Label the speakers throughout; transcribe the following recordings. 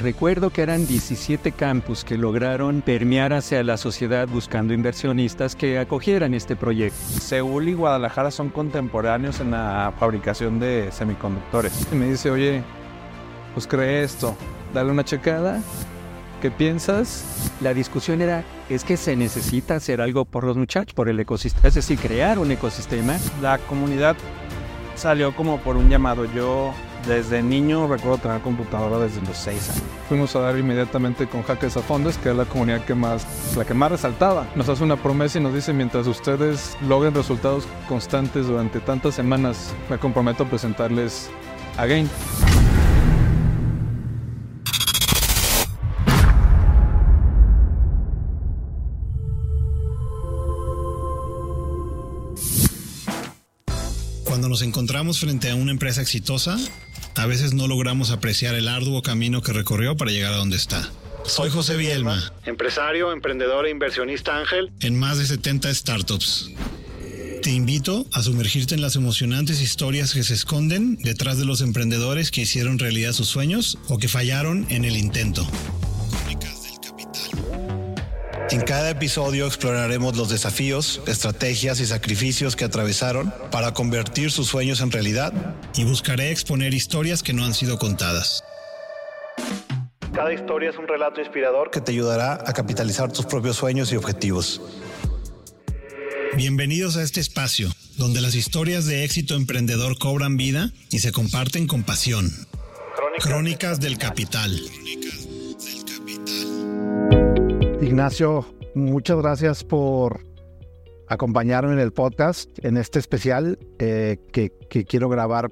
Speaker 1: Recuerdo que eran 17 campus que lograron permear hacia la sociedad buscando inversionistas que acogieran este proyecto.
Speaker 2: Seúl y Guadalajara son contemporáneos en la fabricación de semiconductores. Y me dice, oye, pues cree esto, dale una checada. ¿Qué piensas?
Speaker 1: La discusión era, es que se necesita hacer algo por los muchachos, por el ecosistema, es decir, crear un ecosistema.
Speaker 2: La comunidad salió como por un llamado. Yo desde niño recuerdo tener computadora desde los 6 años. Fuimos a dar inmediatamente con Hackers a Fondos, que es la comunidad que más, la que más resaltaba. Nos hace una promesa y nos dice, mientras ustedes logren resultados constantes durante tantas semanas, me comprometo a presentarles a Gain.
Speaker 3: Cuando nos encontramos frente a una empresa exitosa, a veces no logramos apreciar el arduo camino que recorrió para llegar a donde está. Soy José Bielma, empresario, emprendedor e inversionista ángel en más de 70 startups. Te invito a sumergirte en las emocionantes historias que se esconden detrás de los emprendedores que hicieron realidad sus sueños o que fallaron en el intento. En cada episodio exploraremos los desafíos, estrategias y sacrificios que atravesaron para convertir sus sueños en realidad y buscaré exponer historias que no han sido contadas. Cada historia es un relato inspirador que te ayudará a capitalizar tus propios sueños y objetivos. Bienvenidos a este espacio, donde las historias de éxito emprendedor cobran vida y se comparten con pasión. Crónicas, del Capital.
Speaker 4: Ignacio, muchas gracias por acompañarme en el podcast, en este especial eh, que, quiero grabar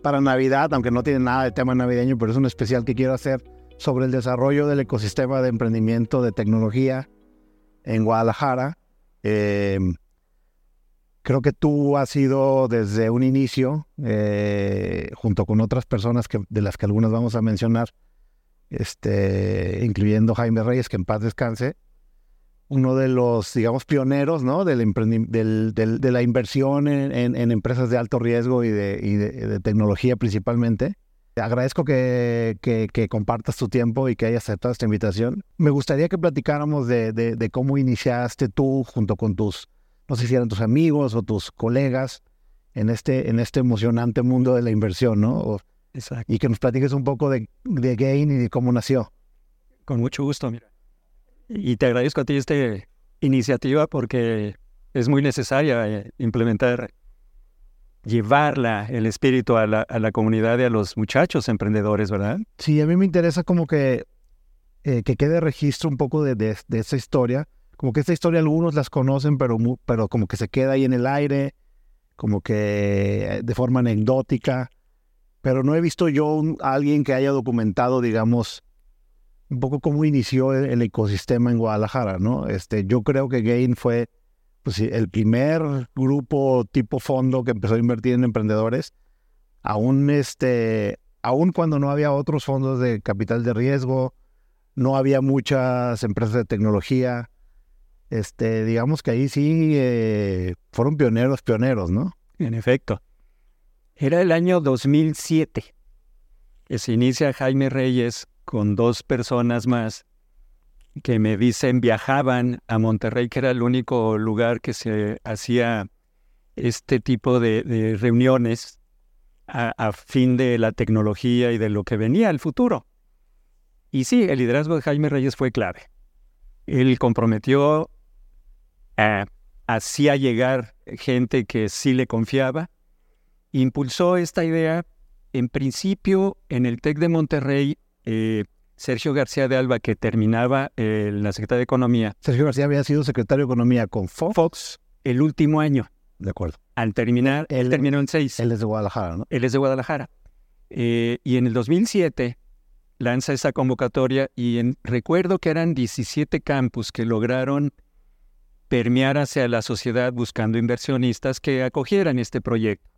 Speaker 4: para Navidad, aunque no tiene nada de tema navideño, pero es un especial que quiero hacer sobre el desarrollo del ecosistema de emprendimiento de tecnología en Guadalajara. Em, creo que tú has sido desde un inicio, eh, junto con otras personas que, de las que algunas vamos a mencionar, este, incluyendo Jaime Reyes, que en paz descanse, uno de los, digamos, pioneros ¿no? del, de la inversión en, empresas de alto riesgo y de, y tecnología principalmente. Te agradezco que, compartas tu tiempo y que hayas aceptado esta invitación. Me gustaría que platicáramos de, de, cómo iniciaste tú junto con tus, no sé si eran tus amigos o tus colegas, en este, en este emocionante mundo de la inversión, ¿no? Y que nos platiques un poco de, de Gain y de cómo nació.
Speaker 1: Con mucho gusto, mira. Y te agradezco a ti esta iniciativa porque es muy necesaria eh, implementar, llevarla, el espíritu a la, a la comunidad y a los muchachos emprendedores, ¿verdad?
Speaker 4: Sí, a mí me interesa como que, eh, que quede registro un poco de, de, de, esa historia. Como que esta historia algunos las conocen, pero, pero como que se queda ahí en el aire, como que eh, de forma anecdótica pero no he visto yo a alguien que haya documentado, digamos, un poco cómo inició el, ecosistema en Guadalajara, ¿no? Este, yo creo que Gain fue pues, el primer grupo tipo fondo que empezó a invertir en emprendedores, aún, este, aún cuando no había otros fondos de capital de riesgo, no había muchas empresas de tecnología. Este, digamos que ahí sí eh, fueron pioneros, pioneros, ¿no?
Speaker 1: En efecto. Era el año 2007 que se inicia Jaime Reyes con dos personas más que me dicen viajaban a Monterrey, que era el único lugar que se hacía este tipo de, reuniones a, fin de la tecnología y de lo que venía al futuro. Y sí, el liderazgo de Jaime Reyes fue clave. Él comprometió, a, hacía llegar gente que sí le confiaba, impulsó esta idea, en principio, en el TEC de Monterrey, eh, Sergio García de Alba, que terminaba eh, la Secretaría de Economía.
Speaker 4: Sergio García había sido secretario de Economía con Fox.
Speaker 1: el último año.
Speaker 4: De acuerdo.
Speaker 1: Al terminar, él, terminó en seis.
Speaker 4: Él es de Guadalajara, ¿no?
Speaker 1: Él es de Guadalajara. Eh, y en el 2007 lanza esa convocatoria y en, recuerdo que eran 17 campus que lograron permear hacia la sociedad buscando inversionistas que acogieran este proyecto.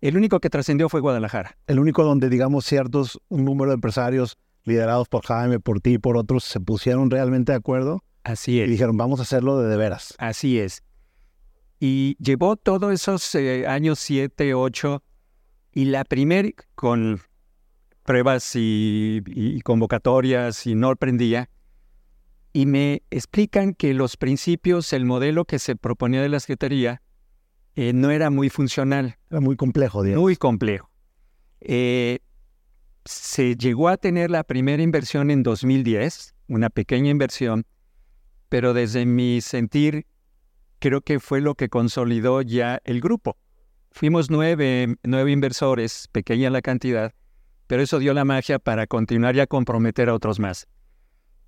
Speaker 1: El único que trascendió fue Guadalajara.
Speaker 4: El único donde, digamos, ciertos, un número de empresarios liderados por Jaime, por ti y por otros, se pusieron realmente de acuerdo.
Speaker 1: Así es.
Speaker 4: Y dijeron, vamos a hacerlo de de veras.
Speaker 1: Así es. Y llevó todos esos eh, años siete, ocho, y la primera, con pruebas y, y convocatorias y no prendía. Y me explican que los principios, el modelo que se proponía de la Secretaría, eh, no era muy funcional.
Speaker 4: Era muy complejo, digamos.
Speaker 1: Muy complejo. Eh, se llegó a tener la primera inversión en 2010, una pequeña inversión, pero desde mi sentir, creo que fue lo que consolidó ya el grupo. Fuimos nueve, nueve inversores, pequeña la cantidad, pero eso dio la magia para continuar y a comprometer a otros más.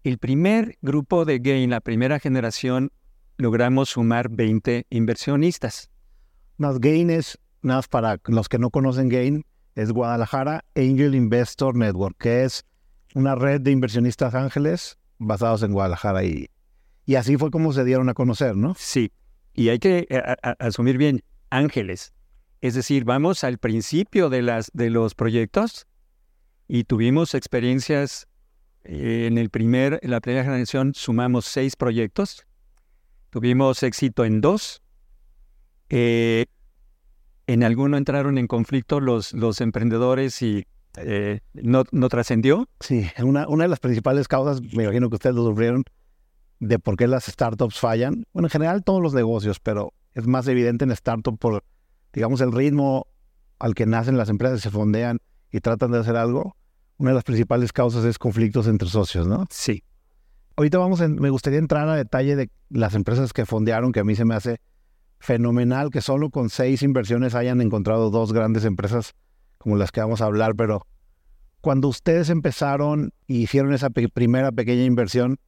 Speaker 1: El primer grupo de Gain, la primera generación, logramos sumar 20 inversionistas.
Speaker 4: Más Gain es, nada para los que no conocen Gain, es Guadalajara Angel Investor Network, que es una red de inversionistas ángeles basados en Guadalajara. Y, y así fue como se dieron a conocer, ¿no?
Speaker 1: Sí, y hay que eh, asumir bien, ángeles. Es decir, vamos al principio de, las, de los proyectos y tuvimos experiencias eh, en, el primer, en la primera generación sumamos seis proyectos, tuvimos éxito en dos, eh, en alguno entraron en conflicto los, los emprendedores y eh, no, no trascendió.
Speaker 4: Sí, una, una de las principales causas, me imagino que ustedes lo sufrieron, de por qué las startups fallan. Bueno, en general todos los negocios, pero es más evidente en startup por, digamos, el ritmo al que nacen las empresas, se fondean y tratan de hacer algo. Una de las principales causas es conflictos entre socios, ¿no?
Speaker 1: Sí.
Speaker 4: Ahorita vamos, me gustaría entrar a detalle de las empresas que fondearon, que a mí se me hace fenomenal que solo con seis inversiones hayan encontrado dos grandes empresas como las que vamos a hablar, pero cuando ustedes empezaron y hicieron esa primera pequeña inversión,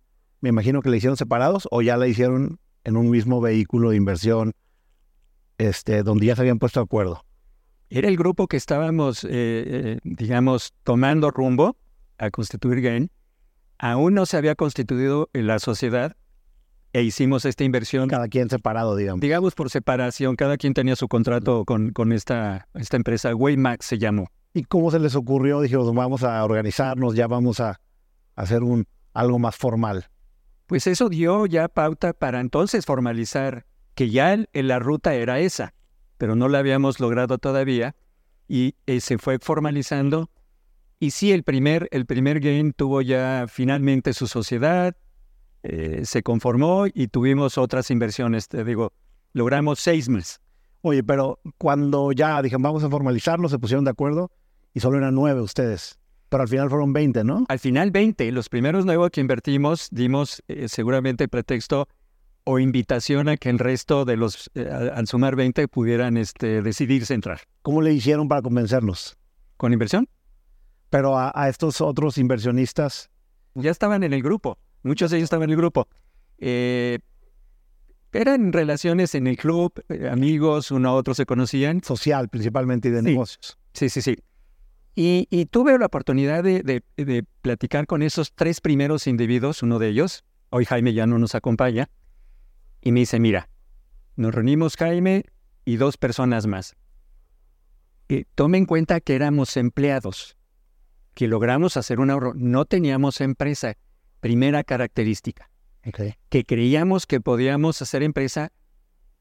Speaker 4: me imagino que la hicieron separados o ya la hicieron en un mismo vehículo de inversión, este, donde ya se habían puesto de acuerdo.
Speaker 1: Era el grupo que estábamos, eh, eh, digamos, tomando rumbo a constituir GAIN. Aún no se había constituido la sociedad, e hicimos esta inversión.
Speaker 4: Cada quien separado, digamos.
Speaker 1: Digamos por separación, cada quien tenía su contrato con, con esta, esta empresa, Waymax se llamó.
Speaker 4: ¿Y cómo se les ocurrió? Dijimos, vamos a organizarnos, ya vamos a hacer un, algo más formal.
Speaker 1: Pues eso dio ya pauta para entonces formalizar que ya en la ruta era esa, pero no la habíamos logrado todavía y eh, se fue formalizando. Y sí, el primer, el primer game tuvo ya finalmente su sociedad, eh, se conformó y tuvimos otras inversiones. Te digo, logramos seis meses.
Speaker 4: Oye, pero cuando ya dijeron vamos a formalizarlo, se pusieron de acuerdo y solo eran nueve ustedes. Pero al final fueron 20, ¿no?
Speaker 1: Al final 20. Los primeros nuevos que invertimos dimos eh, seguramente pretexto o invitación a que el resto de los, eh, al sumar 20, pudieran este, decidirse entrar.
Speaker 4: ¿Cómo le hicieron para convencerlos?
Speaker 1: ¿Con inversión?
Speaker 4: Pero a, a estos otros inversionistas.
Speaker 1: Ya estaban en el grupo. Muchos de ellos estaban en el grupo. Eh, eran relaciones en el club, eh, amigos, uno a otro se conocían.
Speaker 4: Social, principalmente, y de negocios.
Speaker 1: Sí, sí, sí. Y, tuve la oportunidad de, platicar con esos tres primeros individuos, uno de ellos, hoy Jaime ya no nos acompaña, y me dice, mira, nos reunimos Jaime y dos personas más. Eh, tome en cuenta que éramos empleados, que logramos hacer un ahorro, no teníamos empresa primera característica. Que creíamos que podíamos hacer empresa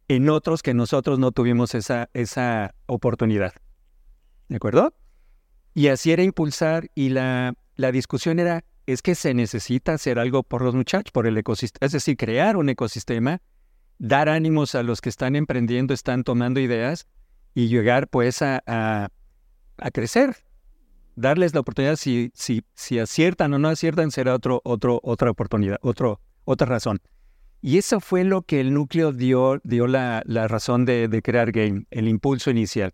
Speaker 1: en otros que nosotros no tuvimos esa, esa oportunidad. ¿De acuerdo? Y así era impulsar y la, la discusión era, es que se necesita hacer algo por los muchachos, por el ecosistema, es decir, crear un ecosistema, dar ánimos a los que están emprendiendo, están tomando ideas y llegar pues a, a, a crecer darles la oportunidad, si, si, si aciertan o no aciertan, será otro, otro, otra oportunidad, otro, otra razón. Y eso fue lo que el núcleo dio, dio la, la razón de, crear Game, el impulso inicial.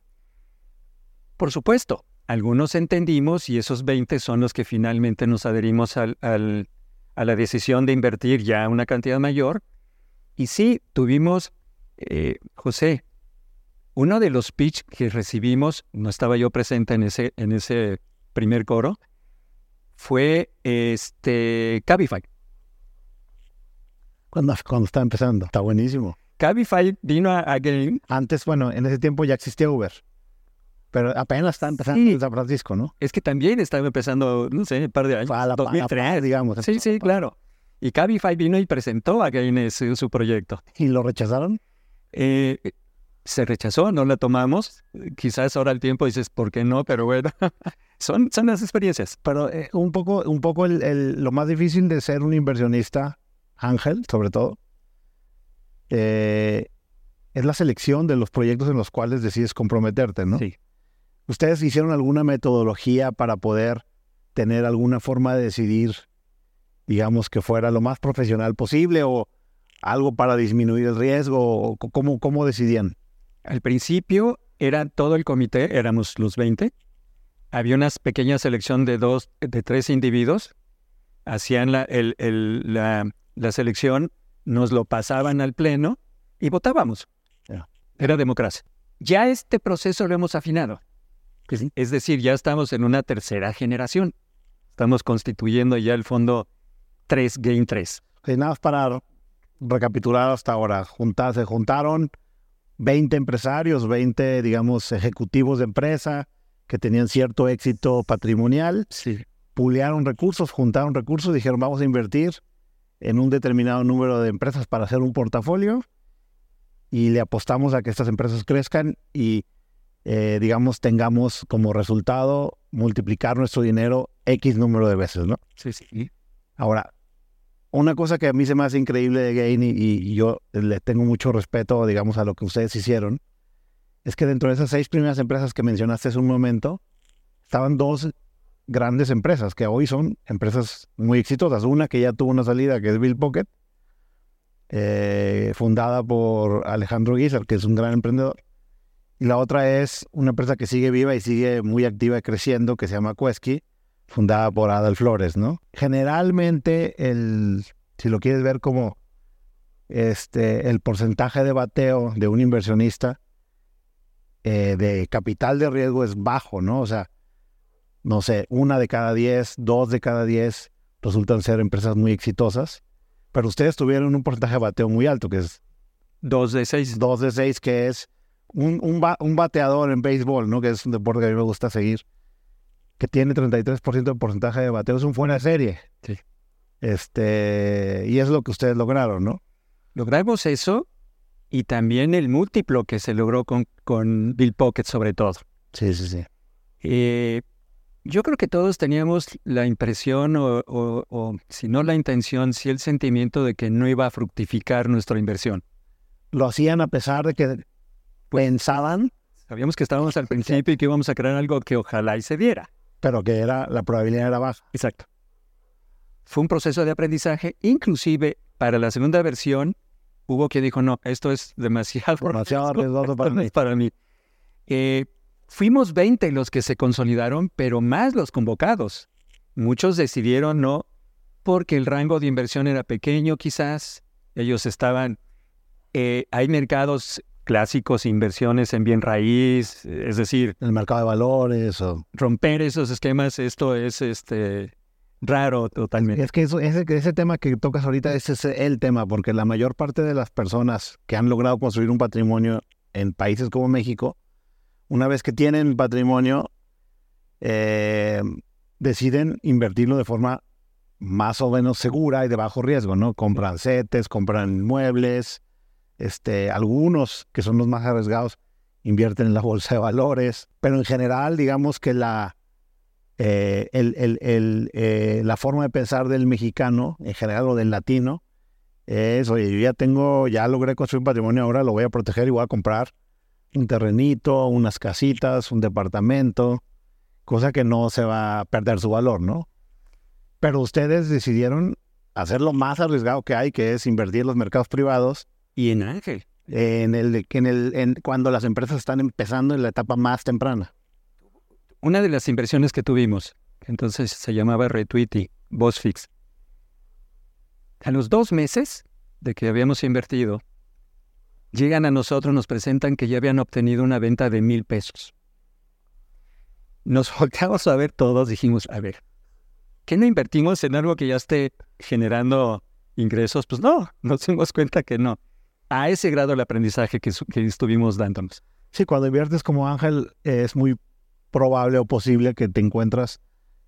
Speaker 1: Por supuesto, algunos entendimos y esos 20 son los que finalmente nos adherimos al, al, a la decisión de invertir ya una cantidad mayor. Y sí, tuvimos, eh, José, uno de los pitch que recibimos, no estaba yo presente en ese, en ese primer coro, fue este Cabify.
Speaker 4: Cuando, cuando estaba empezando, está buenísimo.
Speaker 1: Cabify vino a, Game.
Speaker 4: Antes, bueno, en ese tiempo ya existía Uber. Pero apenas está empezando en San Francisco, ¿no?
Speaker 1: Es que también estaba empezando, no sé, un par de años.
Speaker 4: A la, 2003, digamos.
Speaker 1: Sí, sí, claro. Y Cabify vino y presentó a Game su, su proyecto.
Speaker 4: ¿Y lo rechazaron?
Speaker 1: Eh, se rechazó, no la tomamos. Quizás ahora el tiempo dices, ¿por qué no? Pero bueno, son, son las experiencias.
Speaker 4: Pero eh, un poco, un poco el, lo más difícil de ser un inversionista, Ángel, sobre todo, eh, es la selección de los proyectos en los cuales decides comprometerte, ¿no?
Speaker 1: Sí.
Speaker 4: ¿Ustedes hicieron alguna metodología para poder tener alguna forma de decidir, digamos, que fuera lo más profesional posible o algo para disminuir el riesgo? O ¿Cómo, cómo decidían?
Speaker 1: Al principio era todo el comité, éramos los 20. Había una pequeña selección de dos, de tres individuos. Hacían la, la, la selección, nos lo pasaban al pleno y votábamos. Era democracia. Ya este proceso lo hemos afinado. Es decir, ya estamos en una tercera generación. Estamos constituyendo ya el fondo 3 Game 3.
Speaker 4: nada más para recapitular hasta ahora. se juntaron 20 empresarios, 20, digamos, ejecutivos de empresa que tenían cierto éxito patrimonial.
Speaker 1: Sí.
Speaker 4: Pulearon recursos, juntaron recursos, dijeron vamos a invertir en un determinado número de empresas para hacer un portafolio y le apostamos a que estas empresas crezcan y, eh, digamos, tengamos como resultado multiplicar nuestro dinero X número de veces, ¿no?
Speaker 1: Sí, sí.
Speaker 4: Ahora, una cosa que a mí se me hace increíble de Gain y, yo le tengo mucho respeto, digamos, a lo que ustedes hicieron, es que dentro de esas seis primeras empresas que mencionaste hace un momento, estaban dos grandes empresas que hoy son empresas muy exitosas. Una que ya tuvo una salida, que es Bill Pocket, eh, fundada por Alejandro Guizar, que es un gran emprendedor. Y la otra es una empresa que sigue viva y sigue muy activa y creciendo, que se llama Quesky, fundada por Adal Flores, ¿no? Generalmente, el, si lo quieres ver como este, el porcentaje de bateo de un inversionista eh, de capital de riesgo es bajo, ¿no? O sea, no sé, una de cada diez, dos de cada diez resultan ser empresas muy exitosas. Pero ustedes tuvieron un porcentaje de bateo muy alto, que es...
Speaker 1: Dos de seis.
Speaker 4: Dos de seis, que es un, un, bateador en béisbol, ¿no? Que es un deporte que a mí me gusta seguir, que tiene 33% de porcentaje de bateo. Es un fuera de serie.
Speaker 1: Sí.
Speaker 4: Este, y es lo que ustedes lograron, ¿no?
Speaker 1: Logramos eso y también el múltiplo que se logró con, con Bill Pocket sobre todo.
Speaker 4: Sí, sí, sí.
Speaker 1: Eh, yo creo que todos teníamos la impresión o, si no la intención, sí el sentimiento de que no iba a fructificar nuestra inversión.
Speaker 4: ¿Lo hacían a pesar de que pensaban?
Speaker 1: Sabíamos que estábamos al principio y que íbamos a crear algo que ojalá y se diera.
Speaker 4: Pero que era la probabilidad era baja.
Speaker 1: Exacto. Fue un proceso de aprendizaje, inclusive para la segunda versión hubo quien dijo, no, esto es demasiado,
Speaker 4: demasiado riesgoso para mí.
Speaker 1: Para mí. Eh, Fuimos 20 los que se consolidaron, pero más los convocados. Muchos decidieron no porque el rango de inversión era pequeño quizás. Ellos estaban... Eh, hay mercados clásicos, inversiones en bien raíz, es decir...
Speaker 4: El mercado de valores o...
Speaker 1: Romper esos esquemas, esto es este raro totalmente.
Speaker 4: Es que eso, ese, ese tema que tocas ahorita ese es el tema, porque la mayor parte de las personas que han logrado construir un patrimonio en países como México una vez que tienen patrimonio, eh, deciden invertirlo de forma más o menos segura y de bajo riesgo, ¿no? Compran CETES, compran muebles, este, algunos que son los más arriesgados invierten en la bolsa de valores, pero en general digamos que la, eh, eh, la forma de pensar del mexicano, en general o del latino, es, oye, yo ya tengo, ya logré construir patrimonio, ahora lo voy a proteger y voy a comprar un terrenito, unas casitas, un departamento, cosa que no se va a perder su valor, ¿no? Pero ustedes decidieron hacer lo más arriesgado que hay, que es invertir en los mercados privados.
Speaker 1: Y en Ángel.
Speaker 4: En el, en el, en, cuando las empresas están empezando en la etapa más temprana.
Speaker 1: Una de las inversiones que tuvimos, entonces se llamaba Retweety, BossFix. A los dos meses de que habíamos invertido, Llegan a nosotros, nos presentan que ya habían obtenido una venta de mil pesos. Nos volteamos a ver todos, dijimos, a ver, ¿qué no invertimos en algo que ya esté generando ingresos? Pues no, nos dimos cuenta que no. A ese grado el aprendizaje que, estuvimos dándonos.
Speaker 4: Sí, cuando inviertes como Ángel es muy probable o posible que te encuentras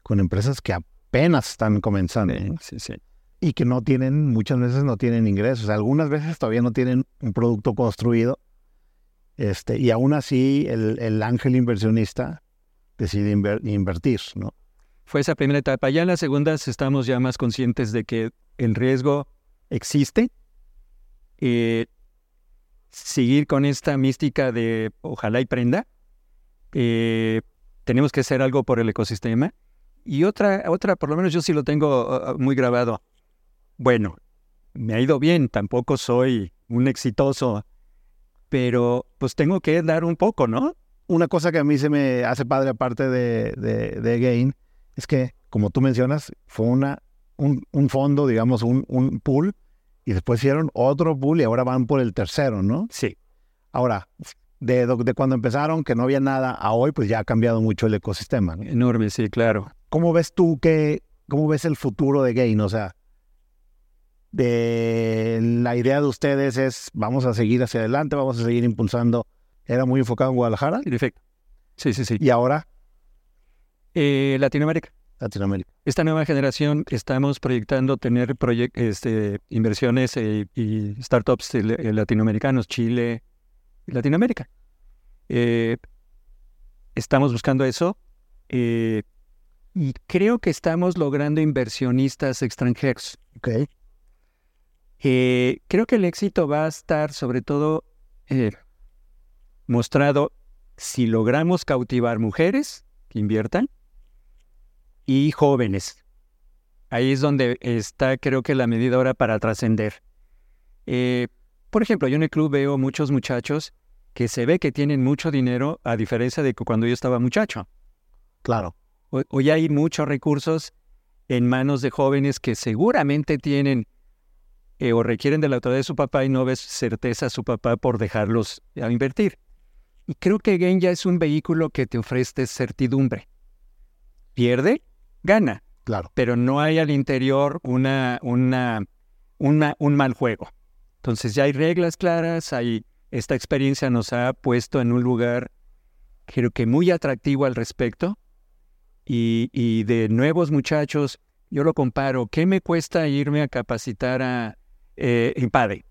Speaker 4: con empresas que apenas están comenzando.
Speaker 1: sí, sí
Speaker 4: y que no tienen, muchas veces no tienen ingresos. Algunas veces todavía no tienen un producto construido. Este, y aún así, el, ángel inversionista decide invertir, ¿no?
Speaker 1: Fue esa primera etapa. Ya en la segunda estamos ya más conscientes de que el riesgo existe. Eh, seguir con esta mística de ojalá y prenda. Eh, tenemos que hacer algo por el ecosistema. Y otra, otra, por lo menos yo sí lo tengo uh, uh, muy grabado. Bueno, me ha ido bien, tampoco soy un exitoso, pero pues tengo que dar un poco, ¿no?
Speaker 4: Una cosa que a mí se me hace padre aparte de, Gain es que, como tú mencionas, fue una, un, fondo, digamos, un pool, y después hicieron otro pool y ahora van por el tercero, ¿no?
Speaker 1: Sí.
Speaker 4: Ahora, de, de, cuando empezaron, que no había nada, a hoy, pues ya ha cambiado mucho el ecosistema.
Speaker 1: Enorme, sí, claro.
Speaker 4: ¿Cómo ves tú que, cómo ves el futuro de Gain? O sea, de la idea de ustedes es vamos a seguir hacia adelante, vamos a seguir impulsando. Era muy enfocado en Guadalajara.
Speaker 1: Perfecto. Sí, sí, sí.
Speaker 4: ¿Y ahora?
Speaker 1: Eh, Latinoamérica.
Speaker 4: Latinoamérica.
Speaker 1: Esta nueva generación estamos proyectando tener este, inversiones eh, y startups latinoamericanos, Chile, Latinoamérica. Eh, estamos buscando eso. y creo que estamos logrando inversionistas extranjeros.
Speaker 4: Okay.
Speaker 1: Eh, creo que el éxito va a estar sobre todo eh, mostrado si logramos cautivar mujeres que inviertan y jóvenes. Ahí es donde está, creo que la medida ahora para trascender. Eh, por ejemplo, yo en el club veo muchos muchachos que se ve que tienen mucho dinero a diferencia de cuando yo estaba muchacho.
Speaker 4: Claro.
Speaker 1: hoy hay muchos recursos en manos de jóvenes que seguramente tienen eh, o requieren de la autoridad de su papá y no ves certeza a su papá por dejarlos a invertir. Y creo que Gain ya es un vehículo que te ofrece certidumbre. Pierde, gana.
Speaker 4: Claro.
Speaker 1: Pero no hay al interior una, una, una, un mal juego. Entonces ya hay reglas claras, hay, esta experiencia nos ha puesto en un lugar, creo que muy atractivo al respecto. Y, y de nuevos muchachos, yo lo comparo, ¿qué me cuesta irme a capacitar a, eh,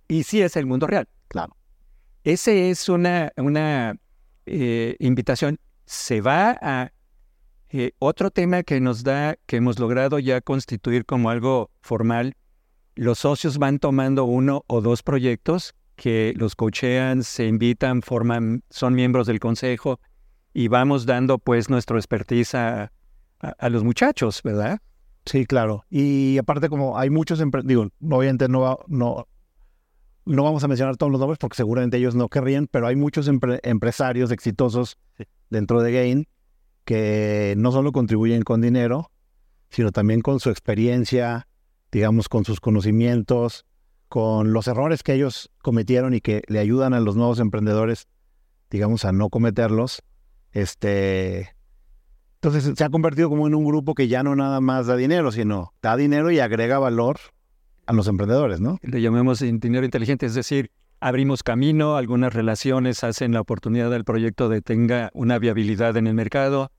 Speaker 1: Y sí es el mundo real.
Speaker 4: Claro.
Speaker 1: Ese es una, una eh, invitación. Se va a eh, otro tema que nos da, que hemos logrado ya constituir como algo formal. Los socios van tomando uno o dos proyectos que los cochean, se invitan, forman, son miembros del consejo y vamos dando pues nuestro expertise a los muchachos, ¿verdad?
Speaker 4: Sí, claro. Y aparte, como hay muchos digo, obviamente no, no, no vamos a mencionar todos los nombres porque seguramente ellos no querrían, pero hay muchos empresarios exitosos dentro de Gain que no solo contribuyen con dinero, sino también con su experiencia, digamos, con sus conocimientos, con los errores que ellos cometieron y que le ayudan a los nuevos emprendedores, digamos, a no cometerlos. Este, entonces se ha convertido como en un grupo que ya no nada más da dinero, sino da dinero y agrega valor a los emprendedores, ¿no?
Speaker 1: Le llamemos dinero inteligente, es decir, abrimos camino, algunas relaciones hacen la oportunidad del proyecto de tenga una viabilidad en el mercado,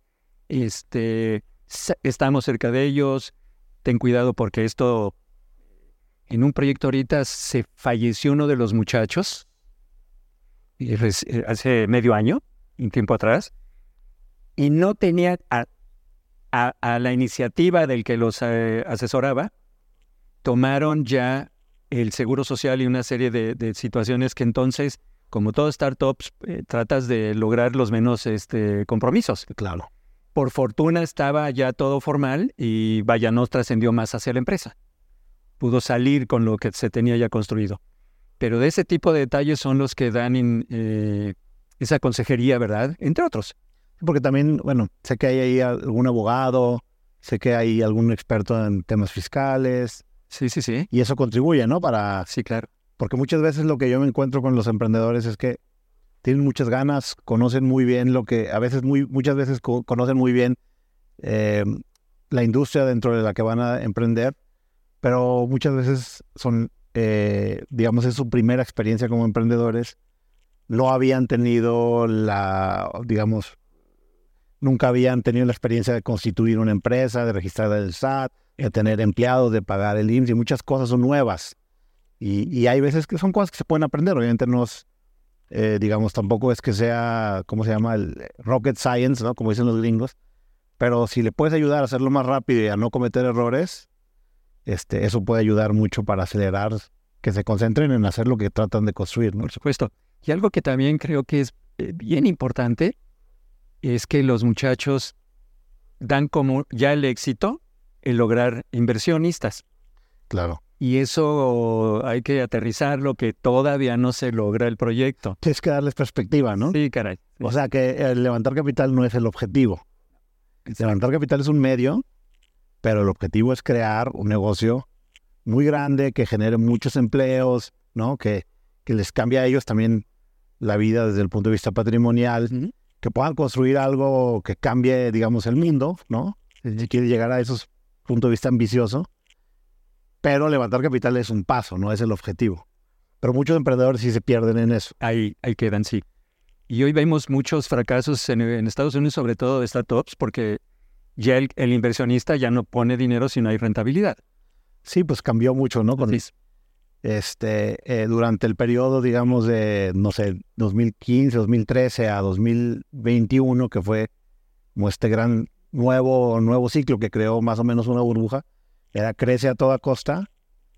Speaker 1: este, estamos cerca de ellos, ten cuidado porque esto, en un proyecto ahorita se falleció uno de los muchachos, eh, hace medio año, un tiempo atrás, y no tenía a, la iniciativa del que los eh, asesoraba, tomaron ya el seguro social y una serie de, situaciones que entonces, como todo startups, eh, tratas de lograr los menos este, compromisos.
Speaker 4: Claro.
Speaker 1: Por fortuna estaba ya todo formal y vaya, no trascendió más hacia la empresa. Pudo salir con lo que se tenía ya construido. Pero de ese tipo de detalles son los que dan eh, esa consejería, ¿verdad? Entre otros.
Speaker 4: Porque también, bueno, sé que hay ahí algún abogado, sé que hay algún experto en temas fiscales.
Speaker 1: Sí, sí, sí.
Speaker 4: Y eso contribuye, ¿no? Para...
Speaker 1: Sí, claro.
Speaker 4: Porque muchas veces lo que yo me encuentro con los emprendedores es que tienen muchas ganas, conocen muy bien lo que, a veces, muy, muchas veces conocen muy bien eh, la industria dentro de la que van a emprender, pero muchas veces son, eh, digamos, es su primera experiencia como emprendedores, no habían tenido la, digamos, nunca habían tenido la experiencia de constituir una empresa, de registrar el SAT, de tener empleados, de pagar el IMSS y muchas cosas son nuevas. Y, hay veces que son cosas que se pueden aprender. Obviamente no es Eh, digamos, tampoco es que sea, ¿cómo se llama? El rocket science, ¿no? Como dicen los gringos. Pero si le puedes ayudar a hacerlo más rápido y a no cometer errores, este, eso puede ayudar mucho para acelerar, que se concentren en hacer lo que tratan de construir, ¿no?
Speaker 1: Por supuesto. Y algo que también creo que es eh, bien importante es que los muchachos dan como ya el éxito en lograr inversionistas.
Speaker 4: Claro.
Speaker 1: Y eso hay que aterrizarlo, que todavía no se logra el proyecto.
Speaker 4: Tienes que darles perspectiva, ¿no?
Speaker 1: Sí, caray.
Speaker 4: O sea que el levantar capital no es el objetivo. Levantar capital es un medio, pero el objetivo es crear un negocio muy grande que genere muchos empleos, ¿no? Que, que les cambie a ellos también la vida desde el punto de vista patrimonial, que puedan construir algo que cambie, digamos, el mundo, ¿no? Si quiere llegar a esos puntos de vista ambicioso, pero levantar capital es un paso, no es el objetivo. Pero muchos emprendedores sí se pierden en eso.
Speaker 1: Ahí, ahí quedan, sí. Y hoy vemos muchos fracasos en, Estados Unidos, sobre todo de startups, porque ya el, inversionista ya no pone dinero si no hay rentabilidad.
Speaker 4: Sí, pues cambió mucho, ¿no? Con, este, eh, durante el periodo, digamos, de, no sé, 2015, 2013 a 2021, que fue como este gran nuevo, nuevo ciclo que creó más o menos una burbuja, era crece a toda costa,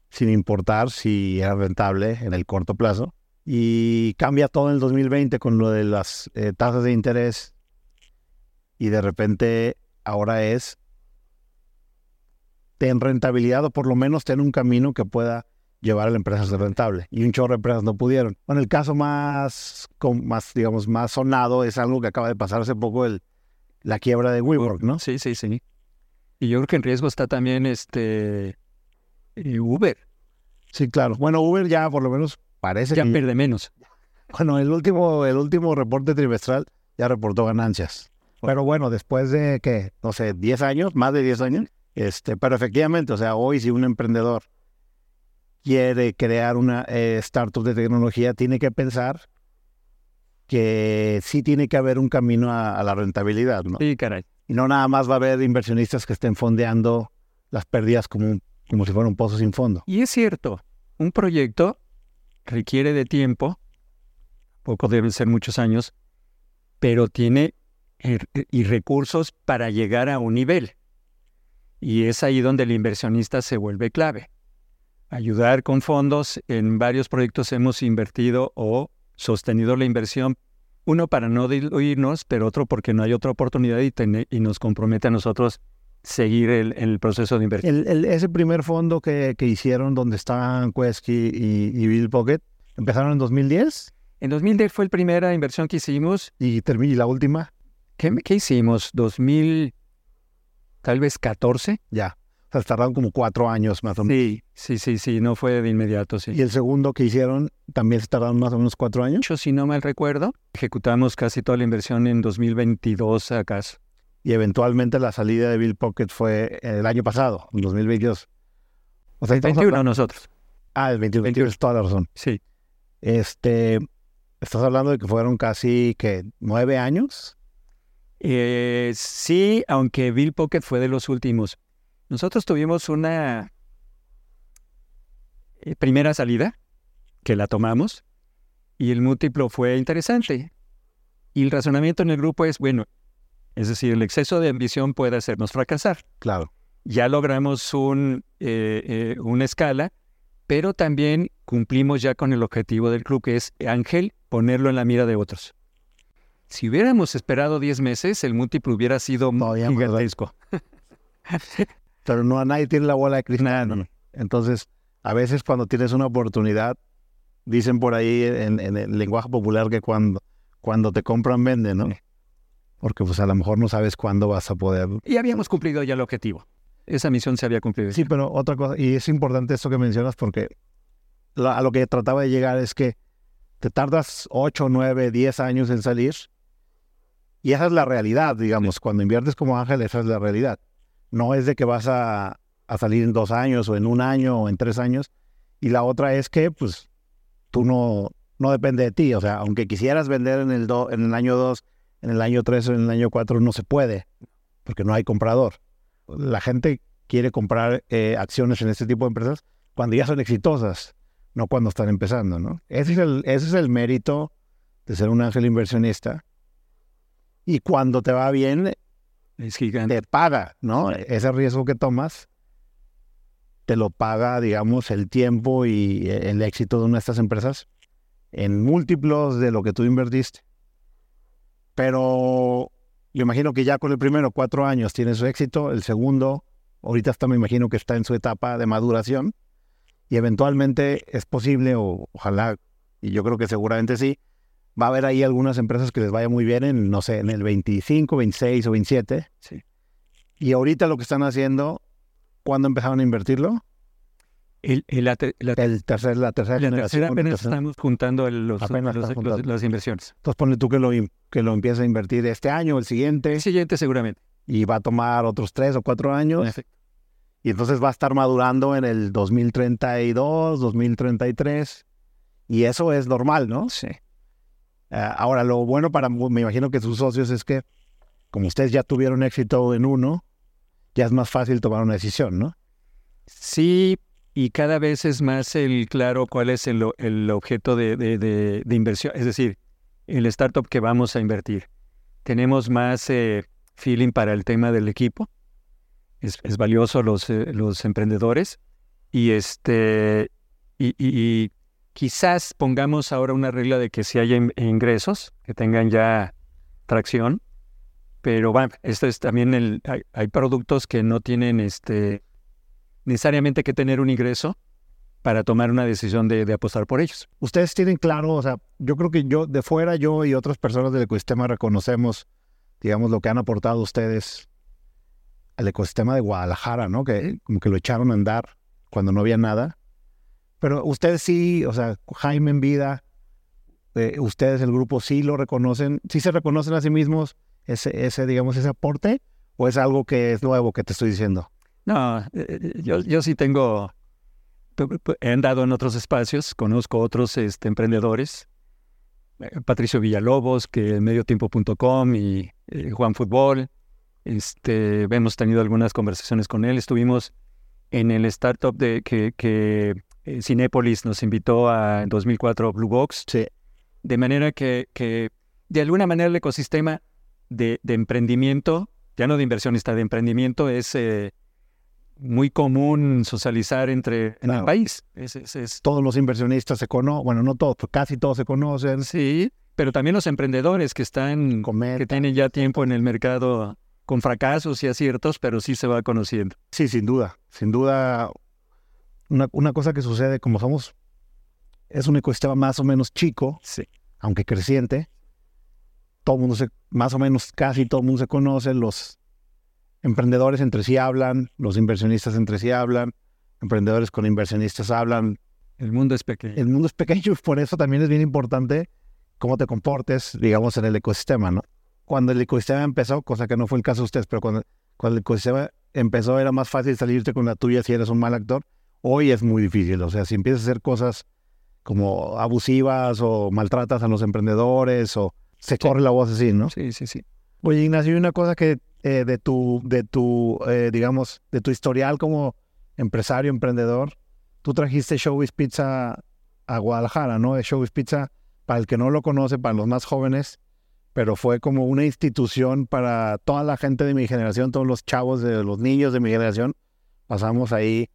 Speaker 4: sin importar si era rentable en el corto plazo. Y cambia todo en el 2020 con lo de las eh, tasas de interés. Y de repente ahora es ten rentabilidad o por lo menos ten un camino que pueda llevar a la empresa a ser rentable. Y un chorro de empresas no pudieron. Bueno, el caso más, más, digamos, más sonado es algo que acaba de pasar hace poco, el, la quiebra de WeWork, ¿no?
Speaker 1: Sí, sí, sí. Y yo creo que en riesgo está también este eh, Uber.
Speaker 4: Sí, claro. Bueno, Uber ya por lo menos parece
Speaker 1: ya pierde menos.
Speaker 4: Bueno, el último, el último reporte trimestral ya reportó ganancias. Pero bueno, después de que, no sé, 10 años, más de 10 años, este, pero efectivamente, o sea, hoy si un emprendedor quiere crear una eh, startup de tecnología, tiene que pensar que sí tiene que haber un camino a, la rentabilidad, ¿no?
Speaker 1: Sí, caray.
Speaker 4: Y no nada más va a haber inversionistas que estén fondeando las pérdidas como, como si fuera un pozo sin fondo.
Speaker 1: Y es cierto, un proyecto requiere de tiempo, poco deben ser muchos años, pero tiene er, y recursos para llegar a un nivel. Y es ahí donde el inversionista se vuelve clave ayudar con fondos. En varios proyectos hemos invertido o sostenido la inversión, uno para no diluirnos, pero otro porque no hay otra oportunidad y, y nos compromete a nosotros seguir el, el proceso de inversión.
Speaker 4: ese primer fondo que, que hicieron donde estaban Quesky y, Bill Pocket, ¿empezaron en 2010?
Speaker 1: En 2010 fue la primera inversión que hicimos.
Speaker 4: ¿Y, y la última?
Speaker 1: ¿Qué, ¿Qué hicimos? ¿2000? Tal vez 14.
Speaker 4: Ya. O sea, tardaron como cuatro años más o menos.
Speaker 1: Sí, sí, sí, sí, no fue de inmediato, sí.
Speaker 4: ¿Y el segundo que hicieron también se tardaron más o menos cuatro años?
Speaker 1: Yo, si no mal recuerdo, ejecutamos casi toda la inversión en 2022 acaso.
Speaker 4: Y eventualmente la salida de Bill Pocket fue el año pasado, en 2022.
Speaker 1: O sea, el 21 nosotros.
Speaker 4: Ah, el 21, 21. tienes toda la razón.
Speaker 1: Sí.
Speaker 4: Este, estás hablando de que fueron casi, que ¿Nueve años?
Speaker 1: Eh, sí, aunque Bill Pocket fue de los últimos. Nosotros tuvimos una eh, primera salida que la tomamos y el múltiplo fue interesante. Y el razonamiento en el grupo es, bueno, es decir, el exceso de ambición puede hacernos fracasar.
Speaker 4: Claro.
Speaker 1: Ya logramos un, eh, eh, una escala, pero también cumplimos ya con el objetivo del club, que es Ángel, ponerlo en la mira de otros. Si hubiéramos esperado 10 meses, el múltiplo hubiera sido no, gigantesco.
Speaker 4: pero no a nadie tiene la bola de cristal. Entonces, a veces cuando tienes una oportunidad, dicen por ahí en, el lenguaje popular que cuando, cuando te compran, venden, ¿no? Porque pues a lo mejor no sabes cuándo vas a poder.
Speaker 1: Y habíamos cumplido ya el objetivo. Esa misión se había cumplido.
Speaker 4: Sí, pero otra cosa, y es importante esto que mencionas porque a lo que trataba de llegar es que te tardas 8, 9, 10 años en salir y esa es la realidad, digamos. Cuando inviertes como ángel, esa es la realidad. No es de que vas a, salir en dos años o en un año o en tres años. Y la otra es que, pues, tú no, no depende de ti. O sea, aunque quisieras vender en el, en el año dos, en el año tres o en el año cuatro, no se puede, porque no hay comprador. La gente quiere comprar eh, acciones en este tipo de empresas cuando ya son exitosas, no cuando están empezando, ¿no? Ese es el, ese es el mérito de ser un ángel inversionista. Y cuando te va bien,
Speaker 1: Es gigante.
Speaker 4: te paga, ¿no? Ese riesgo que tomas, te lo paga, digamos, el tiempo y el éxito de una de estas empresas en múltiplos de lo que tú invertiste. Pero yo imagino que ya con el primero, cuatro años, tiene su éxito. El segundo, ahorita hasta me imagino que está en su etapa de maduración. Y eventualmente es posible, o ojalá, y yo creo que seguramente sí, va a haber ahí algunas empresas que les vaya muy bien en, no sé, en el 25, 26 o 27.
Speaker 1: Sí.
Speaker 4: Y ahorita lo que están haciendo, ¿cuándo empezaron a invertirlo?
Speaker 1: El- el- la, la-
Speaker 4: El tercer, la tercera
Speaker 1: la tercera apenas
Speaker 4: tercera-
Speaker 1: estamos juntando el- los,
Speaker 4: Apenas
Speaker 1: los-
Speaker 4: están
Speaker 1: los-
Speaker 4: juntando.
Speaker 1: las inversiones.
Speaker 4: Entonces ponle tú que lo, que lo empieza a invertir este año, el siguiente,
Speaker 1: El siguiente seguramente.
Speaker 4: y va a tomar otros tres o cuatro años.
Speaker 1: En efecto.
Speaker 4: Y entonces va a estar madurando en el 2032, 2033. Y eso es normal, ¿no?
Speaker 1: Sí.
Speaker 4: Ah, ahora, lo bueno para, me imagino que sus socios es que, como ustedes ya tuvieron éxito en uno, ya es más fácil tomar una decisión, ¿no?
Speaker 1: Sí, y cada vez es más el claro cuál es el, el objeto de, de- de- inversión, es decir, el startup que vamos a invertir. Tenemos más eh, feeling para el tema del equipo. Es, es valioso los, eh, los emprendedores. Y este y quizás pongamos ahora una regla de que si haya in- ingresos, que tengan ya tracción. Pero bueno, esto es también el, hay, hay productos que no tienen este necesariamente que tener un ingreso para tomar una decisión de, de apostar por ellos.
Speaker 4: Ustedes tienen claro, o sea, yo creo que yo, de fuera, yo y otras personas del ecosistema reconocemos, digamos, lo que han aportado ustedes al ecosistema de Guadalajara, ¿no? Que como que lo echaron a andar cuando no había nada. Pero ustedes sí, o sea, Jaime en vida, eh, ustedes, el grupo, sí lo reconocen, sí se reconocen a sí mismos ese, ese, digamos, ese aporte, o es algo que es nuevo que te estoy diciendo.
Speaker 1: No, eh, eh, yo, yo sí tengo, he andado en otros espacios, conozco otros este, emprendedores, Patricio Villalobos, que mediotiempo.com y Juan Fútbol, este, hemos tenido algunas conversaciones con él, estuvimos en el startup de que, que eh, Cinépolis nos invitó a, en 2004 Blue Box,
Speaker 4: Sí.
Speaker 1: De manera que, que de alguna manera el ecosistema de, de emprendimiento, ya no de inversionista, de emprendimiento es eh, muy común socializar entre en el país. Es, es- es-
Speaker 4: Todos los inversionistas se conocen, bueno, no todos, pero casi todos se conocen.
Speaker 1: sí, pero también los emprendedores que están,
Speaker 4: Cometa.
Speaker 1: que tienen ya tiempo en el mercado con fracasos y aciertos, pero sí se va conociendo.
Speaker 4: Sí, sin duda. Sin duda, una, una cosa que sucede, como somos, es un ecosistema más o menos chico,
Speaker 1: Sí.
Speaker 4: aunque creciente. Todo el mundo se, más o menos casi todo el mundo se conoce, los emprendedores entre sí hablan, los inversionistas entre sí hablan, emprendedores con inversionistas hablan.
Speaker 1: El mundo es pequeño.
Speaker 4: El mundo es pequeño, por eso también es bien importante cómo te comportes, digamos, en el ecosistema, ¿no? Cuando el ecosistema empezó, cosa que no fue el caso de ustedes, pero cuando, cuando el ecosistema empezó era más fácil salirte con la tuya si eres un mal actor. Hoy es muy difícil, o sea, si empiezas a hacer cosas como abusivas o maltratas a los emprendedores o se corre la voz así, ¿no?
Speaker 1: Sí, sí, sí.
Speaker 4: Oye, Ignacio, y una cosa que eh, de tu, de tu eh, digamos, de tu historial como empresario, emprendedor, tú trajiste Showbiz Pizza a Guadalajara, ¿no? Showbiz Pizza, para el que no lo conoce, para los más jóvenes, pero fue como una institución para toda la gente de mi generación, todos los chavos de los niños de mi generación. Pasamos ahí,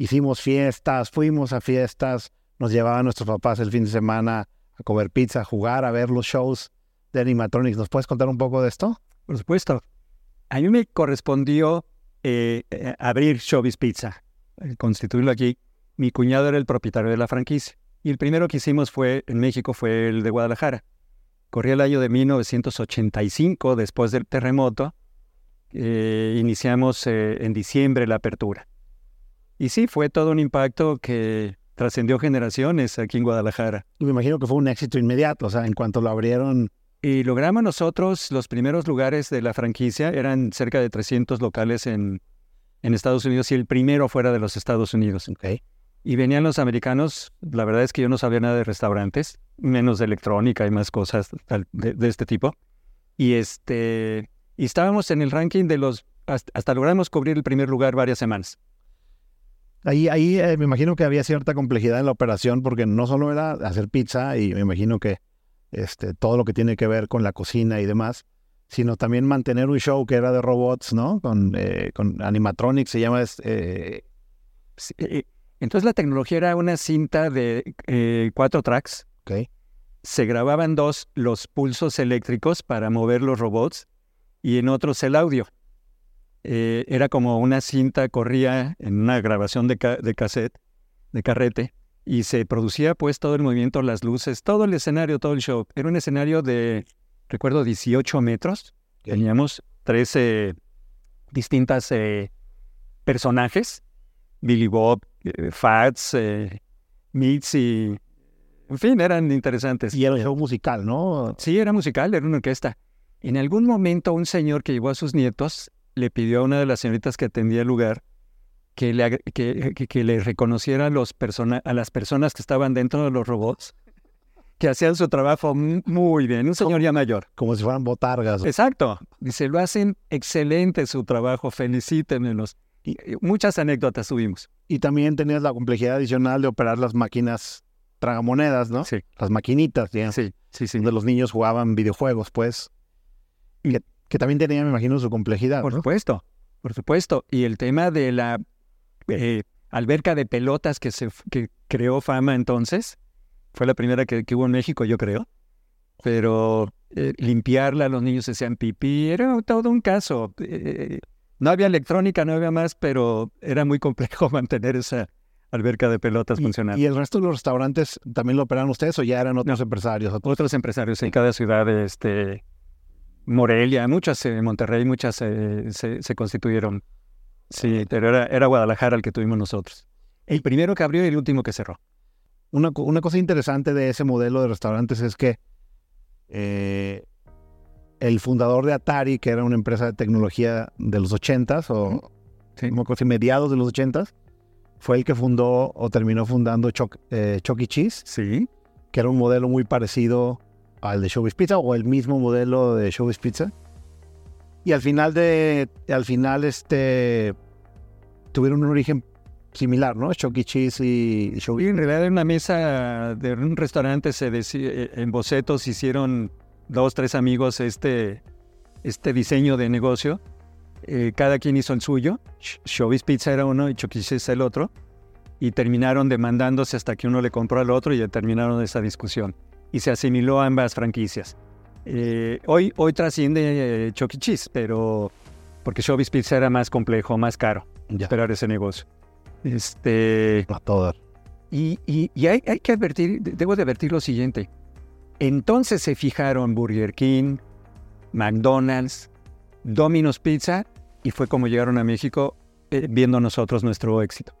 Speaker 4: hicimos fiestas, fuimos a fiestas, nos llevaban nuestros papás el fin de semana a comer pizza, a jugar, a ver los shows de Animatronics. ¿Nos puedes contar un poco de esto?
Speaker 1: Por supuesto. A mí me correspondió eh, abrir Showbiz Pizza, eh, constituirlo aquí. Mi cuñado era el propietario de la franquicia. Y el primero que hicimos fue en México fue el de Guadalajara. Corría el año de 1985, después del terremoto. Eh, iniciamos en diciembre la apertura. Y sí, fue todo un impacto que trascendió generaciones aquí en Guadalajara.
Speaker 4: Y me imagino que fue un éxito inmediato, o sea, en cuanto lo abrieron,
Speaker 1: Y logramos nosotros los primeros lugares de la franquicia, eran cerca de 300 locales en, en Estados Unidos y el primero fuera de los Estados Unidos.
Speaker 4: ok,
Speaker 1: Y venían los americanos, la verdad es que yo no sabía nada de restaurantes, menos de electrónica y más cosas de, de este tipo. Y este y estábamos en el ranking de los, hasta, hasta logramos cubrir el primer lugar varias semanas.
Speaker 4: Ahí, ahí eh, me imagino que había cierta complejidad en la operación porque no solo era hacer pizza y me imagino que este, todo lo que tiene que ver con la cocina y demás, sino también mantener un show que era de robots, ¿no? Con, eh, con animatronics, se llama... Eh,
Speaker 1: eh, entonces la tecnología era una cinta de cuatro tracks.
Speaker 4: Okay.
Speaker 1: Se grababan dos los pulsos eléctricos para mover los robots y en otros el audio. Era como una cinta, corría en una grabación de, de cassette, de carrete, y se producía pues todo el movimiento, las luces, todo el escenario, todo el show. Era un escenario de, recuerdo, 18 metros. Teníamos 13 distintas eh, personajes, Billy Bob, eh, Fats, eh, Mitzi, en fin, eran interesantes.
Speaker 4: Y era un show musical, ¿no?
Speaker 1: Sí, era musical, era una orquesta. En algún momento un señor que llevó a sus nietos le pidió a una de las señoritas que atendía el lugar que le, que, que, le reconociera a, los a las personas que estaban dentro de los robots, que hacían su trabajo muy bien, un señor ya mayor.
Speaker 4: Como si fueran botargas.
Speaker 1: Exacto. Dice, lo hacen excelente su trabajo, felicítenmelos. Y, muchas anécdotas tuvimos.
Speaker 4: Y también tenías la complejidad adicional de operar las máquinas tragamonedas, ¿no?
Speaker 1: Sí.
Speaker 4: Las maquinitas, digamos.
Speaker 1: Sí, sí, sí.
Speaker 4: Donde los niños jugaban videojuegos, pues. Y que, también tenía, me imagino, su complejidad.
Speaker 1: Por supuesto, por supuesto. Y el tema de la eh, alberca de pelotas que, se, que creó fama entonces. Fue la primera que, hubo en México, yo creo. Pero eh, limpiarla, los niños se hacían pipí, era todo un caso. Eh, no había electrónica, no había más, pero era muy complejo mantener esa alberca de pelotas funcionando.
Speaker 4: ¿Y el resto de los restaurantes también lo operan ustedes o ya eran otros empresarios?
Speaker 1: Otros empresarios en cada ciudad, este, Morelia, muchas en Monterrey, muchas se, se constituyeron Sí, pero era, era Guadalajara el que tuvimos nosotros. El primero que abrió y el último que cerró.
Speaker 4: Una, una cosa interesante de ese modelo de restaurantes es que eh, el fundador de Atari, que era una empresa de tecnología de los 80s, o sí. mediados de los 80s, fue el que fundó o terminó fundando Chuck, eh, E. Cheese.
Speaker 1: Sí.
Speaker 4: Que era un modelo muy parecido al de Showbiz Pizza o el mismo modelo de Showbiz Pizza. Y al final de, al final este, tuvieron un origen similar, ¿no? Chucky e. Cheese y
Speaker 1: Show. en realidad en una mesa de un restaurante se decía, eh, en bocetos hicieron dos, tres amigos este, este diseño de negocio. Eh, cada quien hizo el suyo. Showbiz Pizza era uno y Chucky e. Cheese el otro. Y terminaron demandándose hasta que uno le compró al otro y ya terminaron esa discusión. Y se asimiló a ambas franquicias. Eh, hoy, hoy trasciende eh, Chucky e. Cheese, pero porque Showbiz Pizza era más complejo, más caro ya. esperar ese negocio. Este,
Speaker 4: A todo.
Speaker 1: Y, y, y hay, hay, que advertir, debo de advertir lo siguiente. Entonces se fijaron Burger King, McDonald's, Domino's Pizza, y fue como llegaron a México eh, viendo nosotros nuestro éxito.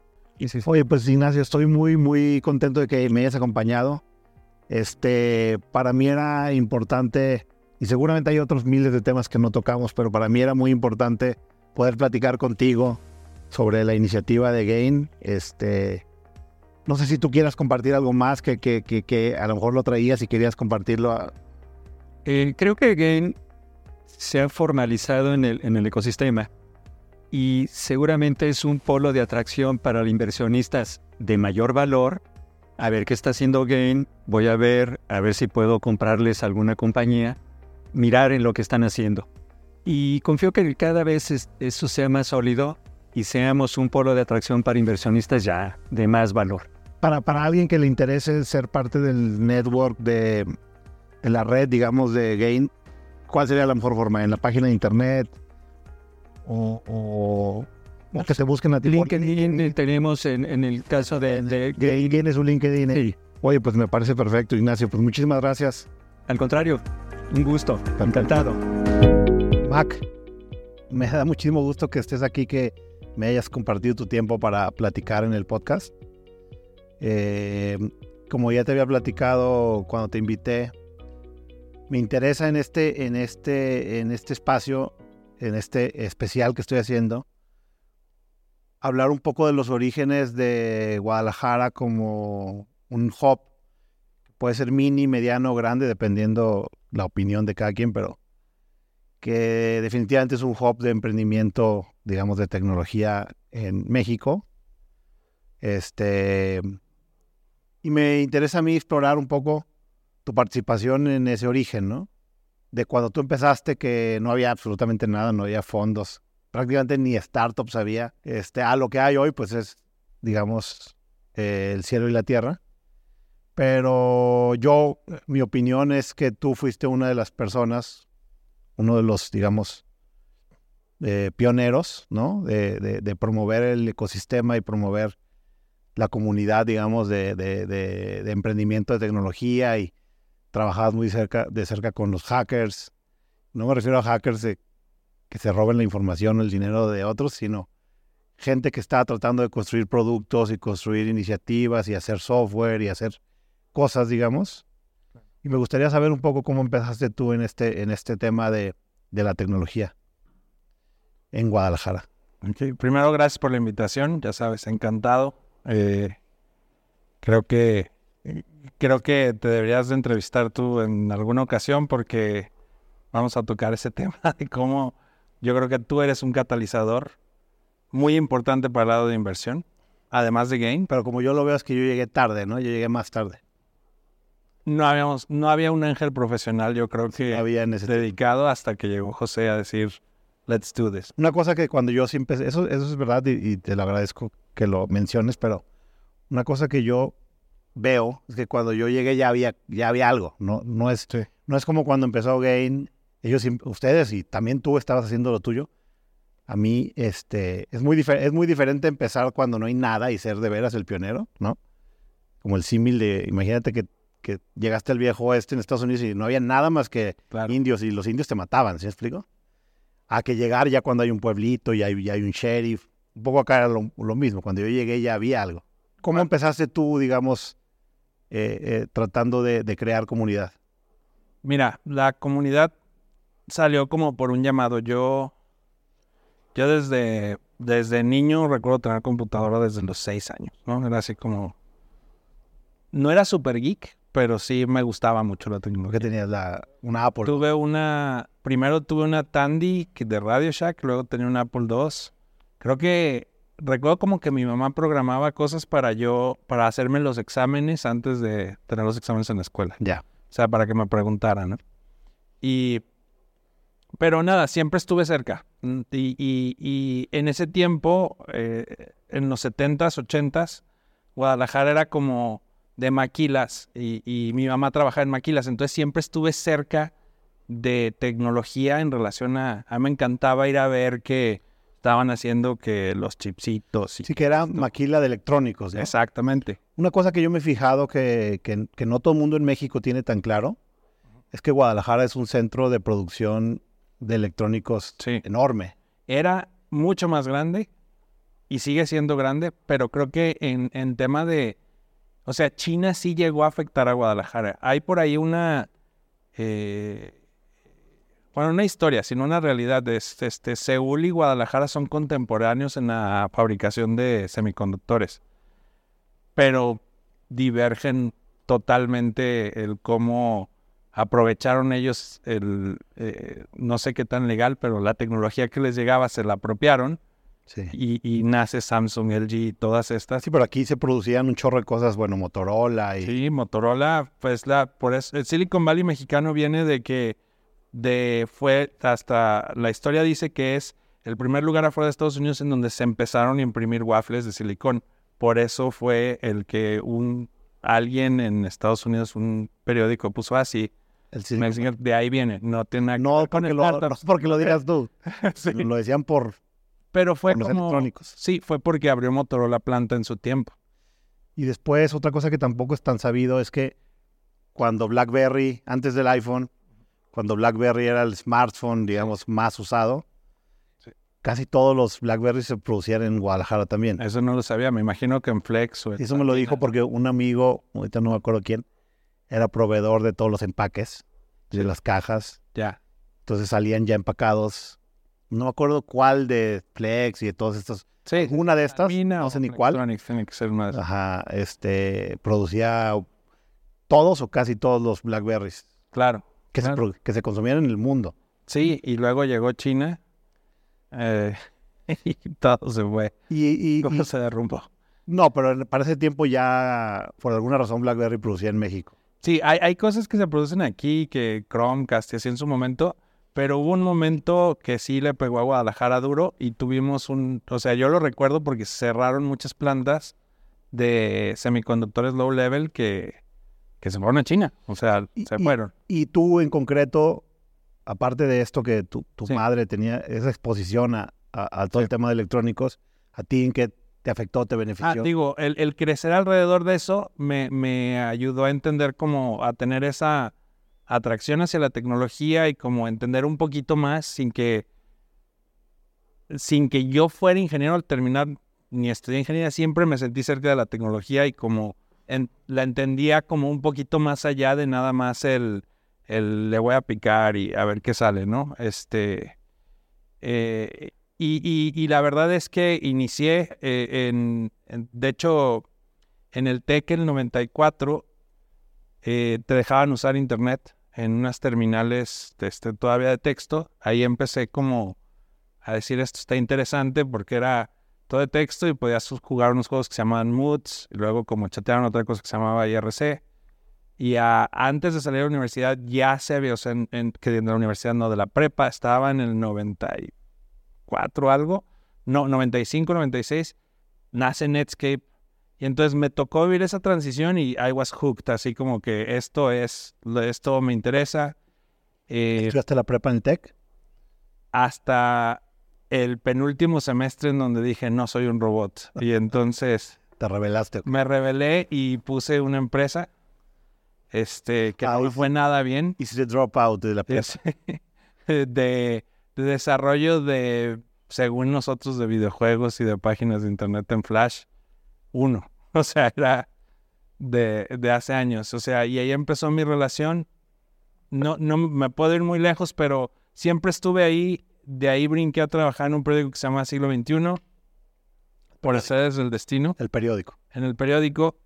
Speaker 4: Oye, pues Ignacio, estoy muy, muy contento de que me hayas acompañado. Este, para mí era importante, y seguramente hay otros miles de temas que no tocamos, pero para mí era muy importante poder platicar contigo sobre la iniciativa de Gain. Este, no sé si tú quieras compartir algo más que, que, que, a lo mejor lo traías y querías compartirlo.
Speaker 1: Eh, creo que Gain se ha formalizado en el, en el ecosistema y seguramente es un polo de atracción para inversionistas de mayor valor a ver qué está haciendo Gain, voy a ver, a ver si puedo comprarles alguna compañía, mirar en lo que están haciendo. Y confío que cada vez eso sea más sólido y seamos un polo de atracción para inversionistas ya de más valor.
Speaker 4: Para, para alguien que le interese ser parte del network de, la red, digamos, de Gain, ¿cuál sería la mejor forma? ¿En la página de internet? ¿O, o o que se busquen a ti.
Speaker 1: LinkedIn tenemos en, en, el caso de, de,
Speaker 4: ¿Tienes un LinkedIn?
Speaker 1: Sí.
Speaker 4: Oye, pues me parece perfecto, Ignacio. Pues muchísimas gracias.
Speaker 1: Al contrario, un gusto. Encantado.
Speaker 4: Mac, me da muchísimo gusto que estés aquí, que me hayas compartido tu tiempo para platicar en el podcast. Eh, como ya te había platicado cuando te invité, me interesa en este, en este, en este espacio, en este especial que estoy haciendo, hablar un poco de los orígenes de Guadalajara como un hub. Puede ser mini, mediano, grande, dependiendo la opinión de cada quien, pero que definitivamente es un hub de emprendimiento, digamos, de tecnología en México. Este, y me interesa a mí explorar un poco tu participación en ese origen, ¿no? De cuando tú empezaste que no había absolutamente nada, no había fondos, prácticamente ni startups había. Este, a lo que hay hoy, pues es, digamos, eh, el cielo y la tierra. Pero yo, mi opinión es que tú fuiste una de las personas, uno de los, digamos, eh, pioneros, ¿no? De, de, promover el ecosistema y promover la comunidad, digamos, de, de, emprendimiento de tecnología y trabajabas muy cerca, de cerca con los hackers. No me refiero a hackers de que se roben la información o el dinero de otros, sino gente que está tratando de construir productos y construir iniciativas y hacer software y hacer cosas, digamos. Y me gustaría saber un poco cómo empezaste tú en este, en este tema de, de la tecnología en Guadalajara.
Speaker 5: Primero, gracias por la invitación. Ya sabes, encantado. Eh, creo que creo que te deberías de entrevistar tú en alguna ocasión porque vamos a tocar ese tema de cómo yo creo que tú eres un catalizador muy importante para el lado de inversión, además de game.
Speaker 4: Pero como yo lo veo es que yo llegué tarde, ¿no? Yo llegué más tarde.
Speaker 5: No habíamos, no había un ángel profesional, yo creo que había en ese dedicado hasta que llegó José a decir, let's do this.
Speaker 4: Una cosa que cuando yo sí empecé, eso, eso es verdad y, te lo agradezco que lo menciones, pero una cosa que yo veo es que cuando yo llegué ya había, ya había algo, no, no, es, no es como cuando empezó Gain, ellos, ustedes y también tú estabas haciendo lo tuyo. A mí este, es, muy es muy diferente empezar cuando no hay nada y ser de veras el pionero, ¿no? Como el símil de, imagínate que, que, llegaste al viejo oeste en Estados Unidos y no había nada más que indios y los indios te mataban, ¿sí me explico? A que llegar ya cuando hay un pueblito y hay, hay un sheriff. Un poco acá era lo, mismo, cuando yo llegué ya había algo. ¿Cómo empezaste tú, digamos, eh, eh, tratando de, crear comunidad?
Speaker 5: Mira, la comunidad salió como por un llamado. Yo, yo desde, desde niño recuerdo tener computadora desde los seis años, ¿no? Era así como... No era super geek, pero sí me gustaba mucho la tecnología.
Speaker 4: ¿Qué tenías? La, una Apple.
Speaker 5: Tuve una... Primero tuve una Tandy de Radio Shack, luego tenía una Apple II. Creo que recuerdo como que mi mamá programaba cosas para yo, para hacerme los exámenes antes de tener los exámenes en la escuela.
Speaker 4: Ya.
Speaker 5: O sea, para que me preguntaran, ¿no? Y, pero nada, siempre estuve cerca. Mm, y, y, en ese tiempo, eh, en los 70s, 80s, Guadalajara era como de maquilas y, y mi mamá trabajaba en maquilas, entonces siempre estuve cerca de tecnología en relación a, a mí me encantaba ir a ver que estaban haciendo que los chipsitos.
Speaker 4: Y sí, que era maquila de electrónicos. ¿no?
Speaker 5: Exactamente.
Speaker 4: Una cosa que yo me he fijado que, que, no todo el mundo en México tiene tan claro es que Guadalajara es un centro de producción de electrónicos enorme.
Speaker 5: Era mucho más grande y sigue siendo grande, pero creo que en, en tema de... O sea, China sí llegó a afectar a Guadalajara. Hay por ahí una... Eh, bueno, una historia, sino una realidad. Este, Seúl y Guadalajara son contemporáneos en la fabricación de semiconductores, pero divergen totalmente el cómo aprovecharon ellos el, eh, no sé qué tan legal, pero la tecnología que les llegaba se la apropiaron. Y, nace Samsung, LG y todas estas.
Speaker 4: Sí, pero aquí se producían un chorro de cosas, bueno, Motorola y...
Speaker 5: Sí, Motorola, pues la, por eso, el Silicon Valley mexicano viene de que de fue hasta la historia dice que es el primer lugar afuera de Estados Unidos en donde se empezaron a imprimir waffles de silicón. Por eso fue el que un alguien en Estados Unidos, un periódico puso así. El de ahí viene, no tiene
Speaker 4: no, porque lo, no porque lo digas tú. Lo decían por
Speaker 5: pero fue como, electrónicos. Sí, fue porque abrió Motorola planta en su tiempo.
Speaker 4: Y después otra cosa que tampoco es tan sabido es que cuando BlackBerry antes del iPhone cuando BlackBerry era el smartphone, digamos, más usado, casi todos los BlackBerry se producían en Guadalajara también.
Speaker 5: Eso no lo sabía, me imagino que en Flex o
Speaker 4: Eso me lo dijo porque un amigo, ahorita no me acuerdo quién, era proveedor de todos los empaques, de las cajas.
Speaker 5: Ya.
Speaker 4: Entonces salían ya empacados. No me acuerdo cuál de Flex y de todos estos.
Speaker 5: Sí.
Speaker 4: Una de estas, no sé ni cuál.
Speaker 5: Tiene que ser más.
Speaker 4: Ajá, este, producía todos o casi todos los Blackberries.
Speaker 5: Claro
Speaker 4: que, se, que se consumían en el mundo.
Speaker 5: Sí, y luego llegó China eh, y todo se fue.
Speaker 4: Y,
Speaker 5: se derrumbó?
Speaker 4: No, pero para ese tiempo ya, por alguna razón, BlackBerry producía en México.
Speaker 5: Sí, hay, hay cosas que se producen aquí, que Chromecast y así en su momento, pero hubo un momento que sí le pegó a Guadalajara duro y tuvimos un, o sea, yo lo recuerdo porque cerraron muchas plantas de semiconductores low level que, que se fueron a China, o sea,
Speaker 4: Y-
Speaker 5: se fueron.
Speaker 4: Y tú en concreto, aparte de esto que tu, tu
Speaker 5: Sí.
Speaker 4: madre tenía esa exposición a, a- a todo el tema de electrónicos, ¿a ti en qué te afectó, te
Speaker 5: Ah,
Speaker 4: benefició?
Speaker 5: digo, el, crecer alrededor de eso me, ayudó a entender como a tener esa atracción hacia la tecnología y como entender un poquito más sin que sin que yo fuera ingeniero al terminar ni estudié ingeniería, siempre me sentí cerca de la tecnología y como la entendía como un poquito más allá de nada más el, el le voy a picar y a ver qué sale, ¿no? Este, eh, y, y- y la verdad es que inicié eh, en, de hecho, en el TEC el 94 eh, te dejaban usar internet en unas terminales este, todavía de texto. Ahí empecé como a decir esto está interesante porque era todo de texto y podías jugar unos juegos que se llamaban Moods y luego como chatearon otra cosa que se llamaba IRC. Y a- antes de salir de la universidad ya se había, o sea, en, en- de la universidad no, de la prepa, estaba en el 94 algo, no, 95, 96, nace Netscape. Y entonces me tocó vivir esa transición y I was hooked, así como que esto es, esto me interesa. Eh,
Speaker 4: ¿Estudiaste la prepa en Tech?
Speaker 5: hasta el penúltimo semestre en donde dije, no soy un robot. Y entonces
Speaker 4: ¿Te revelaste?
Speaker 5: me rebelé y puse una empresa este, que
Speaker 4: Ah,
Speaker 5: no fue nada bien.
Speaker 4: Hiciste dropout de la prepa.
Speaker 5: De desarrollo de, según nosotros, de videojuegos y de páginas de internet en Flash, uno. O sea, era de, de hace años. O sea, y ahí empezó mi relación. No, no me puedo ir muy lejos, pero siempre estuve ahí. De ahí brinqué a trabajar en un periódico que se llama Siglo XXI, por hacer el destino,
Speaker 4: El periódico.
Speaker 5: en el periódico.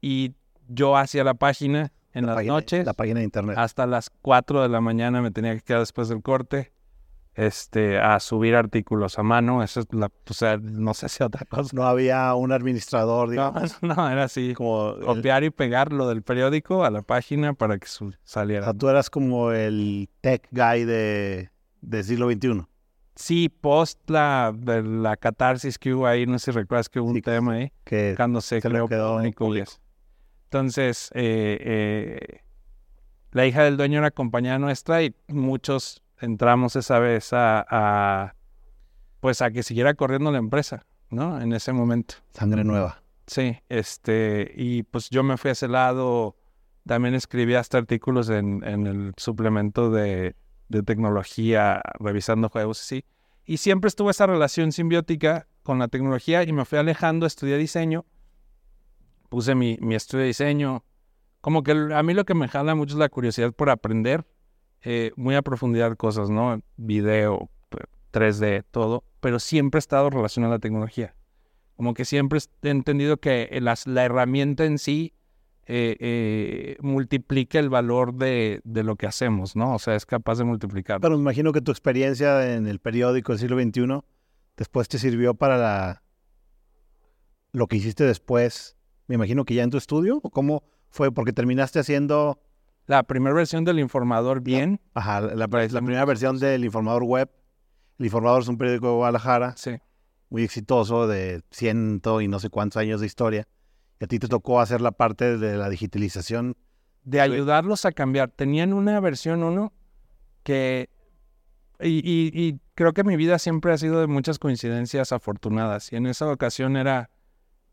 Speaker 5: Y yo hacía la página en
Speaker 4: la
Speaker 5: las
Speaker 4: página-
Speaker 5: noches.
Speaker 4: La página de internet.
Speaker 5: Hasta las 4 de la mañana me tenía que quedar después del corte este, a subir artículos a mano. Eso es la, o sea, no sé si otra cosa.
Speaker 4: No había un administrador, digamos,
Speaker 5: no, era así.
Speaker 4: como... el-
Speaker 5: Copiar y pegar lo del periódico a la página para que su-
Speaker 4: o
Speaker 5: saliera.
Speaker 4: sea, tú eras como el tech guy de, de siglo XXI.
Speaker 5: Sí, post la, de la catarsis que hubo ahí, no sé si recuerdas que hubo un tema ahí,
Speaker 4: Que
Speaker 5: cuando se,
Speaker 4: se le
Speaker 5: creó
Speaker 4: quedó
Speaker 5: eso. Entonces, eh, eh, la hija del dueño era compañera nuestra y muchos entramos esa vez a, a, pues a que siguiera corriendo la empresa, ¿no? En ese momento.
Speaker 4: sangre nueva.
Speaker 5: Sí, este, y pues yo me fui a ese lado, también escribí hasta artículos en, en el suplemento de, de tecnología, revisando juegos, sí. Y siempre estuvo esa relación simbiótica con la tecnología y me fui alejando, estudié diseño, puse mi, mi estudio de diseño. Como que a mí lo que me jala mucho es la curiosidad por aprender eh, muy a profundidad cosas, ¿no? Video, p- 3D, todo, pero siempre he estado relacionado a la tecnología. Como que siempre he entendido que las- la herramienta en sí eh, eh, multiplica el valor de, de lo que hacemos, ¿no? O sea, es capaz de multiplicar.
Speaker 4: Pero me imagino que tu experiencia en el periódico del siglo XXI después te sirvió para la, lo que hiciste después. Me imagino que ya en tu estudio, ¿o cómo fue? Porque terminaste haciendo
Speaker 5: La primera versión del informador, bien.
Speaker 4: ajá, la, la primera versión del Informador Web. El Informador es un periódico de Guadalajara,
Speaker 5: Sí.
Speaker 4: muy exitoso, de ciento y no sé cuántos años de historia. Y a ti te tocó hacer la parte de la digitalización.
Speaker 5: de ayudarlos a cambiar. Tenían una versión 1 que... Y, y- y creo que mi vida siempre ha sido de muchas coincidencias afortunadas. Y en esa ocasión era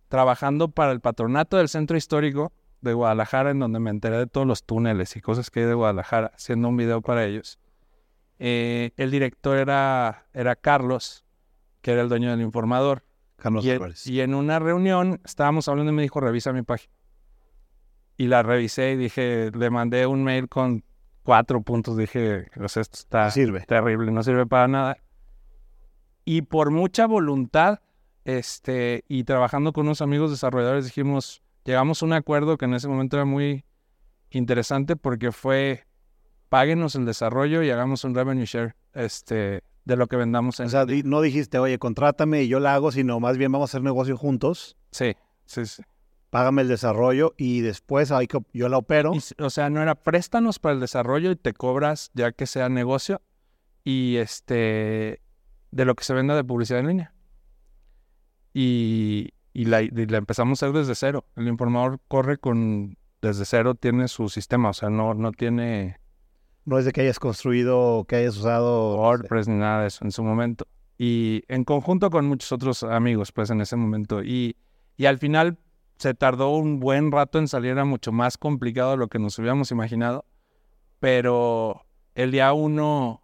Speaker 5: trabajando para el patronato del centro histórico de Guadalajara, en donde me enteré de todos los túneles y cosas que hay de Guadalajara, haciendo un video para ellos. Eh, el director era, era Carlos, que era el dueño del informador.
Speaker 4: Carlos
Speaker 5: Y y en una reunión estábamos hablando y me dijo, revisa mi página. Y la revisé y dije, le mandé un mail con cuatro puntos. Dije, esto está
Speaker 4: Sirve.
Speaker 5: terrible, no sirve para nada. Y por mucha voluntad, este, y trabajando con unos amigos desarrolladores, dijimos, llegamos a un acuerdo que en ese momento era muy interesante porque fue, páguenos el desarrollo y hagamos un revenue share, este, de lo que vendamos en...
Speaker 4: O sea, no dijiste, oye, contrátame y yo la hago, sino más bien vamos a hacer negocio juntos.
Speaker 5: Sí, sí, sí.
Speaker 4: págame el desarrollo y después hay que, yo la opero.
Speaker 5: o sea, no era préstanos para el desarrollo y te cobras ya que sea negocio y este de lo que se venda de publicidad en línea. Y, la, empezamos a hacer desde cero. El informador corre con desde cero, tiene su sistema, o sea, no, no tiene...
Speaker 4: No es de que hayas construido, que hayas usado...
Speaker 5: WordPress ni nada de eso en su momento. Y en conjunto con muchos otros amigos, pues en ese momento. Y, y al final se tardó un buen rato en salir, era mucho más complicado de lo que nos hubiéramos imaginado. Pero el día uno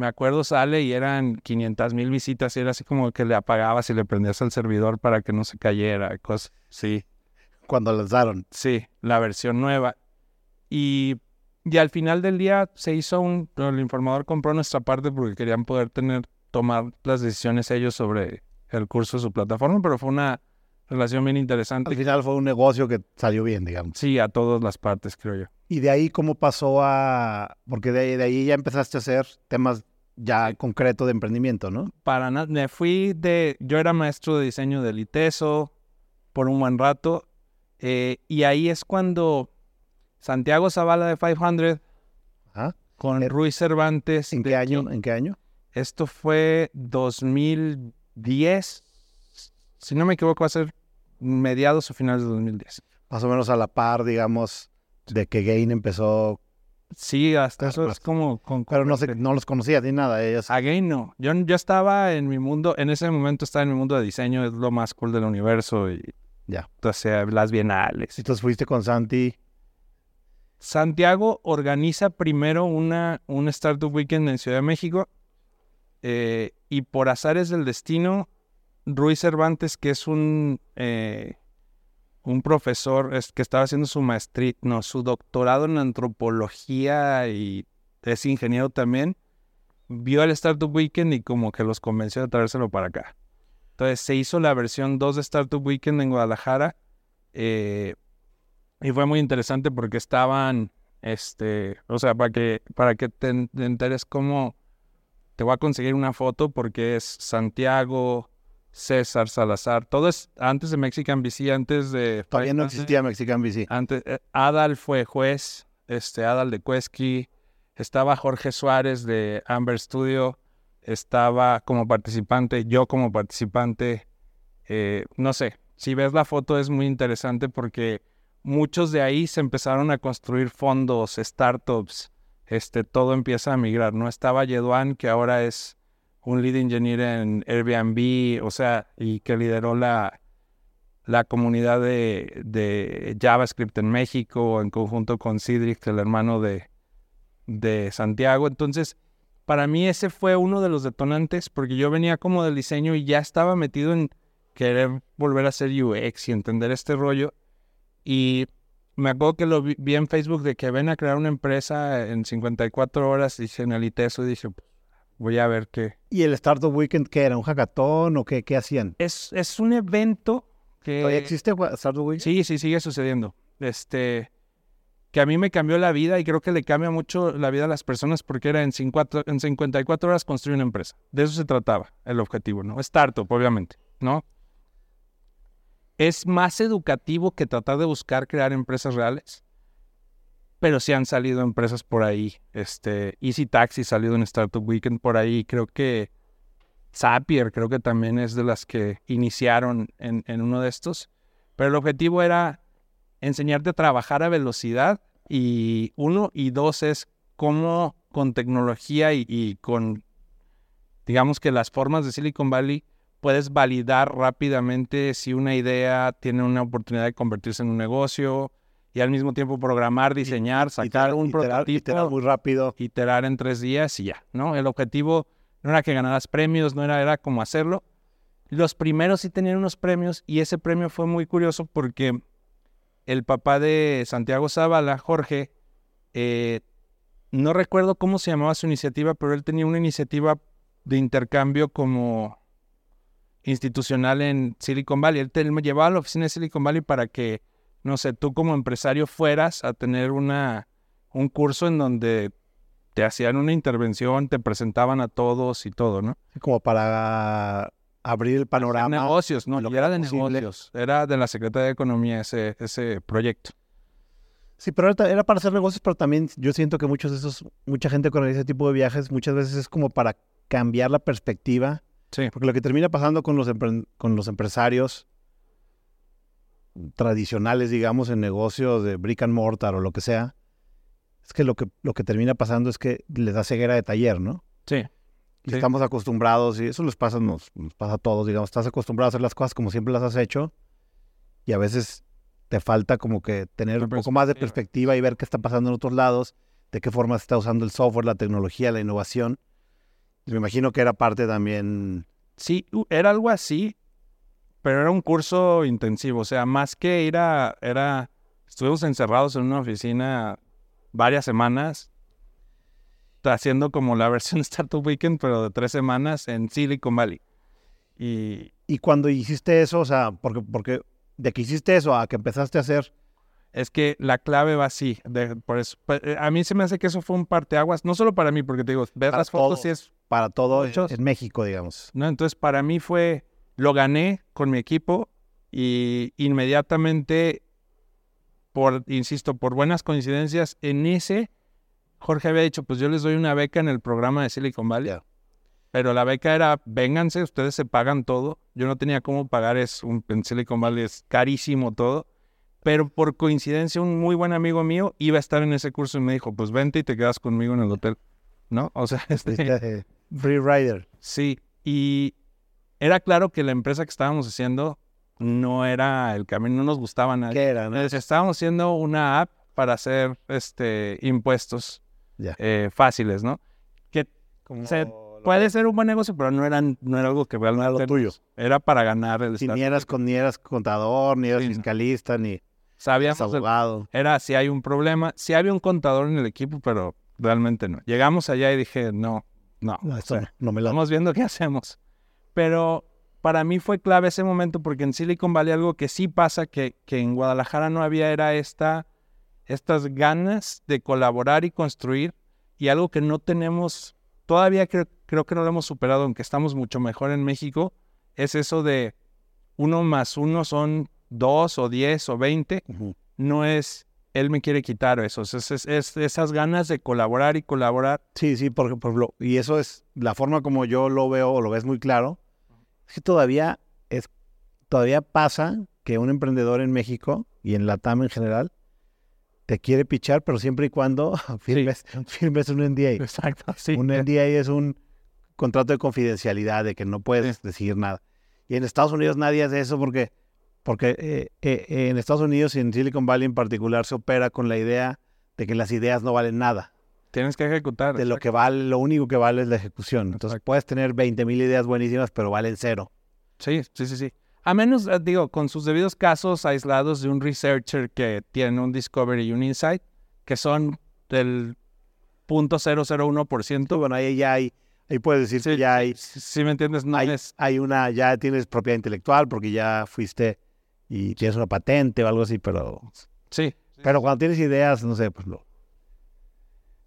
Speaker 5: me acuerdo, sale y eran 500 mil visitas y era así como que le apagabas y le prendías al servidor para que no se cayera, cosas, sí.
Speaker 4: Cuando lanzaron.
Speaker 5: Sí, la versión nueva. Y, y al final del día se hizo un, el informador compró nuestra parte porque querían poder tener, tomar las decisiones ellos sobre el curso de su plataforma, pero fue una relación bien interesante.
Speaker 4: Al final fue un negocio que salió bien, digamos.
Speaker 5: Sí, a todas las partes, creo yo.
Speaker 4: ¿Y de ahí cómo pasó a...? Porque de, de ahí ya empezaste a hacer temas ya concreto de emprendimiento, ¿no?
Speaker 5: Para nada, me fui de, yo era maestro de diseño del ITESO por un buen rato, eh, y ahí es cuando Santiago Zavala de 500 con eh, Ruiz Cervantes.
Speaker 4: ¿En qué año? ¿En qué año?
Speaker 5: Esto fue 2010, si no me equivoco va a ser mediados o finales de 2010.
Speaker 4: Más o menos a la par, digamos, de que Gain empezó
Speaker 5: Sí, hasta eso es como...
Speaker 4: Con, pero no, sé, no los conocía ni nada. Ellos.
Speaker 5: Again, no. Yo, yo estaba en mi mundo, en ese momento estaba en mi mundo de diseño, es lo más cool del universo y...
Speaker 4: Ya.
Speaker 5: Entonces, las bienales.
Speaker 4: Entonces fuiste con Santi.
Speaker 5: Santiago organiza primero una, un Startup Weekend en Ciudad de México eh, y por azares del destino, Ruiz Cervantes, que es un... Eh, un profesor es, que estaba haciendo su maestría, no, su doctorado en antropología y es ingeniero también, vio el Startup Weekend y como que los convenció de traérselo para acá. Entonces se hizo la versión 2 de Startup Weekend en Guadalajara eh, y fue muy interesante porque estaban, este, o sea, para que, para que te enteres cómo te voy a conseguir una foto porque es Santiago, César Salazar. Todo es antes de Mexican VC, antes de...
Speaker 4: Todavía no existía Mexican VC.
Speaker 5: Antes, eh, Adal fue juez, este, Adal de Cuesqui. Estaba Jorge Suárez de Amber Studio. Estaba como participante, yo como participante. Eh, no sé, si ves la foto es muy interesante porque muchos de ahí se empezaron a construir fondos, startups. Este, todo empieza a migrar. No estaba Yeduan, que ahora es un lead engineer en Airbnb, o sea, y que lideró la, la comunidad de, de, JavaScript en México en conjunto con Cedric, el hermano de, de Santiago. Entonces, para mí ese fue uno de los detonantes porque yo venía como del diseño y ya estaba metido en querer volver a hacer UX y entender este rollo. Y me acuerdo que lo vi, en Facebook de que ven a crear una empresa en 54 horas, en el ITESO y dije, Voy a ver qué.
Speaker 4: ¿Y el Startup Weekend qué era? ¿Un hackathon o qué, qué hacían?
Speaker 5: Es, es un evento que...
Speaker 4: ¿Todavía existe Startup Weekend?
Speaker 5: Sí, sí, sigue sucediendo. Este, que a mí me cambió la vida y creo que le cambia mucho la vida a las personas porque era en, en 54 horas construir una empresa. De eso se trataba el objetivo, ¿no? Startup, obviamente, ¿no? Es más educativo que tratar de buscar crear empresas reales pero sí han salido empresas por ahí. Este, Easy Taxi salido en Startup Weekend por ahí. Creo que Zapier, creo que también es de las que iniciaron en, uno de estos. Pero el objetivo era enseñarte a trabajar a velocidad y uno y dos es cómo con tecnología y, y con, digamos que las formas de Silicon Valley, puedes validar rápidamente si una idea tiene una oportunidad de convertirse en un negocio, y al mismo tiempo programar, diseñar, sacar un prototipo.
Speaker 4: Iterar muy rápido.
Speaker 5: Iterar en tres días y ya, ¿no? El objetivo no era que ganaras premios, no era, era como hacerlo. Los primeros sí tenían unos premios y ese premio fue muy curioso porque el papá de Santiago Zavala, Jorge, eh, no recuerdo cómo se llamaba su iniciativa, pero él tenía una iniciativa de intercambio como institucional en Silicon Valley. Él, él me llevaba a la oficina de Silicon Valley para que no sé, tú como empresario fueras a tener una, un curso en donde te hacían una intervención, te presentaban a todos y todo, ¿no?
Speaker 4: Como para abrir el panorama.
Speaker 2: Negocios, no,
Speaker 4: lo que
Speaker 2: era de
Speaker 4: posible.
Speaker 2: negocios. Era de la Secretaría de Economía ese, ese proyecto.
Speaker 4: Sí, pero era, para hacer negocios, pero también yo siento que muchos de esos, mucha gente con ese tipo de viajes, muchas veces es como para cambiar la perspectiva,
Speaker 2: Sí.
Speaker 4: porque lo que termina pasando con los, con los empresarios tradicionales, digamos, en negocios de brick and mortar o lo que sea, es que lo que, lo que termina pasando es que les da ceguera de taller, ¿no?
Speaker 2: Sí.
Speaker 4: Y
Speaker 2: Sí.
Speaker 4: estamos acostumbrados, y eso les pasa, nos, nos pasa a todos, digamos, estás acostumbrado a hacer las cosas como siempre las has hecho, y a veces te falta como que tener un poco más de
Speaker 2: perspectiva.
Speaker 4: y ver qué está pasando en otros lados, de qué forma se está usando el software, la tecnología, la innovación. Y me imagino que era parte también,
Speaker 2: Sí, era algo así, pero era un curso intensivo. O sea, más que ir a... Era, estuvimos encerrados en una oficina varias semanas, haciendo como la versión Startup Weekend, pero de tres semanas en Silicon Valley. Y
Speaker 4: y cuando hiciste eso, o sea, porque, porque de que hiciste eso a que empezaste a hacer,
Speaker 2: es que la clave va así. de- por eso, Pe- eh, a mí se me hace que eso fue un parteaguas, no solo para mí, porque te digo, ver las fotos
Speaker 4: todo.
Speaker 2: y es
Speaker 4: para todo en México, digamos.
Speaker 2: ¿no? Entonces, para mí fue, lo gané con mi equipo y inmediatamente, por, insisto, por buenas coincidencias, en ese, Jorge había dicho, pues yo les doy una beca en el programa de Silicon Valley.
Speaker 4: Ya.
Speaker 2: Pero la beca era, vénganse, ustedes se pagan todo. Yo no tenía cómo pagar, es un, en Silicon Valley es carísimo todo. Pero por coincidencia, un muy buen amigo mío iba a estar en ese curso y me dijo, pues vente y te quedas conmigo en el hotel. ¿No? O sea, este,
Speaker 4: Este, Free Rider.
Speaker 2: Sí, y era claro que la empresa que estábamos haciendo no era el camino, no nos gustaba nada.
Speaker 4: ¿Qué era? no?
Speaker 2: Estábamos haciendo una app para hacer este impuestos eh, fáciles, ¿no? Que
Speaker 4: Como
Speaker 2: se-
Speaker 4: lo-
Speaker 2: puede ser un buen negocio, pero no, eran, no era algo que realmente
Speaker 4: lo tuyo.
Speaker 2: era para ganar el
Speaker 4: Si ni eras, con, ni eras contador, ni eras
Speaker 2: Sí, no.
Speaker 4: fiscalista, ni
Speaker 2: Sabíamos el-
Speaker 4: abogado.
Speaker 2: era si hay un problema, si había un contador en el equipo, pero realmente no. Llegamos allá y dije, no, no.
Speaker 4: No,
Speaker 2: o
Speaker 4: esto
Speaker 2: sea,
Speaker 4: no, no me la...
Speaker 2: Estamos viendo qué hacemos. Pero para mí fue clave ese momento porque en Silicon Valley algo que sí pasa que, que en Guadalajara no había era esta, estas ganas de colaborar y construir y algo que no tenemos, todavía creo, creo que no lo hemos superado, aunque estamos mucho mejor en México, es eso de uno más uno son dos o diez o veinte, no es él me quiere quitar eso, es, es- es esas ganas de colaborar y colaborar.
Speaker 4: Sí, sí, porque, por ejemplo, y eso es la forma como yo lo veo o lo ves muy claro, es que todavía es, todavía pasa que un emprendedor en México y en la TAM en general te quiere pichar, pero siempre y cuando firmes, firmes un NDA.
Speaker 2: Exacto, sí.
Speaker 4: Un NDA es un contrato de confidencialidad, de que no puedes decir nada. Y en Estados Unidos nadie hace eso porque, porque eh, eh, eh, en Estados Unidos y en Silicon Valley en particular se opera con la idea de que las ideas no valen nada.
Speaker 2: Tienes que ejecutar.
Speaker 4: De lo que vale, lo único que vale es la ejecución. Entonces
Speaker 2: Exacto.
Speaker 4: puedes tener 20 mil ideas buenísimas, pero valen cero.
Speaker 2: Sí, sí, sí, sí. A menos, eh, digo, con sus debidos casos aislados de un researcher que tiene un discovery y un insight, que son del punto 001%.
Speaker 4: Bueno, ahí ya hay, ahí puedes decir
Speaker 2: Sí,
Speaker 4: que ya hay,
Speaker 2: Si si me entiendes, no
Speaker 4: hay,
Speaker 2: es...
Speaker 4: hay una, ya tienes propiedad intelectual porque ya fuiste y tienes una patente o algo así, pero,
Speaker 2: Sí.
Speaker 4: pero cuando tienes ideas, no sé, pues lo,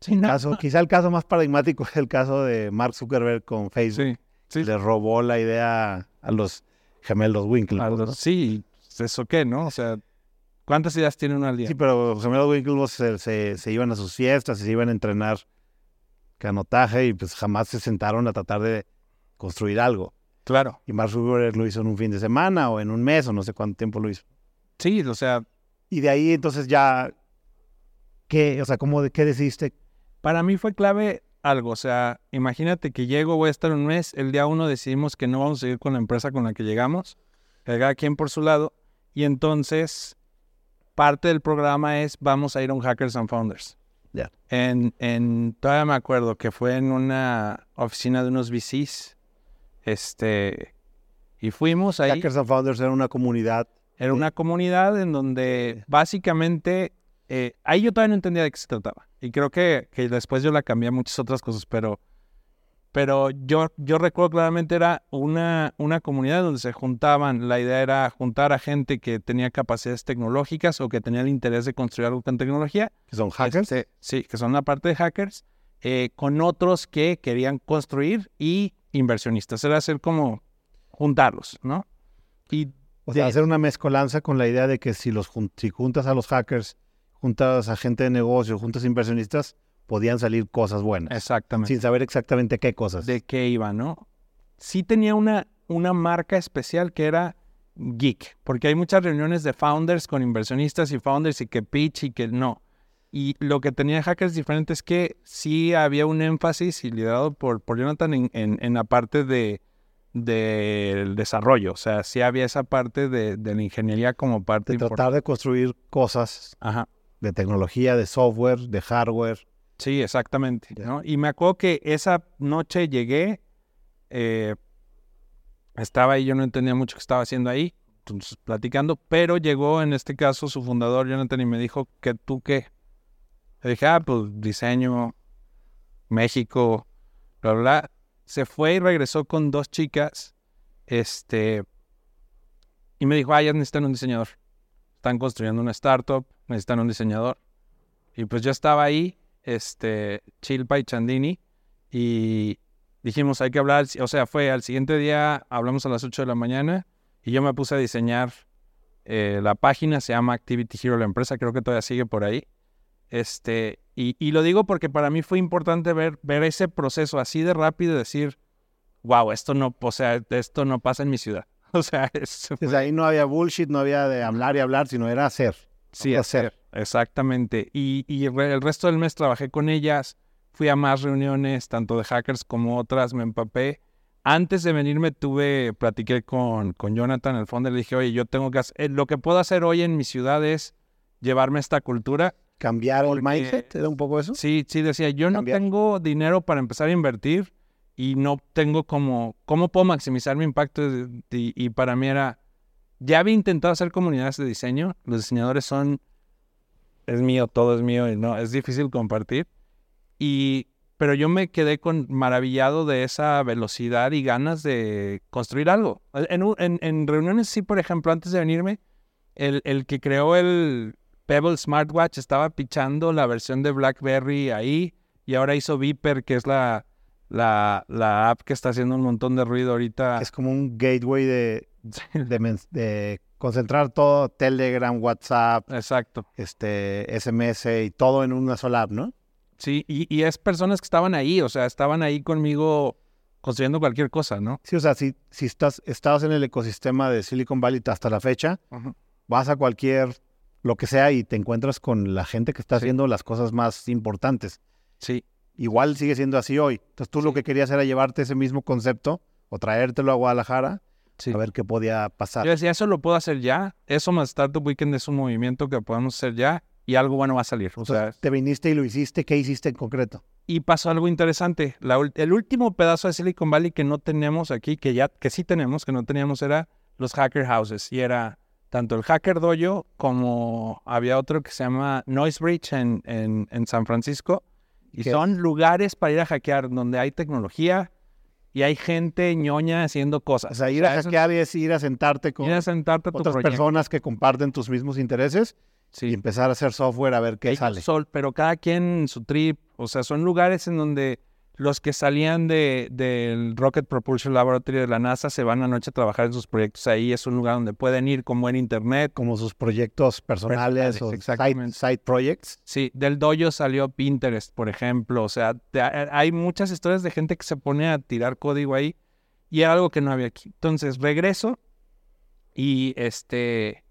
Speaker 2: Sí, no.
Speaker 4: caso, quizá el caso más paradigmático es el caso de Mark Zuckerberg con Facebook.
Speaker 2: Sí, sí.
Speaker 4: Le robó la idea a los gemelos Winklevoss.
Speaker 2: A
Speaker 4: ¿no?
Speaker 2: sí, ¿eso qué, no? O sea, ¿cuántas ideas tiene uno al día?
Speaker 4: Sí, pero los gemelos Winklevoss se, se, se iban a sus fiestas se iban a entrenar canotaje y pues jamás se sentaron a tratar de construir algo.
Speaker 2: Claro.
Speaker 4: Y Mark Zuckerberg lo hizo en un fin de semana o en un mes o no sé cuánto tiempo lo hizo.
Speaker 2: Sí, o sea,
Speaker 4: Y de ahí entonces ya, ¿qué? O sea, ¿cómo, de- ¿qué decidiste?
Speaker 2: para mí fue clave algo. O sea, imagínate que llego, voy a estar un mes, el día uno decidimos que no vamos a seguir con la empresa con la que llegamos, cada quien por su lado, y entonces parte del programa es vamos a ir a un Hackers and Founders.
Speaker 4: Ya.
Speaker 2: En, en, todavía me acuerdo que fue en una oficina de unos VCs, este, y fuimos ahí.
Speaker 4: Hackers and Founders era una comunidad.
Speaker 2: Era una comunidad en donde básicamente, eh, ahí yo todavía no entendía de qué se trataba. Y creo que, que después yo la cambié a muchas otras cosas, pero, pero yo, yo recuerdo claramente era una, una comunidad donde se juntaban, la idea era juntar a gente que tenía capacidades tecnológicas o que tenía el interés de construir algo con tecnología.
Speaker 4: que son hackers.
Speaker 2: Este, sí, que son la parte de hackers, eh, con otros que querían construir y inversionistas. Era hacer como
Speaker 6: juntarlos, ¿no?
Speaker 4: Y o sea, hacer una mezcolanza con la idea de que si, los, si juntas a los hackers, juntas a gente de negocio, juntas inversionistas, podían salir cosas buenas.
Speaker 6: Exactamente.
Speaker 4: Sin saber exactamente qué cosas.
Speaker 6: De qué iba, ¿no? Sí tenía una, una marca especial que era geek, porque hay muchas reuniones de founders con inversionistas y founders y que pitch y que no. Y lo que tenía Hackers diferente es que sí había un énfasis y liderado por, por Jonathan en, en la parte de del desarrollo. O sea, sí había esa parte de, la ingeniería como parte
Speaker 4: de tratar de construir cosas de tecnología, de software, de hardware.
Speaker 6: Sí, exactamente. Y me acuerdo que esa noche llegué, eh, estaba ahí, yo no entendía mucho qué estaba haciendo ahí, entonces, platicando, pero llegó en este caso su fundador, Jonathan, y me dijo que tú qué. Le dije, ah, pues diseño, México, bla, bla se fue y regresó con dos chicas, este, y me dijo, ah, ya necesitan un diseñador. Están construyendo una startup, necesitan un diseñador. Y pues yo estaba ahí, este, Chilpa y Chandini, y dijimos, hay que hablar, o sea, fue al siguiente día, hablamos a las 8 de la mañana, y yo me puse a diseñar eh, la página, se llama Activity Hero, la empresa, creo que todavía sigue por ahí. Este, y, lo digo porque para mí fue importante ver, ver ese proceso así de rápido y decir, wow, esto no, o sea, esto no pasa en mi ciudad. O sea,
Speaker 4: Desde ahí no había bullshit, no había de hablar y hablar, sino era hacer.
Speaker 6: Sí, hacer. Exactamente. Y, el resto del mes trabajé con ellas, fui a más reuniones, tanto de hackers como otras, me empapé. Antes de venirme tuve, platiqué con, con Jonathan, el fondo, le dije, oye, yo tengo que hacer, eh, lo que puedo hacer hoy en mi ciudad es llevarme esta cultura
Speaker 4: cambiar el mindset, ¿era un poco eso?
Speaker 6: Sí, sí, decía, yo no tengo dinero para empezar a invertir y no tengo como, ¿cómo puedo maximizar mi impacto? Y, para mí era, ya había intentado hacer comunidades de diseño, los diseñadores son, es mío, todo es mío, y no, es difícil compartir. Y, pero yo me quedé con maravillado de esa velocidad y ganas de construir algo. En, en, reuniones, sí, por ejemplo, antes de venirme, el, el que creó el, Pebble Smartwatch estaba pichando la versión de BlackBerry ahí y ahora hizo Viper, que es la, la, la app que está haciendo un montón de ruido ahorita.
Speaker 4: Es como un gateway de, de, concentrar todo, Telegram, WhatsApp,
Speaker 6: Exacto.
Speaker 4: este, SMS y todo en una sola app, ¿no?
Speaker 6: Sí, y, y, es personas que estaban ahí, o sea, estaban ahí conmigo construyendo cualquier cosa, ¿no?
Speaker 4: Sí, o sea, si, si estás, estás en el ecosistema de Silicon Valley hasta la fecha, vas a cualquier lo que sea y te encuentras con la gente que está haciendo las cosas más importantes.
Speaker 6: Sí.
Speaker 4: Igual sigue siendo así hoy. Entonces tú lo que querías era llevarte ese mismo concepto o traértelo a Guadalajara a ver qué podía pasar.
Speaker 6: Yo decía, eso lo puedo hacer ya. Eso más Startup Weekend es un movimiento que podemos hacer ya y algo bueno va a salir.
Speaker 4: O, sea, te viniste y lo hiciste. ¿Qué hiciste en concreto?
Speaker 6: Y pasó algo interesante. el último pedazo de Silicon Valley que no teníamos aquí, que ya que sí tenemos, que no teníamos, era los hacker houses. Y era tanto el Hacker Dojo como había otro que se llama Noise Bridge en, en, San Francisco. Y son lugares para ir a hackear donde hay tecnología y hay gente ñoña haciendo cosas.
Speaker 4: O sea, ir a hackear es ir a sentarte con
Speaker 6: sentarte
Speaker 4: otras personas que comparten tus mismos intereses y empezar a hacer software a ver qué sale.
Speaker 6: Sol, pero cada quien su trip. O sea, son lugares en donde los que salían de, del Rocket Propulsion Laboratory de la NASA se van anoche a trabajar en sus proyectos ahí. Es un lugar donde pueden ir con buen internet.
Speaker 4: Como sus proyectos personales, o side, projects.
Speaker 6: Sí, del dojo salió Pinterest, por ejemplo. O sea, hay muchas historias de gente que se pone a tirar código ahí y era algo que no había aquí. Entonces regreso y este...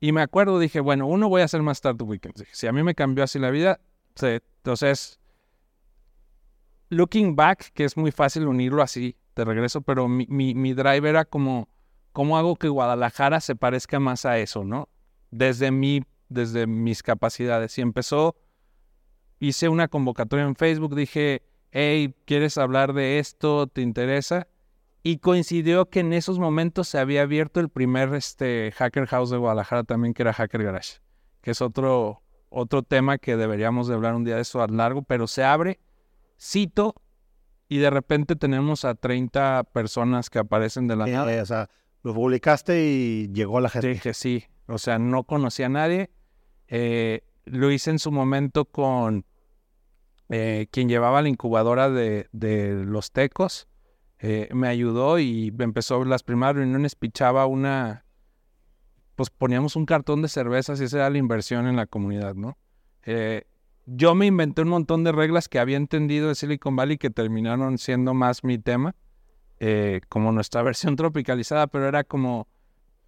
Speaker 6: Y me acuerdo, dije, bueno, uno voy a hacer más Startup Weekends. Si a mí me cambió así la vida, entonces looking back, que es muy fácil unirlo así de regreso, pero mi, mi, drive era como, ¿cómo hago que Guadalajara se parezca más a eso, no? Desde mi, desde mis capacidades. Y empezó, hice una convocatoria en Facebook, dije, hey, ¿quieres hablar de esto? ¿Te interesa? Y coincidió que en esos momentos se había abierto el primer este, Hacker House de Guadalajara también, que era Hacker Garage, que es otro, otro tema que deberíamos de hablar un día de eso a largo, pero se abre cito y de repente tenemos a 30 personas que aparecen de la
Speaker 4: nada. o sea, lo publicaste y llegó la gente.
Speaker 6: Dije, sí, o sea, no conocía a nadie. Eh, lo hice en su momento con eh, quien llevaba la incubadora de, los tecos, eh, me ayudó y empezó las primeras reuniones, pichaba una, pues poníamos un cartón de cervezas y esa era la inversión en la comunidad, ¿no? Eh, yo me inventé un montón de reglas que había entendido de Silicon Valley que terminaron siendo más mi tema, eh, como nuestra versión tropicalizada, pero era como,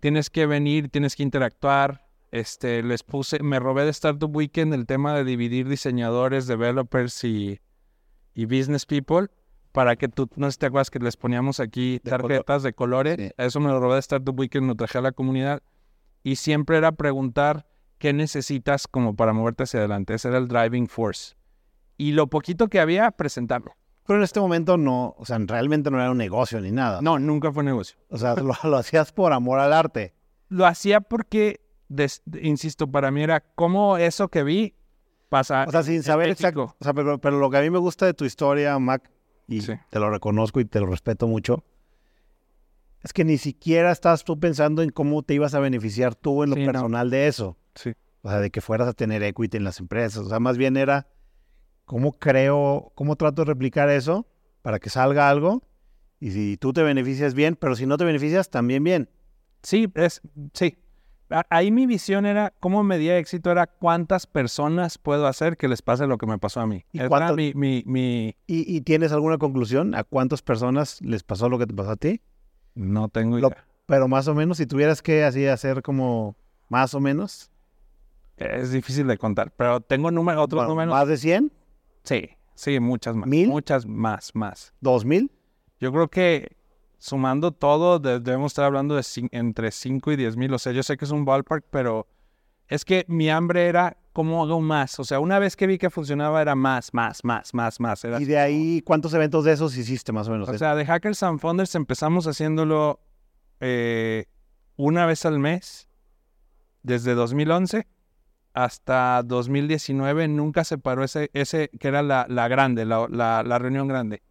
Speaker 6: tienes que venir, tienes que interactuar. Este, les puse, me robé de Startup Weekend el tema de dividir diseñadores, developers y, y business people para que tú, no sé si te acuerdas que les poníamos aquí tarjetas de colores. Eso me lo robé de Startup Weekend, lo traje a la comunidad. Y siempre era preguntar, qué necesitas como para moverte hacia adelante. Ese era el driving force. Y lo poquito que había, presentarlo.
Speaker 4: Pero en este momento no, o sea, realmente no era un negocio ni nada.
Speaker 6: No, nunca fue negocio.
Speaker 4: O sea, lo, hacías por amor al arte.
Speaker 6: Lo hacía porque, insisto, para mí era como eso que vi pasa.
Speaker 4: O sea, sin saber exacto. O sea, pero, pero, lo que a mí me gusta de tu historia, Mac, y te lo reconozco y te lo respeto mucho, es que ni siquiera estás tú pensando en cómo te ibas a beneficiar tú en lo personal de eso.
Speaker 6: Sí.
Speaker 4: O sea, de que fueras a tener equity en las empresas. O sea, más bien era cómo creo, cómo trato de replicar eso para que salga algo. Y si tú te beneficias bien, pero si no te beneficias, también bien.
Speaker 6: Sí, es, sí. Ahí mi visión era, cómo medía éxito, era cuántas personas puedo hacer que les pase lo que me pasó a mí.
Speaker 4: ¿Y, ¿Y, tienes alguna conclusión? ¿A cuántas personas les pasó lo que te pasó a ti?
Speaker 6: No tengo idea.
Speaker 4: pero más o menos, si tuvieras que así hacer como más o menos.
Speaker 6: Es difícil de contar, pero tengo número, otros números.
Speaker 4: ¿Más de 100?
Speaker 6: Sí, sí, muchas más.
Speaker 4: ¿Mil?
Speaker 6: Muchas más, más.
Speaker 4: ¿Dos mil?
Speaker 6: Yo creo que sumando todo, debemos estar hablando de entre 5 y 10 mil. O sea, yo sé que es un ballpark, pero es que mi hambre era cómo hago más. O sea, una vez que vi que funcionaba era más, más, más, más, más.
Speaker 4: ¿Y de ahí cuántos eventos de esos hiciste más o menos?
Speaker 6: O sea, de Hackers and Founders empezamos haciéndolo eh, una vez al mes desde 2011 hasta 2019 nunca se paró ese, ese que era la, la grande, la, la, reunión grande.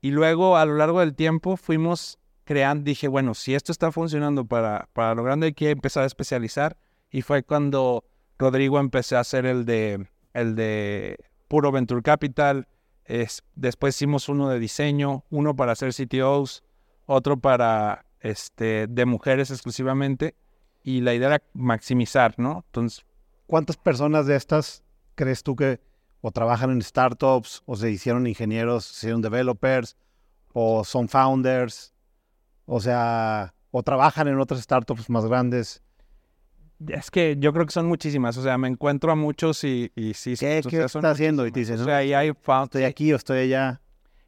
Speaker 6: Y luego a lo largo del tiempo fuimos creando, dije, bueno, si esto está funcionando para, para lo grande hay que empezar a especializar. Y fue cuando Rodrigo empecé a hacer el de, el de puro Venture Capital. Es, después hicimos uno de diseño, uno para hacer CTOs, otro para este, de mujeres exclusivamente y la idea era maximizar, ¿no? Entonces...
Speaker 4: ¿Cuántas personas de estas crees tú que o trabajan en startups o se hicieron ingenieros, se hicieron developers o son founders? O sea, o trabajan en otras startups más grandes.
Speaker 6: Es que yo creo que son muchísimas. O sea, me encuentro a muchos y, y sí.
Speaker 4: ¿Qué, ¿qué estás haciendo? Y te dices,
Speaker 6: o sea, ahí hay founders.
Speaker 4: Estoy aquí o estoy allá.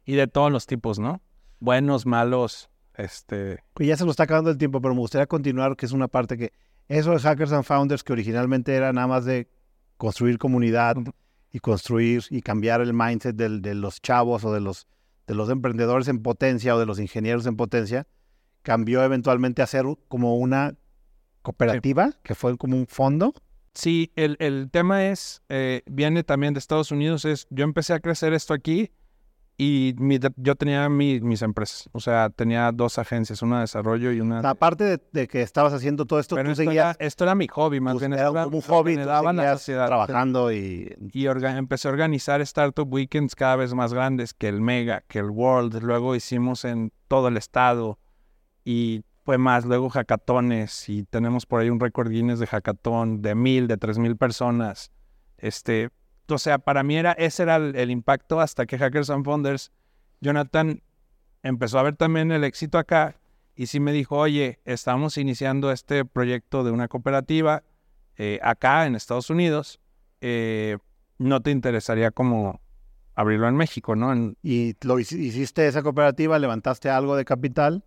Speaker 6: Y de todos los tipos, ¿no? Buenos, malos, este...
Speaker 4: Pues ya se nos está acabando el tiempo, pero me gustaría continuar, que es una parte que... Eso de Hackers and Founders, que originalmente era nada más de construir comunidad y construir y cambiar el mindset de los chavos o de los, de los emprendedores en potencia o de los ingenieros en potencia, cambió eventualmente a ser como una cooperativa, que fue como un fondo.
Speaker 6: Sí, el, el tema es, eh, viene también de Estados Unidos, es, yo empecé a crecer esto aquí y yo tenía mis empresas, o sea, tenía dos agencias, una de desarrollo y una...
Speaker 4: aparte de, que estabas haciendo todo esto,
Speaker 6: tú esto, seguías, era, esto era mi hobby, más bien.
Speaker 4: Era como un hobby, me daban la sociedad. Trabajando y...
Speaker 6: Y empecé a organizar Startup Weekends cada vez más grandes que el Mega, que el World. Luego hicimos en todo el estado y fue más. Luego hackatones y tenemos por ahí un récord Guinness de hackatón de mil, de tres mil personas. Este, o sea, para mí era, ese era el, impacto hasta que Hackers and Founders, Jonathan empezó a ver también el éxito acá y sí me dijo, oye, estamos iniciando este proyecto de una cooperativa eh, acá en Estados Unidos, eh, ¿no te interesaría como abrirlo en México, no?
Speaker 4: y lo hiciste esa cooperativa, levantaste algo de capital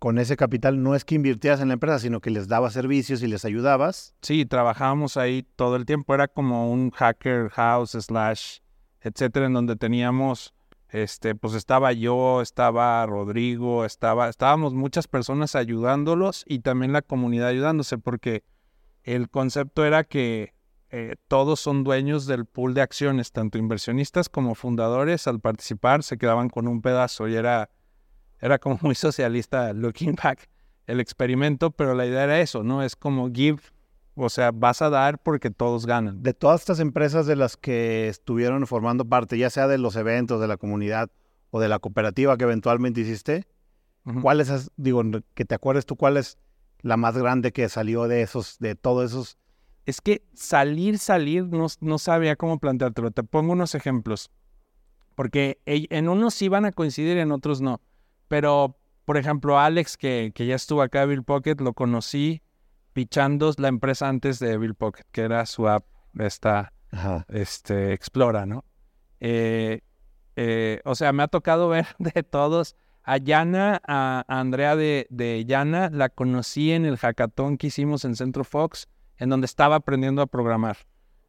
Speaker 4: con ese capital no es que invirtieras en la empresa, sino que les dabas servicios y les ayudabas.
Speaker 6: Sí, trabajábamos ahí todo el tiempo. Era como un hacker house slash, etcétera, en donde teníamos, este, pues estaba yo, estaba Rodrigo, estaba, estábamos muchas personas ayudándolos y también la comunidad ayudándose, porque el concepto era que eh, todos son dueños del pool de acciones, tanto inversionistas como fundadores. Al participar se quedaban con un pedazo y era era como muy socialista, looking back, el experimento, pero la idea era eso, ¿no? Es como give, o sea, vas a dar porque todos ganan.
Speaker 4: De todas estas empresas de las que estuvieron formando parte, ya sea de los eventos, de la comunidad o de la cooperativa que eventualmente hiciste, ¿cuál es, digo, que te acuerdes tú, cuál es la más grande que salió de esos, de todos esos?
Speaker 6: Es que salir, salir, no, no sabía cómo planteártelo. Te pongo unos ejemplos. Porque en unos iban a coincidir, en otros no. Pero, por ejemplo, Alex, que, que ya estuvo acá en Bill Pocket, lo conocí pichando la empresa antes de Bill Pocket, que era su app, esta, este, Explora, ¿no? Eh, eh, o sea, me ha tocado ver de todos. A Yana, a, Andrea de, de Yana, la conocí en el hackathon que hicimos en Centro Fox, en donde estaba aprendiendo a programar.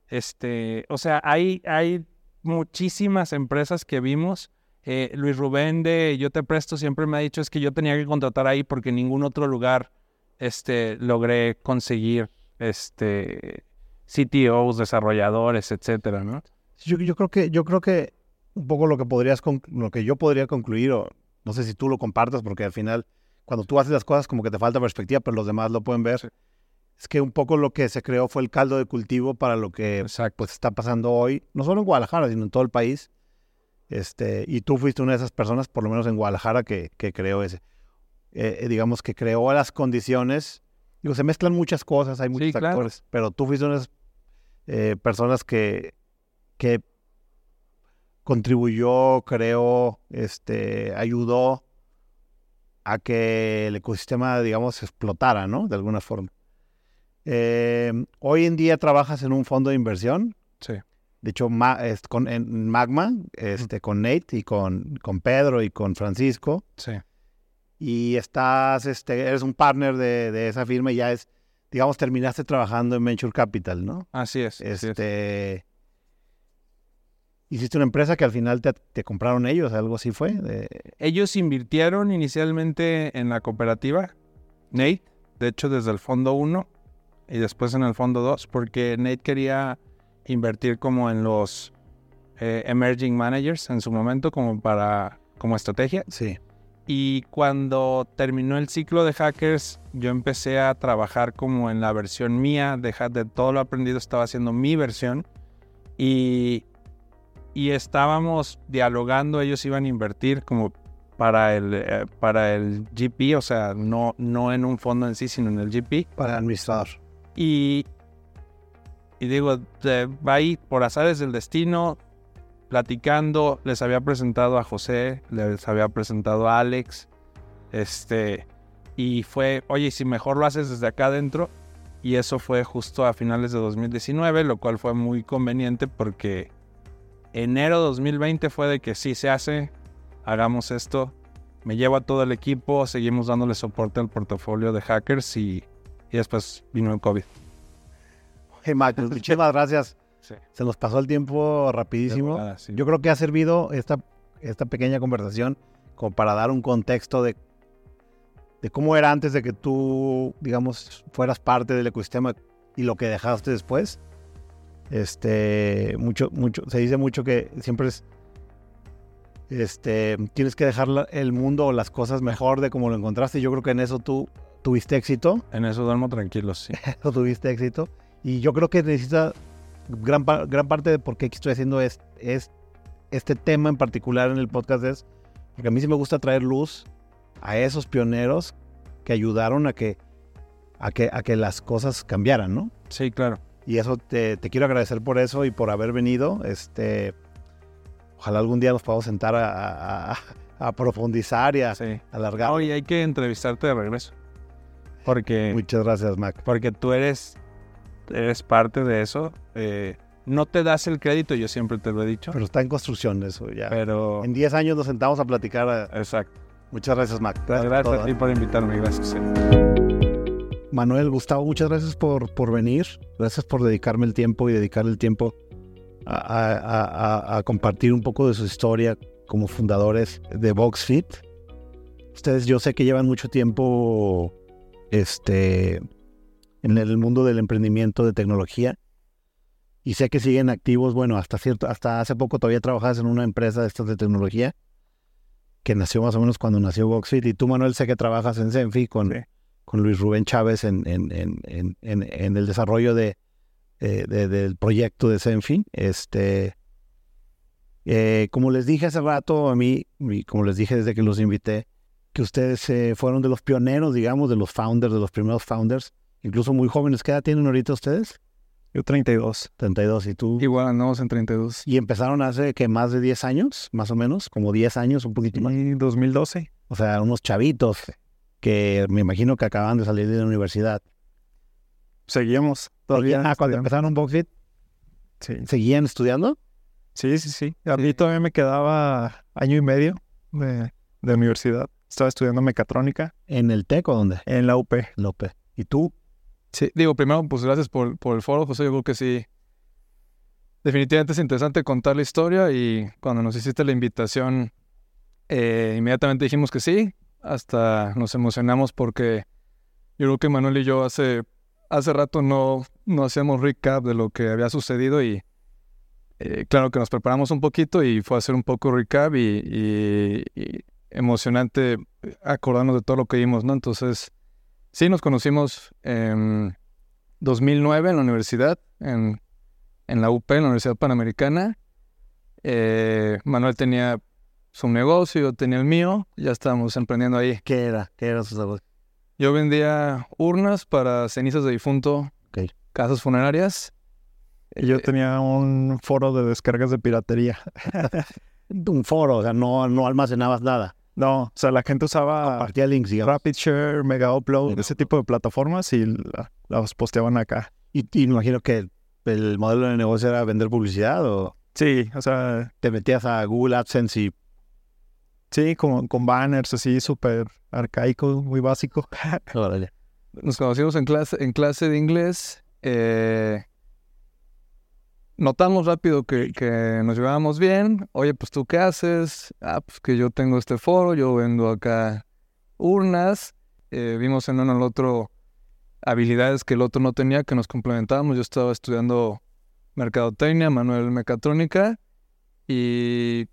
Speaker 6: Este, o sea, hay, hay muchísimas empresas que vimos. Eh, Luis Rubén de Yo Te Presto siempre me ha dicho es que yo tenía que contratar ahí porque en ningún otro lugar este, logré conseguir este, CTOs, desarrolladores, etcétera, ¿no?
Speaker 4: Yo, yo, creo que, yo creo que un poco lo que podrías, lo que yo podría concluir, o no sé si tú lo compartas, porque al final, cuando tú haces las cosas, como que te falta perspectiva, pero los demás lo pueden ver. Es que un poco lo que se creó fue el caldo de cultivo para lo que pues, está pasando hoy, no solo en Guadalajara, sino en todo el país. Este, y tú fuiste una de esas personas, por lo menos en Guadalajara, que, que creó ese. Eh, eh, digamos, que creó las condiciones. Digo, se mezclan muchas cosas, hay muchos factores, pero tú fuiste una de esas eh, personas que, que contribuyó, creó, este, ayudó a que el ecosistema, digamos, explotara, ¿no? De alguna forma. hoy en día trabajas en un fondo de inversión.
Speaker 6: Sí.
Speaker 4: De hecho, con, en Magma, este, con Nate y con, con Pedro y con Francisco.
Speaker 6: Sí
Speaker 4: y estás, este, eres un partner de, esa firma y ya es, digamos, terminaste trabajando en Venture Capital, ¿no?
Speaker 6: Así es.
Speaker 4: Este, Hiciste una empresa que al final te, compraron ellos, algo así fue.
Speaker 6: Ellos invirtieron inicialmente en la cooperativa, Nate, de hecho desde el fondo 1 y después en el fondo 2, porque Nate quería invertir como en los eh, emerging managers en su momento como para como estrategia.
Speaker 4: Sí.
Speaker 6: Y cuando terminó el ciclo de hackers, yo empecé a trabajar como en la versión mía de, de todo lo aprendido, estaba haciendo mi versión. Y, y estábamos dialogando, ellos iban a invertir como para el, eh, para el GP, o sea, no, no en un fondo en sí, sino en el GP.
Speaker 4: Para administrar.
Speaker 6: Y, y digo, va ahí por azares del destino, platicando, les había presentado a José, les había presentado a Alex, este, y fue, oye, si mejor lo haces desde acá adentro, y eso fue justo a finales de 2019, lo cual fue muy conveniente porque enero 2020 fue de que sí se hace, hagamos esto, me llevo a todo el equipo, seguimos dándole soporte al portafolio de hackers y, después vino el COVID.
Speaker 4: Hey, muchísimas gracias se nos pasó el tiempo rapidísimo. Yo creo que ha servido esta, esta pequeña conversación como para dar un contexto de, de cómo era antes de que tú, digamos, fueras parte del ecosistema y lo que dejaste después. Este, mucho, mucho, se dice mucho que siempre es, este, tienes que dejar el mundo o las cosas mejor de como lo encontraste. Yo creo que en eso tú tuviste éxito.
Speaker 6: En eso duermo tranquilo, sí.
Speaker 4: tuviste éxito. Y yo creo que necesita gran, gran parte de por qué estoy haciendo es, es este tema en particular en el podcast es porque a mí sí me gusta traer luz a esos pioneros que ayudaron a que, a que, a que las cosas cambiaran, ¿no?
Speaker 6: Sí, claro.
Speaker 4: Y eso te, te quiero agradecer por eso y por haber venido. Este, ojalá algún día nos podamos sentar a, a, profundizar y a alargar.
Speaker 6: Oye, hay que entrevistarte de regreso. Porque.
Speaker 4: Muchas gracias, Mac.
Speaker 6: Porque tú eres eres parte de eso. Eh, no te das el crédito, yo siempre te lo he dicho.
Speaker 4: Pero está en construcción eso ya.
Speaker 6: Pero...
Speaker 4: En 10 años nos sentamos a platicar.
Speaker 6: Exacto.
Speaker 4: Muchas gracias, Mac.
Speaker 6: Gracias, a ti por invitarme, gracias.
Speaker 4: Manuel, Gustavo, muchas gracias por, por venir. Gracias por dedicarme el tiempo y dedicar el tiempo a, a compartir un poco de su historia como fundadores de VoxFit. Ustedes, yo sé que llevan mucho tiempo este, en el mundo del emprendimiento de tecnología. Y sé que siguen activos, bueno, hasta cierto, hasta hace poco todavía trabajas en una empresa de estas de tecnología que nació más o menos cuando nació Voxfit. Y tú, Manuel, sé que trabajas en Zenfi con, con Luis Rubén Chávez en, en, en, en el desarrollo de, del proyecto de Zenfi. Este, Eh, como les dije hace rato, a mí, y como les dije desde que los invité, que ustedes eh, fueron de los pioneros, digamos, de los founders, de los primeros founders, incluso muy jóvenes. ¿Qué edad tienen ahorita ustedes?
Speaker 2: Yo 32.
Speaker 4: 32, ¿y tú?
Speaker 2: Igual andamos en 32.
Speaker 4: ¿Y empezaron hace que más de 10 años, más o menos? Como 10 años, un poquito más.
Speaker 2: Y 2012.
Speaker 4: O sea, unos chavitos que me imagino que acaban de salir de la universidad.
Speaker 2: Seguíamos todavía.
Speaker 4: Ah, cuando empezaron Boxfit,
Speaker 2: Sí.
Speaker 4: ¿seguían estudiando?
Speaker 2: Sí, sí, sí. A mí todavía me quedaba año y medio de, de universidad. Estaba estudiando mecatrónica
Speaker 4: ¿En el TEC o dónde?
Speaker 2: en la UP.
Speaker 4: López. ¿Y tú?
Speaker 2: Sí, digo, primero, pues gracias por, por el foro, José. Yo creo que sí. Definitivamente es interesante contar la historia y cuando nos hiciste la invitación, eh, inmediatamente dijimos que sí. Hasta nos emocionamos porque yo creo que Manuel y yo hace, hace rato no, no hacíamos recap de lo que había sucedido y eh, claro que nos preparamos un poquito y fue a hacer un poco recap y, emocionante acordarnos de todo lo que vimos, ¿no? Entonces, sí, nos conocimos en 2009 en la universidad, en, en la UP, en la Universidad Panamericana. Eh, Manuel tenía su negocio, yo tenía el mío, ya estábamos emprendiendo ahí.
Speaker 4: ¿Qué era? ¿Qué era su negocio?
Speaker 2: Yo vendía urnas para cenizas de difunto, casas funerarias.
Speaker 7: Y yo
Speaker 2: Eh,
Speaker 7: tenía un foro de descargas de piratería.
Speaker 4: Un foro, o sea, no, no almacenabas nada.
Speaker 7: No, o sea, la gente usaba
Speaker 4: Partía links, digamos.
Speaker 7: RapidShare, Mega Upload,
Speaker 4: Mega
Speaker 7: ese tipo de plataformas y la- las posteaban acá.
Speaker 4: Y, y me imagino que el modelo de negocio era vender publicidad o
Speaker 7: Sí, o sea,
Speaker 4: te metías a Google AdSense y
Speaker 7: sí, con, con banners así súper arcaico, muy básico.
Speaker 4: órale.
Speaker 2: Nos conocimos en clase, en clase de inglés. eh, notamos rápido que, que nos llevábamos bien. Oye, pues tú qué haces? Ah, pues que yo tengo este foro, yo vendo acá urnas. Eh, vimos en uno al otro habilidades que el otro no tenía, que nos complementábamos. Yo estaba estudiando mercadotecnia, Manuel mecatrónica. Y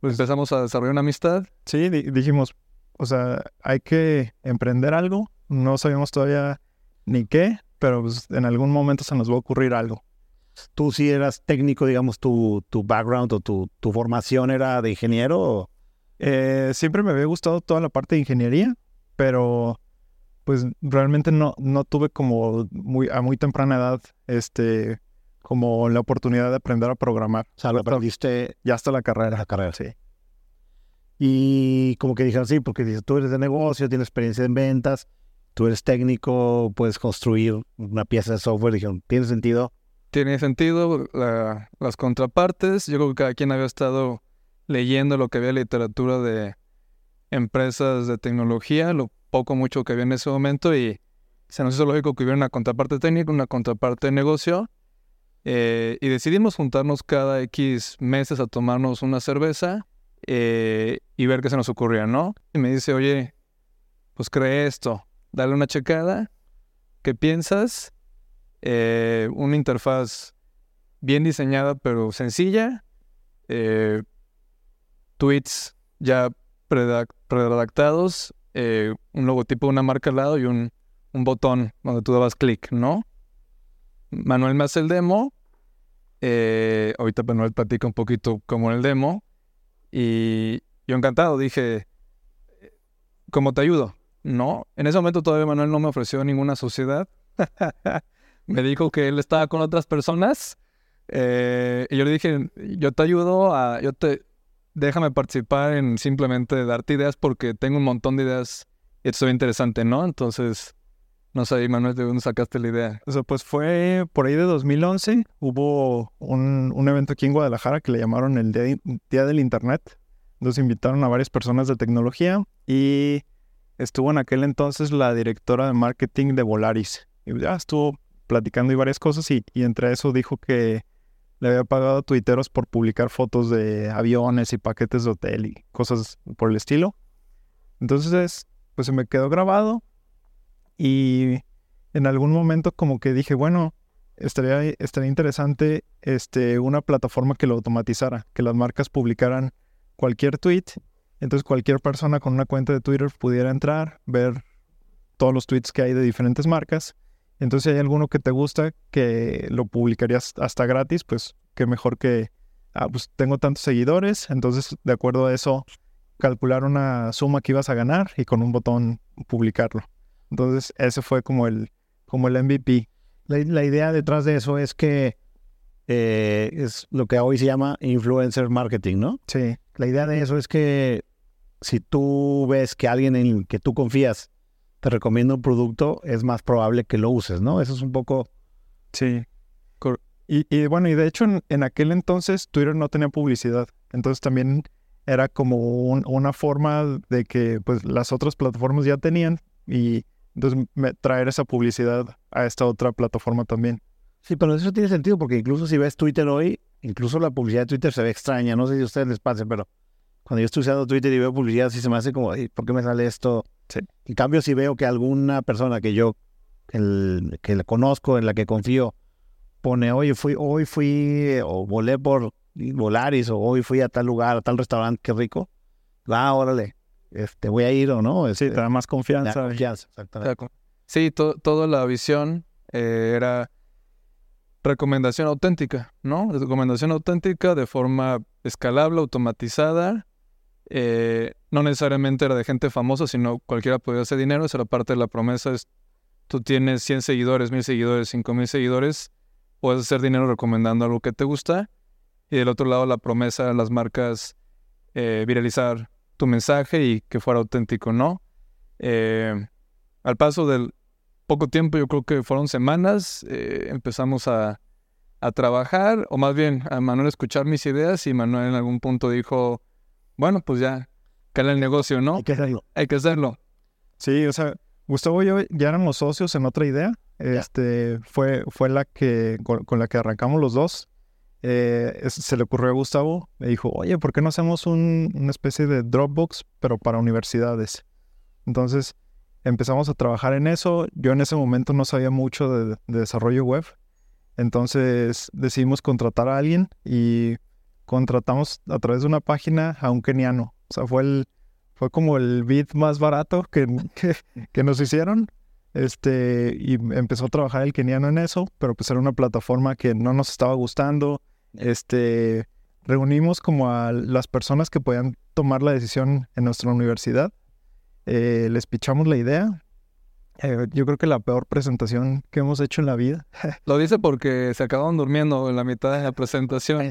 Speaker 2: pues empezamos a desarrollar una amistad.
Speaker 7: Sí, di- dijimos, o sea, hay que emprender algo. No sabíamos todavía ni qué, pero pues, en algún momento se nos va a ocurrir algo.
Speaker 4: Tú sí eras técnico, digamos, tu, tu background o tu, tu formación era de ingeniero.
Speaker 7: Eh, siempre me había gustado toda la parte de ingeniería, pero pues realmente no, no tuve como muy, a muy temprana edad este, como la oportunidad de aprender a programar.
Speaker 4: O sea, lo aprendiste
Speaker 7: Ya hasta la carrera.
Speaker 4: la carrera. Sí. Y como que dijeron, sí, porque dices, tú eres de negocio, tienes experiencia en ventas, tú eres técnico, puedes construir una pieza de software. Dijeron, ¿tiene sentido?
Speaker 2: Tiene sentido la- las contrapartes. Yo creo que cada quien había estado leyendo lo que había literatura de empresas de tecnología, lo poco mucho que había en ese momento y se nos hizo lógico que hubiera una contraparte técnica, una contraparte de negocio. eh, y decidimos juntarnos cada X meses a tomarnos una cerveza eh, y ver qué se nos ocurría, ¿no? Y me dice, oye, pues cree esto, dale una checada, ¿qué piensas? Eh, una interfaz bien diseñada pero sencilla, eh, tweets ya predac- predactados, eh, un logotipo de una marca al lado y un, un botón donde tú dabas clic, ¿no? Manuel me hace el demo, eh, ahorita Manuel platica un poquito como el demo y yo encantado dije, ¿cómo te ayudo? No, en ese momento todavía Manuel no me ofreció ninguna sociedad. me dijo que él estaba con otras personas. eh, y yo le dije, yo te ayudo a, yo te, déjame participar en simplemente darte ideas porque tengo un montón de ideas y esto es interesante, ¿no? Entonces, no sé, Manuel, ¿de dónde sacaste la idea?
Speaker 7: O sea, pues fue por ahí de 2011. Hubo un, un evento aquí en Guadalajara que le llamaron el Día, del Internet. Entonces invitaron a varias personas de tecnología y estuvo en aquel entonces la directora de marketing de Volaris. Y ya estuvo platicando y varias cosas y, entre eso dijo que le había pagado a tuiteros por publicar fotos de aviones y paquetes de hotel y cosas por el estilo. Entonces, pues se me quedó grabado y en algún momento como que dije, bueno, estaría, estaría interesante este, una plataforma que lo automatizara, que las marcas publicaran cualquier tweet, entonces cualquier persona con una cuenta de Twitter pudiera entrar, ver todos los tweets que hay de diferentes marcas. Entonces si hay alguno que te gusta, que lo publicarías hasta gratis, pues qué mejor que ah, pues tengo tantos seguidores, entonces de acuerdo a eso calcular una suma que ibas a ganar y con un botón publicarlo. Entonces ese fue como el, como el MVP.
Speaker 4: La, idea detrás de eso es que eh, es lo que hoy se llama influencer marketing, ¿no?
Speaker 7: Sí.
Speaker 4: La idea de eso es que si tú ves que alguien en el que tú confías te recomienda un producto, es más probable que lo uses, ¿no? Eso es un poco...
Speaker 7: Sí. Y, bueno, y de hecho en, aquel entonces Twitter no tenía publicidad. Entonces también era como una forma de que pues las otras plataformas ya tenían y entonces traer esa publicidad a esta otra plataforma también.
Speaker 4: Sí, pero eso tiene sentido porque incluso si ves Twitter hoy, incluso la publicidad de Twitter se ve extraña. No sé si a ustedes les pase, pero cuando yo estoy usando Twitter y veo publicidad, sí se me hace como, ¿por qué me sale esto?
Speaker 7: Sí.
Speaker 4: En cambio, si veo que alguna persona que yo el, que la conozco, en la que confío, pone, oye, fui, hoy fui o volé por Volaris o hoy fui a tal lugar, a tal restaurante, qué rico. Va, órale, este, voy a ir o no.
Speaker 7: sí, te da más confianza.
Speaker 4: confianza, exactamente.
Speaker 2: Sí, toda la visión eh, era recomendación auténtica, ¿no? Recomendación auténtica de forma escalable, automatizada. Eh, no necesariamente era de gente famosa, sino cualquiera podía hacer dinero. Esa era parte de la promesa. Es, tú tienes 100 seguidores, 1000 seguidores, 5000 seguidores, puedes hacer dinero recomendando algo que te gusta. Y del otro lado, la promesa las marcas eh, viralizar tu mensaje y que fuera auténtico, ¿no? Eh, al paso del poco tiempo, yo creo que fueron semanas, empezamos a, a, trabajar, o más bien a Manuel escuchar mis ideas y Manuel en algún punto dijo, bueno, pues ya, cala el negocio, ¿no?
Speaker 4: Hay que hacerlo.
Speaker 2: Hay que hacerlo.
Speaker 7: Sí, o sea, Gustavo y yo ya éramos socios en otra idea. Este fue, fue la que con, la que arrancamos los dos. Eh, se le ocurrió a Gustavo, me dijo, oye, ¿por qué no hacemos una especie de Dropbox, pero para universidades? Entonces empezamos a trabajar en eso. Yo en ese momento no sabía mucho de, desarrollo web. Entonces decidimos contratar a alguien y contratamos a través de una página a un keniano. O sea, fue el, fue como el bit más barato que, que, nos hicieron. Este, y empezó a trabajar el keniano en eso, pero pues era una plataforma que no nos estaba gustando. Este, reunimos como a las personas que podían tomar la decisión en nuestra universidad. Eh, les pichamos la idea. Eh, yo creo que la peor presentación que hemos hecho en la vida.
Speaker 2: Lo dice porque se acabaron durmiendo en la mitad de la presentación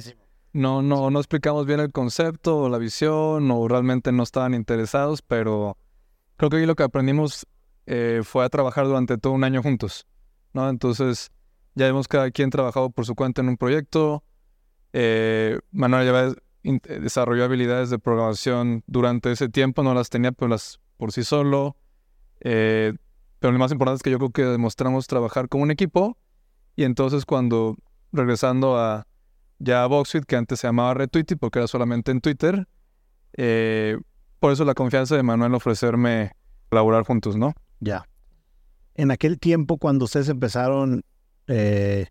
Speaker 2: no, no, no explicamos bien el concepto o la visión o realmente no estaban interesados, pero creo que ahí lo que aprendimos eh, fue a trabajar durante todo un año juntos, ¿no? Entonces ya hemos cada quien trabajado por su cuenta en un proyecto. Eh, Manuel ya desarrolló habilidades de programación durante ese tiempo, no las tenía las por sí solo. Eh, pero lo más importante es que yo creo que demostramos trabajar como un equipo y entonces cuando regresando a ya Boxfit, que antes se llamaba Retweety porque era solamente en Twitter. Eh, por eso la confianza de Manuel ofrecerme colaborar juntos, ¿no?
Speaker 4: Ya. En aquel tiempo, cuando ustedes empezaron, eh,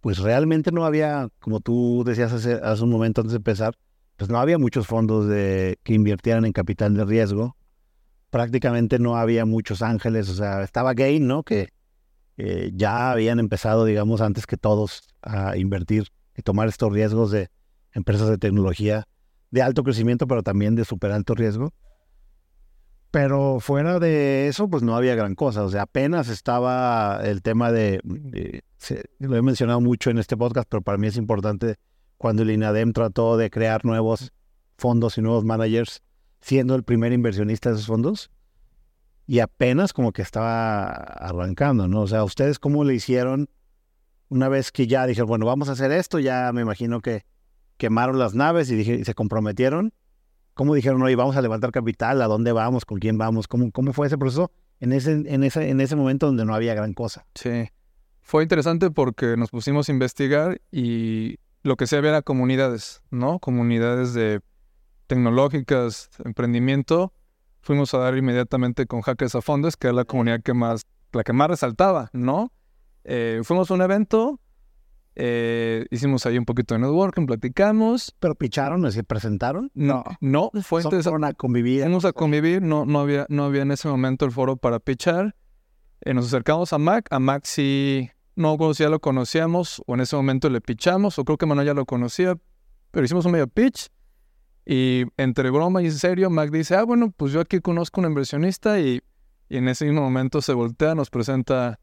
Speaker 4: pues realmente no había, como tú decías hace, un momento antes de empezar, pues no había muchos fondos de, que invirtieran en capital de riesgo. Prácticamente no había muchos ángeles, o sea, estaba Gain, ¿no? Que eh, ya habían empezado, digamos, antes que todos a invertir y tomar estos riesgos de empresas de tecnología de alto crecimiento, pero también de súper alto riesgo. Pero fuera de eso, pues no había gran cosa. O sea, apenas estaba el tema de, lo he mencionado mucho en este podcast, pero para mí es importante cuando el INADEM trató de crear nuevos fondos y nuevos managers, siendo el primer inversionista de esos fondos, y apenas como que estaba arrancando, ¿no? O sea, ¿ustedes cómo le hicieron una vez que ya dijeron, bueno, vamos a hacer esto? Ya me imagino que quemaron las naves y, dije, se comprometieron. ¿Cómo dijeron, oye, vamos a levantar capital? ¿A dónde vamos? ¿Con quién vamos? ¿Cómo, cómo fue ese proceso en ese, en, ese, en ese momento donde no había gran cosa?
Speaker 2: Sí, fue interesante porque nos pusimos a investigar y lo que se había era comunidades, ¿no? Comunidades de tecnológicas, emprendimiento, fuimos a dar inmediatamente con Hackers a Fondos, que es la comunidad que más, la que más resaltaba, ¿no? Eh, fuimos a un evento, eh, hicimos ahí un poquito de networking, platicamos.
Speaker 4: ¿Pero picharon? ¿Se presentaron?
Speaker 2: No, no, fue
Speaker 4: Fueron a convivir.
Speaker 2: Fuimos a convivir, no, no, había, no había en ese momento el foro para pichar. Eh, nos acercamos a Mac, a Mac sí no conocía, lo conocíamos, o en ese momento le pichamos, o creo que Manuel ya lo conocía, pero hicimos un medio pitch. Y entre broma y en serio, Mac dice, ah, bueno, pues yo aquí conozco un inversionista y, y en ese mismo momento se voltea, nos presenta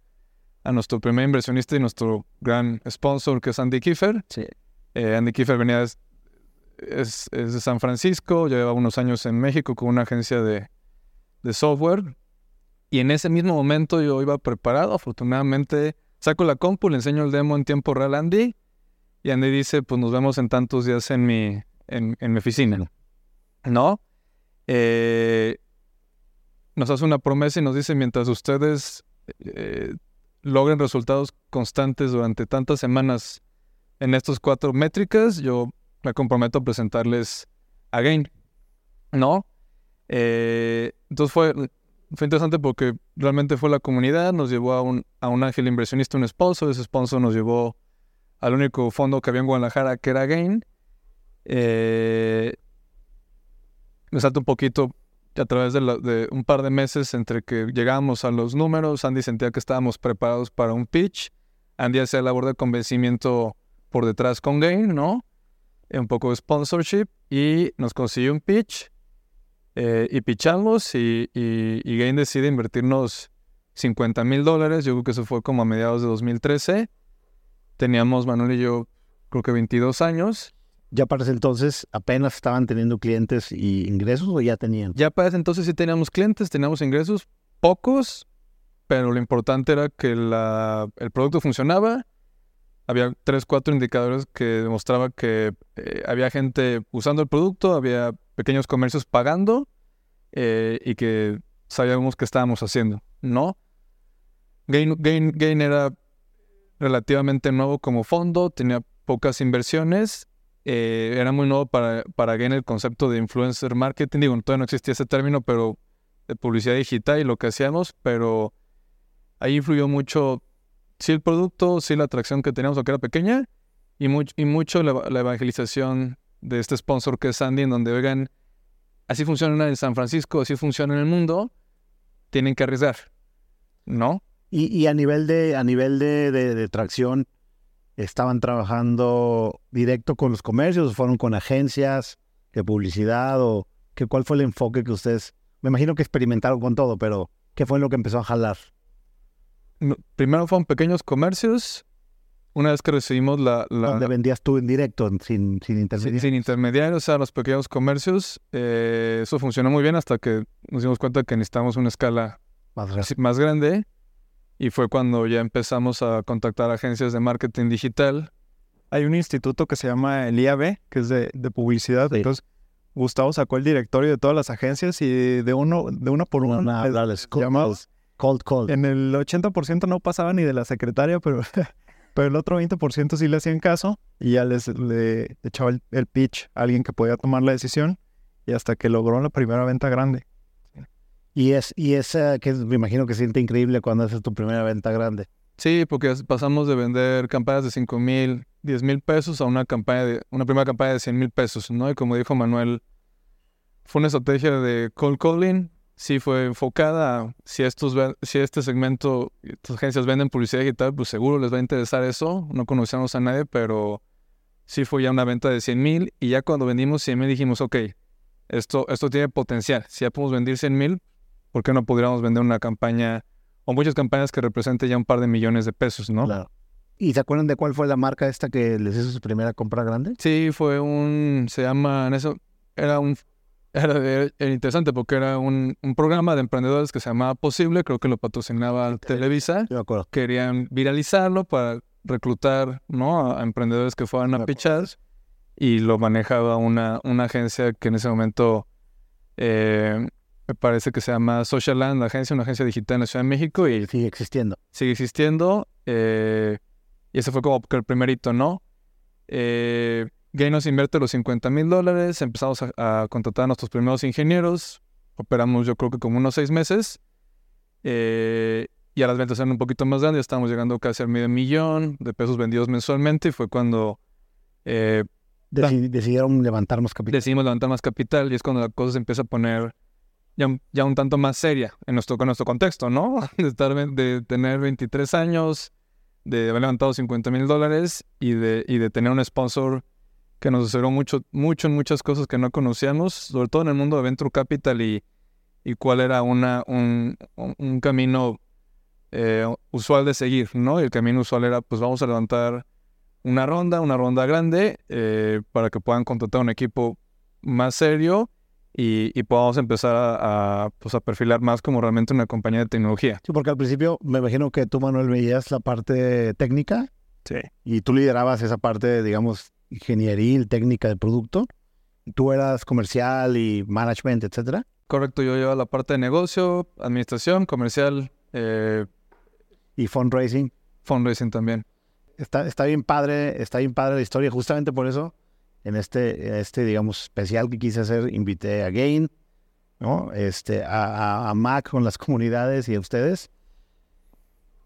Speaker 2: a nuestro primer inversionista y nuestro gran sponsor, que es Andy Kiefer.
Speaker 1: Sí.
Speaker 2: Eh, Andy Kiefer venía de, es, es de San Francisco, llevaba unos años en México con una agencia de, de software. Y en ese mismo momento yo iba preparado, afortunadamente saco la compu, le enseño el demo en tiempo real a Andy. Y Andy dice, pues nos vemos en tantos días en mi, en, en mi oficina. ¿No? Eh, nos hace una promesa y nos dice, mientras ustedes eh, logren resultados constantes durante tantas semanas en estas cuatro métricas, yo me comprometo a presentarles a Gain. ¿No? Eh, entonces fue, fue interesante porque realmente fue la comunidad, nos llevó a un, a un ángel inversionista, un sponsor, ese sponsor nos llevó al único fondo que había en Guadalajara, que era Gain. Eh, me salto un poquito a través de, la- de un par de meses entre que llegábamos a los números, Andy sentía que estábamos preparados para un pitch, Andy hacía la labor de convencimiento por detrás con Gain, ¿no? Eh, Un poco de sponsorship y nos consiguió un pitch eh, y pichamos y, y, y Gain decide invertirnos 50 mil dólares, yo creo que eso fue como a mediados de 2013, teníamos Manuel y yo creo que 22 años
Speaker 4: Ya para ese entonces apenas estaban teniendo clientes y ingresos o ya tenían.
Speaker 2: Ya para ese entonces sí teníamos clientes, teníamos ingresos, pocos, pero lo importante era que la- el producto funcionaba. Había tres, cuatro indicadores que demostraban que eh, había gente usando el producto, había pequeños comercios pagando eh, y que sabíamos qué estábamos haciendo, ¿no? Gain, Gain, Gain era relativamente nuevo como fondo, tenía pocas inversiones eh, era muy nuevo para, para Gain el concepto de influencer marketing. Digo, todavía no existía ese término, pero de publicidad digital y lo que hacíamos, pero ahí influyó mucho, sí el producto, sí la atracción que teníamos, aunque era pequeña, y, much- y mucho la, la evangelización de este sponsor que es Sandy, en donde, oigan, así funciona en San Francisco, así funciona en el mundo, tienen que arriesgar, ¿no?
Speaker 4: Y, a nivel de, a nivel de- de tracción, ¿estaban trabajando directo con los comercios? ¿Fueron con agencias de publicidad? o qué, ¿Cuál fue el enfoque que ustedes, me imagino que experimentaron con todo, pero ¿qué fue lo que empezó a jalar?
Speaker 2: No, Primero fueron pequeños comercios, una vez que recibimos la... la-
Speaker 4: ¿Dónde vendías tú en directo, sin, sin intermediarios?
Speaker 2: sin intermediarios, o sea, los pequeños comercios, eh, eso funcionó muy bien hasta que nos dimos cuenta que necesitamos una escala
Speaker 4: más grande
Speaker 2: y fue cuando ya empezamos a contactar agencias de marketing digital.
Speaker 7: Hay un instituto que se llama el IAB, que es de, de publicidad.
Speaker 4: Sí.
Speaker 7: Entonces, Gustavo sacó el directorio de todas las agencias y de uno, de una por una, les-
Speaker 4: darles
Speaker 7: les
Speaker 4: cold. Cold call.
Speaker 7: En el 80% no pasaba ni de la secretaria, pero, pero el otro 20% sí le hacían caso y ya les le echaba el, el pitch a alguien que podía tomar la decisión y hasta que logró la primera venta grande.
Speaker 4: Y es, y es eh, que me imagino que siente increíble cuando haces tu primera venta grande.
Speaker 2: Sí, porque as- pasamos de vender campañas de 5 mil, 10 mil pesos a una campaña de, una primera campaña de 100 mil pesos, ¿no? Y como dijo Manuel, fue una estrategia de cold calling, sí fue enfocada si estos, si este segmento, estas agencias venden publicidad digital, pues seguro les va a interesar eso. No conocíamos a nadie, pero sí fue ya una venta de 100 mil y ya cuando vendimos 100 mil dijimos, ok, esto, esto tiene potencial. Si ya podemos vender 100 mil, ¿por qué no podríamos vender una campaña o muchas campañas que representen ya un par de millones de pesos, ¿no?
Speaker 4: Claro. ¿Y se acuerdan de cuál fue la marca esta que les hizo su primera compra grande?
Speaker 2: Sí, fue un, se llama, en eso, era un, era, era interesante porque era un, un programa de emprendedores que se llamaba Posible, creo que lo patrocinaba Televisa,
Speaker 4: Yo me acuerdo.
Speaker 2: querían viralizarlo para reclutar, ¿no? A, emprendedores que fueran a pichar y lo manejaba una, una agencia que en ese momento eh, me parece que se llama Social Land, la agencia, una agencia digital en la Ciudad de México y
Speaker 4: Sigue existiendo.
Speaker 2: sigue existiendo. eh, y ese fue como el primerito, ¿no? Eh, Gay nos invierte los 50 mil dólares, empezamos a, a contratar a nuestros primeros ingenieros, operamos yo creo que como unos seis meses, eh, y a las ventas eran un poquito más grandes, estábamos llegando casi al medio millón de pesos vendidos mensualmente, y fue cuando eh,
Speaker 4: Deci- decidieron levantar más capital.
Speaker 2: decidimos levantar más capital, y es cuando la cosa se empieza a poner ya, ya un tanto más seria en nuestro, con nuestro contexto, ¿no? De, estar, de tener 23 años, de haber levantado 50 mil dólares y de, y de tener un sponsor que nos asesoró mucho, mucho en muchas cosas que no conocíamos, sobre todo en el mundo de Venture Capital y, y cuál era una, un, un camino eh, usual de seguir, ¿no? Y el camino usual era, pues vamos a levantar una ronda, una ronda grande, eh, para que puedan contratar un equipo más serio y, podamos empezar a, pues a perfilar más como realmente una compañía de tecnología.
Speaker 4: Sí, porque al principio me imagino que tú, Manuel, veías la parte técnica.
Speaker 7: Sí.
Speaker 4: Y tú liderabas esa parte, digamos, ingenieril, técnica del producto. Tú eras comercial y management, etcétera.
Speaker 2: Correcto, yo llevaba la parte de negocio, administración, comercial. Eh,
Speaker 4: y fundraising.
Speaker 2: Fundraising también.
Speaker 4: Está, está bien padre, está bien padre la historia. Justamente por eso en este, este, digamos, especial que quise hacer, invité a Gain, ¿no? Este, a, a, Mac con las comunidades y a ustedes.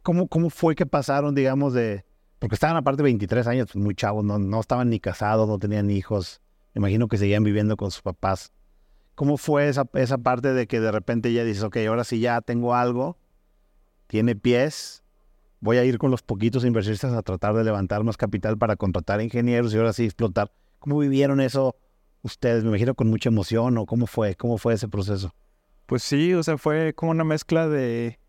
Speaker 4: ¿Cómo, ¿Cómo fue que pasaron, digamos, de... Porque estaban aparte de 23 años, pues muy chavos, no, no estaban ni casados, no tenían hijos. Me imagino que seguían viviendo con sus papás. ¿Cómo fue esa, esa parte de que de repente ya dices, ok, ahora sí ya tengo algo, tiene pies, voy a ir con los poquitos inversionistas a tratar de levantar más capital para contratar ingenieros y ahora sí explotar? ¿Cómo vivieron eso ustedes? Me imagino con mucha emoción o cómo fue, cómo fue ese proceso.
Speaker 7: Pues sí, o sea, fue como una mezcla de,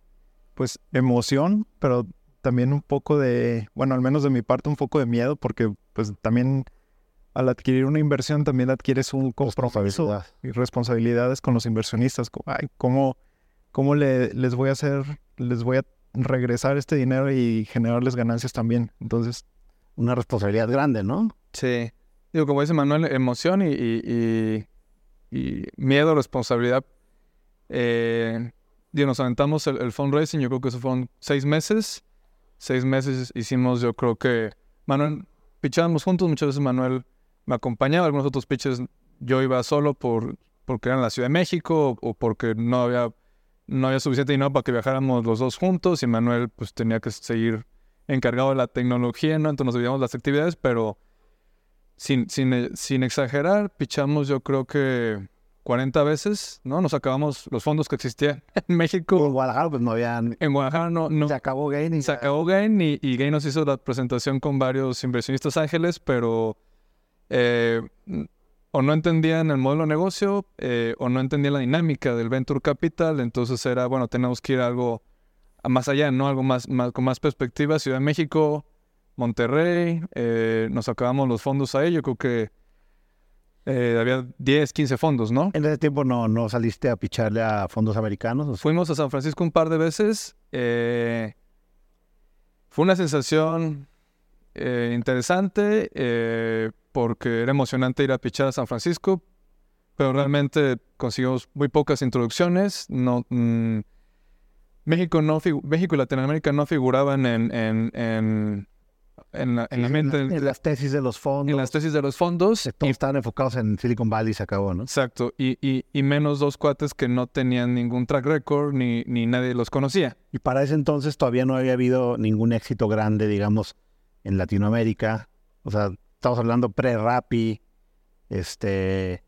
Speaker 7: pues, emoción, pero también un poco de, bueno, al menos de mi parte, un poco de miedo, porque pues también al adquirir una inversión también adquieres un compromiso y responsabilidades con los inversionistas. Ay, ¿cómo, cómo le, les voy a hacer, les voy a regresar este dinero y generarles ganancias también? Entonces...
Speaker 4: Una responsabilidad grande, ¿no?
Speaker 2: Sí. Digo, como dice Manuel, emoción y, miedo, responsabilidad. Eh, digo, nos aventamos el, fundraising, yo creo que eso fueron seis meses. Seis meses hicimos, yo creo que Manuel, pichábamos juntos, muchas veces Manuel me acompañaba, algunos otros pitches yo iba solo por, porque era en la Ciudad de México o, porque no había, no había suficiente dinero para que viajáramos los dos juntos y Manuel pues tenía que seguir encargado de la tecnología, ¿no? Entonces nos dividíamos las actividades, pero sin, sin, eh, sin exagerar, pichamos yo creo que 40 veces, ¿no? Nos acabamos los fondos que existían en México.
Speaker 4: En Guadalajara pues no habían...
Speaker 2: En Guadalajara no... no
Speaker 4: se acabó Gain.
Speaker 2: Y se acabó Gain y, y, Gain nos hizo la presentación con varios inversionistas ángeles, pero eh, o no entendían el modelo de negocio eh, o no entendían la dinámica del Venture Capital, entonces era, bueno, tenemos que ir a algo más allá, ¿no? Algo más, más con más perspectiva. Ciudad de México Monterrey, eh, nos acabamos los fondos ahí, yo creo que eh, había 10, 15 fondos, ¿no?
Speaker 4: En ese tiempo no, no saliste a picharle a fondos americanos.
Speaker 2: Fuimos a San Francisco un par de veces. Eh, fue una sensación interesante porque era emocionante ir a pichar a San Francisco, pero realmente conseguimos muy pocas introducciones. No, mm, México, no México y Latinoamérica no figuraban en en, la, mente.
Speaker 4: En, las tesis de los fondos.
Speaker 2: En las tesis de los fondos.
Speaker 4: Todos y, estaban enfocados en Silicon Valley y se acabó, ¿no?
Speaker 2: Exacto. Y, y, y, menos dos cuates que no tenían ningún track record ni, ni nadie los conocía.
Speaker 4: Y para ese entonces todavía no había habido ningún éxito grande, digamos, en Latinoamérica. O sea, estamos hablando pre-Rappi. Este.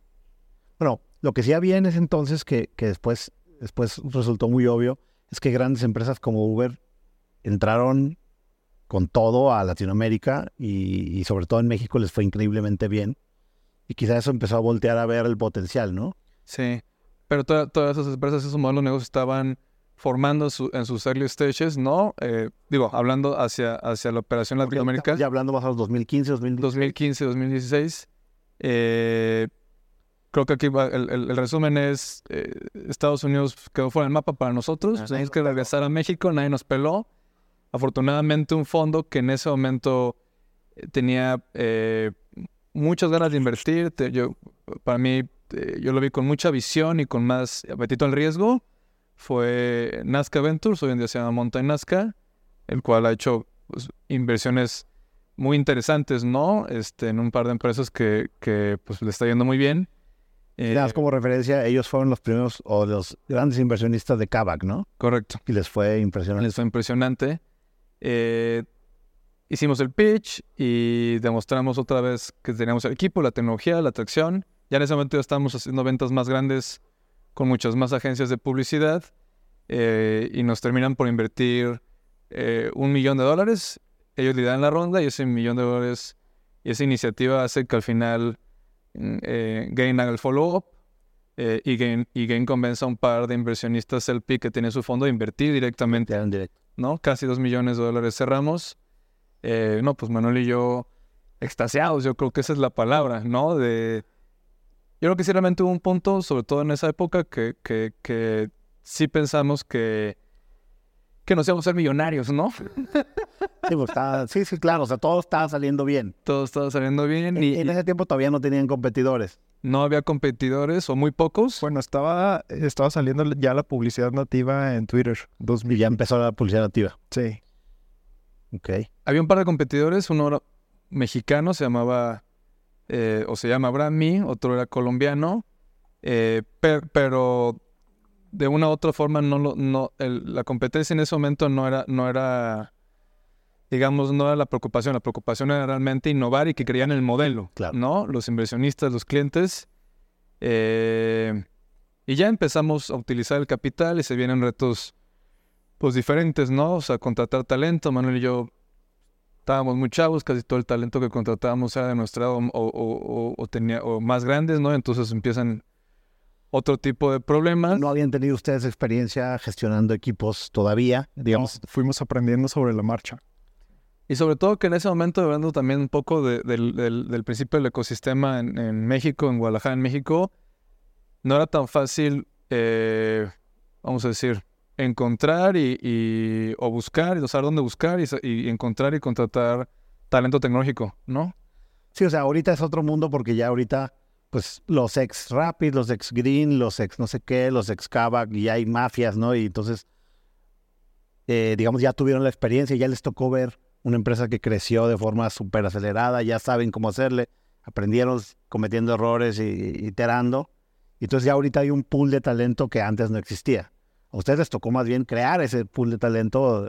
Speaker 4: Bueno, lo que sí había en ese entonces, que, que después, después resultó muy obvio, es que grandes empresas como Uber entraron con todo a Latinoamérica y, sobre todo en México les fue increíblemente bien. Y quizás eso empezó a voltear a ver el potencial, ¿no?
Speaker 2: Sí, pero todas esas empresas, esos modelos de negocio estaban formando en sus early stages, ¿no? Eh, digo, hablando hacia, hacia la operación latinoamericana.
Speaker 4: Ya hablando más a los 2015, 2016.
Speaker 2: 2015, 2016. creo que aquí el, resumen es, eh, Estados Unidos quedó fuera del mapa para nosotros, teníamos que regresar a México, nadie nos peló afortunadamente un fondo que en ese momento eh, tenía eh, muchas ganas de invertir. yo, para mí, eh, yo lo vi con mucha visión y con más apetito al riesgo. Fue Nazca Ventures, hoy en día se llama Mountain Nazca, el cual ha hecho pues, inversiones muy interesantes, ¿no? Este, en un par de empresas que, que pues, le está yendo muy bien.
Speaker 4: como referencia, ellos fueron los primeros o los grandes inversionistas de Kavak, ¿no?
Speaker 2: Correcto.
Speaker 4: Y les fue impresionante.
Speaker 2: Les fue impresionante. Eh, hicimos el pitch y demostramos otra vez que teníamos el equipo, la tecnología, la atracción. Ya en ese momento ya estábamos haciendo ventas más grandes con muchas más agencias de publicidad eh, y nos terminan por invertir eh, un millón de dólares ellos lideran la ronda y ese millón de dólares y esa iniciativa hace que al final mm, eh, Gain haga el follow-up y, Gain, y convenza a un par de inversionistas LP que tiene su fondo a invertir directamente. ¿No? Casi dos millones de dólares cerramos. Eh, no, pues Manuel y yo extasiados, yo creo que esa es la palabra, ¿no? De, yo creo que sí hubo un punto, sobre todo en esa época, que, que, que sí pensamos que, que nos íbamos a ser millonarios, ¿no?
Speaker 4: Sí, pues, sí, sí, claro, o sea, todo estaba saliendo bien.
Speaker 2: Todo estaba saliendo bien.
Speaker 4: y, en ese tiempo todavía no tenían competidores.
Speaker 2: No había competidores o muy pocos.
Speaker 7: Bueno, estaba, estaba saliendo ya la publicidad nativa en Twitter.
Speaker 4: 2000. Y ya empezó la publicidad nativa.
Speaker 7: Sí.
Speaker 4: Ok.
Speaker 2: Había un par de competidores, uno mexicano, se llamaba, eh, o se llama Brami, otro era colombiano, eh, pero de una u otra forma no, no la competencia en ese momento no era, no era, digamos, no era la preocupación, la preocupación era realmente innovar y que creían el modelo,
Speaker 4: claro.
Speaker 2: ¿no? Los inversionistas, los clientes. Eh, y ya empezamos a utilizar el capital y se vienen retos pues diferentes, ¿no? O sea, contratar talento. Manuel y yo estábamos muy chavos, casi todo el talento que contratábamos era de nuestra edad o, tenía, o más grandes, ¿no? Entonces empiezan otro tipo de problemas.
Speaker 4: ¿No habían tenido ustedes experiencia gestionando equipos todavía? Digamos,
Speaker 7: fuimos aprendiendo sobre la marcha.
Speaker 2: Y sobre todo que en ese momento, hablando también un poco del, principio del ecosistema en, México, en Guadalajara, en México, no era tan fácil, eh, vamos a decir, encontrar y, o buscar, y saber dónde buscar y, encontrar y contratar talento tecnológico, ¿no?
Speaker 4: Sí, o sea, ahorita es otro mundo porque ya ahorita, pues los ex Rapid, los ex Green, los ex no sé qué, los ex Kavak, y hay mafias, ¿no? Y entonces, eh, digamos, ya tuvieron la experiencia, ya les tocó ver una empresa que creció de forma súper acelerada, ya saben cómo hacerle, aprendieron cometiendo errores y, iterando. Y entonces ya ahorita hay un pool de talento que antes no existía a ustedes les tocó más bien crear ese pool de talento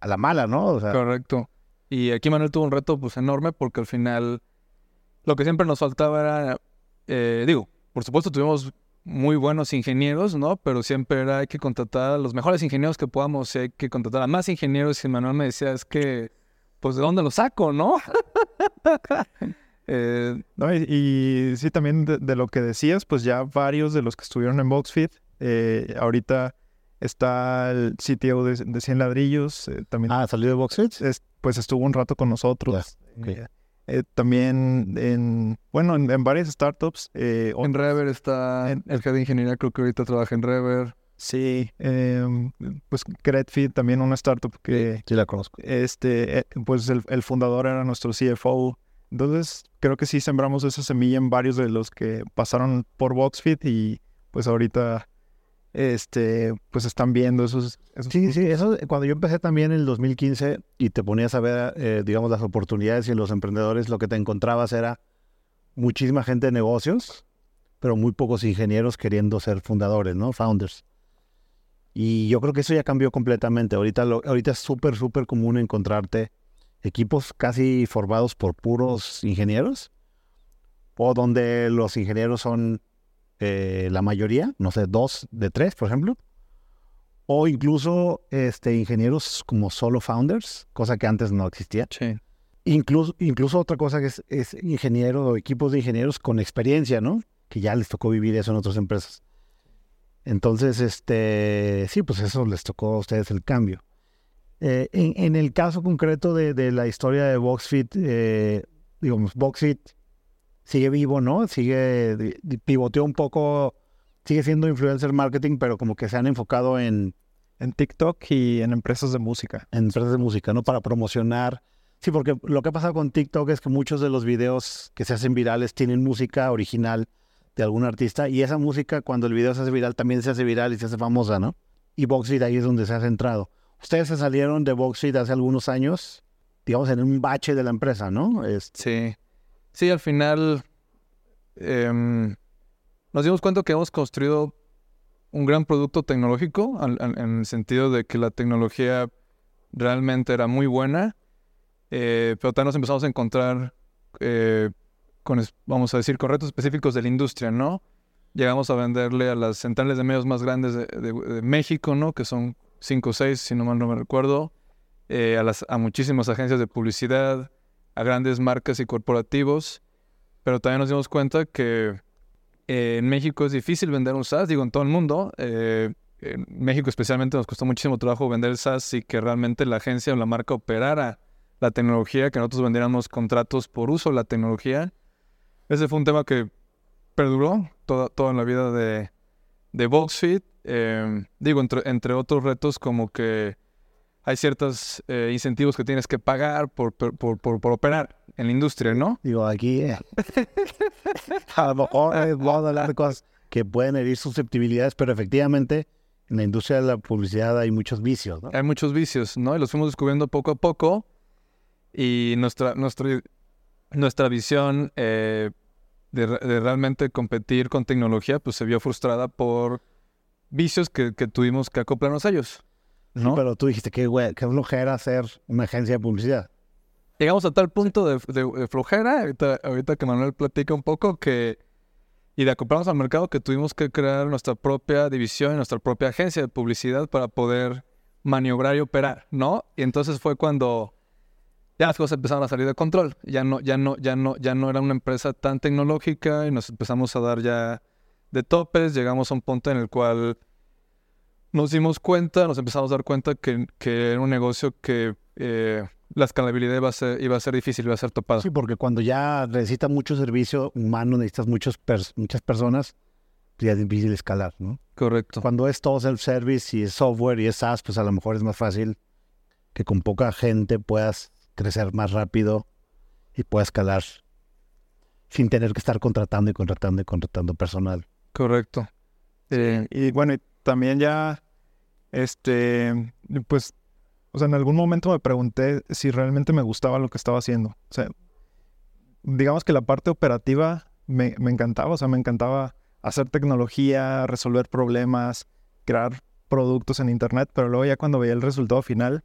Speaker 4: a la mala, ¿no?
Speaker 2: Correcto. Y aquí Manuel tuvo un reto pues enorme porque al final lo que siempre nos faltaba era, eh, digo, por supuesto tuvimos muy buenos ingenieros, ¿no? Pero siempre era hay que contratar a los mejores ingenieros que podamos, hay que contratar a más ingenieros. Y Manuel me decía, es que, pues, ¿de dónde los saco, no?
Speaker 7: Eh, no y, sí, también de, lo que decías, pues ya varios de los que estuvieron en BoxFit, eh, ahorita Está el CTO de, de 100 ladrillos. Eh, también,
Speaker 4: ah, salió de Boxfit.
Speaker 7: pues estuvo un rato con nosotros. Eh, eh, también en, bueno, en, varias startups.
Speaker 2: en Rever está el jefe de ingeniería, creo que ahorita trabaja en Rever.
Speaker 7: Sí, em, pues Credfit, también una startup que...
Speaker 4: Sí, la conozco.
Speaker 7: Este, pues el, el, fundador era nuestro CFO. Entonces, creo que sí sembramos esa semilla en varios de los que pasaron por Boxfit y pues ahorita este, pues están viendo esos,
Speaker 4: Sí, sí, eso cuando yo empecé también en el 2015 y te ponías a ver, eh, digamos, las oportunidades y los emprendedores, lo que te encontrabas era muchísima gente de negocios, pero muy pocos ingenieros queriendo ser fundadores, ¿no? Founders. Y yo creo que eso ya cambió completamente. Ahorita, ahorita es súper, súper común encontrarte equipos casi formados por puros ingenieros, o donde los ingenieros son eh, la mayoría, no sé, dos de tres, por ejemplo, o incluso este, ingenieros como solo founders, cosa que antes no existía.
Speaker 2: Sí.
Speaker 4: Incluso, incluso otra cosa que es, es ingeniero o equipos de ingenieros con experiencia, ¿no? Que ya les tocó vivir eso en otras empresas. Entonces, este, sí, pues eso les tocó a ustedes el cambio. Eh, en, el caso concreto de, la historia de Boxfit, eh, digamos, Boxfit sigue vivo, ¿no? Sigue, pivoteó un poco, sigue siendo influencer marketing, pero como que se han enfocado en...
Speaker 7: En TikTok y en empresas de música.
Speaker 4: En empresas de música, ¿no? Para promocionar. Sí, porque lo que ha pasado con TikTok es que muchos de los videos que se hacen virales tienen música original de algún artista y esa música cuando el video se hace viral también se hace viral y se hace famosa, ¿no? Y Boxfit ahí es donde se ha centrado. Ustedes se salieron de Boxfit hace algunos años, digamos, en un bache de la empresa, ¿no?
Speaker 2: Sí. Sí, al final em, nos dimos cuenta que hemos construido un gran producto tecnológico en el sentido de que la tecnología realmente era muy buena, eh, pero también nos empezamos a encontrar eh, con, vamos a decir, con retos específicos de la industria, ¿no? Llegamos a venderle a las centrales de medios más grandes de, México, ¿no? Que son cinco o seis, si no mal no me recuerdo. eh, a, las, a muchísimas agencias de publicidad, a grandes marcas y corporativos, pero también nos dimos cuenta que eh, en México es difícil vender un SaaS, digo, en todo el mundo. Eh, en México especialmente nos costó muchísimo trabajo vender el SaaS y que realmente la agencia o la marca operara la tecnología, que nosotros vendiéramos contratos por uso de la tecnología. Ese fue un tema que perduró toda, toda la vida de, de BoxFit. Em, digo, entre otros retos como que hay ciertos eh, incentivos que tienes que pagar por, por, por, por, operar en la industria, ¿no?
Speaker 4: Digo, aquí eh, a lo mejor eh, vamos a hablar de cosas que pueden herir susceptibilidades, pero efectivamente en la industria de la publicidad hay muchos vicios, ¿no?
Speaker 2: Hay muchos vicios, ¿no? Y los fuimos descubriendo poco a poco y nuestra, nuestra, nuestra visión de, de, realmente competir con tecnología pues se vio frustrada por vicios que, que tuvimos que acoplarnos a ellos. ¿No?
Speaker 4: pero tú dijiste que, güey, que flojera hacer una agencia de publicidad.
Speaker 2: Llegamos a tal punto de, flojera, ahorita, que Manuel platica un poco, que y de acoplarnos al mercado que tuvimos que crear nuestra propia división, nuestra propia agencia de publicidad para poder maniobrar y operar, ¿no? Y entonces fue cuando ya las cosas empezaron a salir de control. Ya no, ya no, ya no, ya no era una empresa tan tecnológica y nos empezamos a dar ya de topes. Llegamos a un punto en el cual nos dimos cuenta, nos empezamos a dar cuenta que, que era un negocio que eh, la escalabilidad iba a, ser, iba a ser difícil, iba a ser topada.
Speaker 4: Sí, porque cuando ya necesitas mucho servicio humano, necesitas muchos muchas personas, ya es difícil escalar, ¿no?
Speaker 2: Correcto.
Speaker 4: Cuando es todo self-service y es software y es SaaS, pues a lo mejor es más fácil que con poca gente puedas crecer más rápido y puedas escalar sin tener que estar contratando y contratando y contratando personal.
Speaker 2: Correcto.
Speaker 7: Eh, y bueno, también ya este, pues, o sea, en algún momento me pregunté si realmente me gustaba lo que estaba haciendo. O sea, digamos que la parte operativa me, encantaba, o sea, me encantaba hacer tecnología, resolver problemas, crear productos en Internet, pero luego ya cuando veía el resultado final,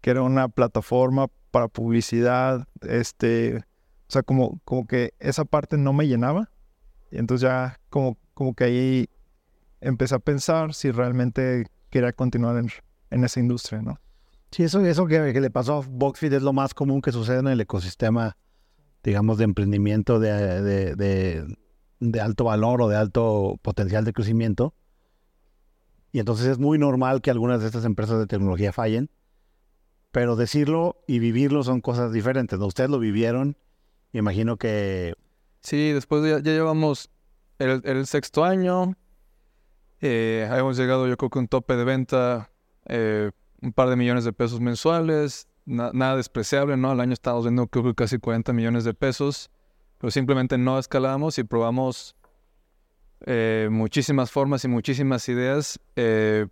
Speaker 7: que era una plataforma para publicidad, este, o sea, como, como que esa parte no me llenaba. Y entonces ya como, como que ahí empecé a pensar si realmente quería continuar en, esa industria, ¿no?
Speaker 4: Sí, eso, eso que, le pasó a Boxfit es lo más común que sucede en el ecosistema, digamos, de emprendimiento de, de, alto valor o de alto potencial de crecimiento. Y entonces es muy normal que algunas de estas empresas de tecnología fallen, pero decirlo y vivirlo son cosas diferentes. ¿no? Ustedes lo vivieron, me imagino que...
Speaker 2: Sí, después ya, llevamos el sexto año, eh, hemos llegado yo creo que un tope de venta, eh, un par de millones de pesos mensuales, nada despreciable, ¿no? Al año estábamos vendiendo creo que casi 40 millones de pesos, pero simplemente no escalamos y probamos eh, muchísimas formas y muchísimas ideas. Eh,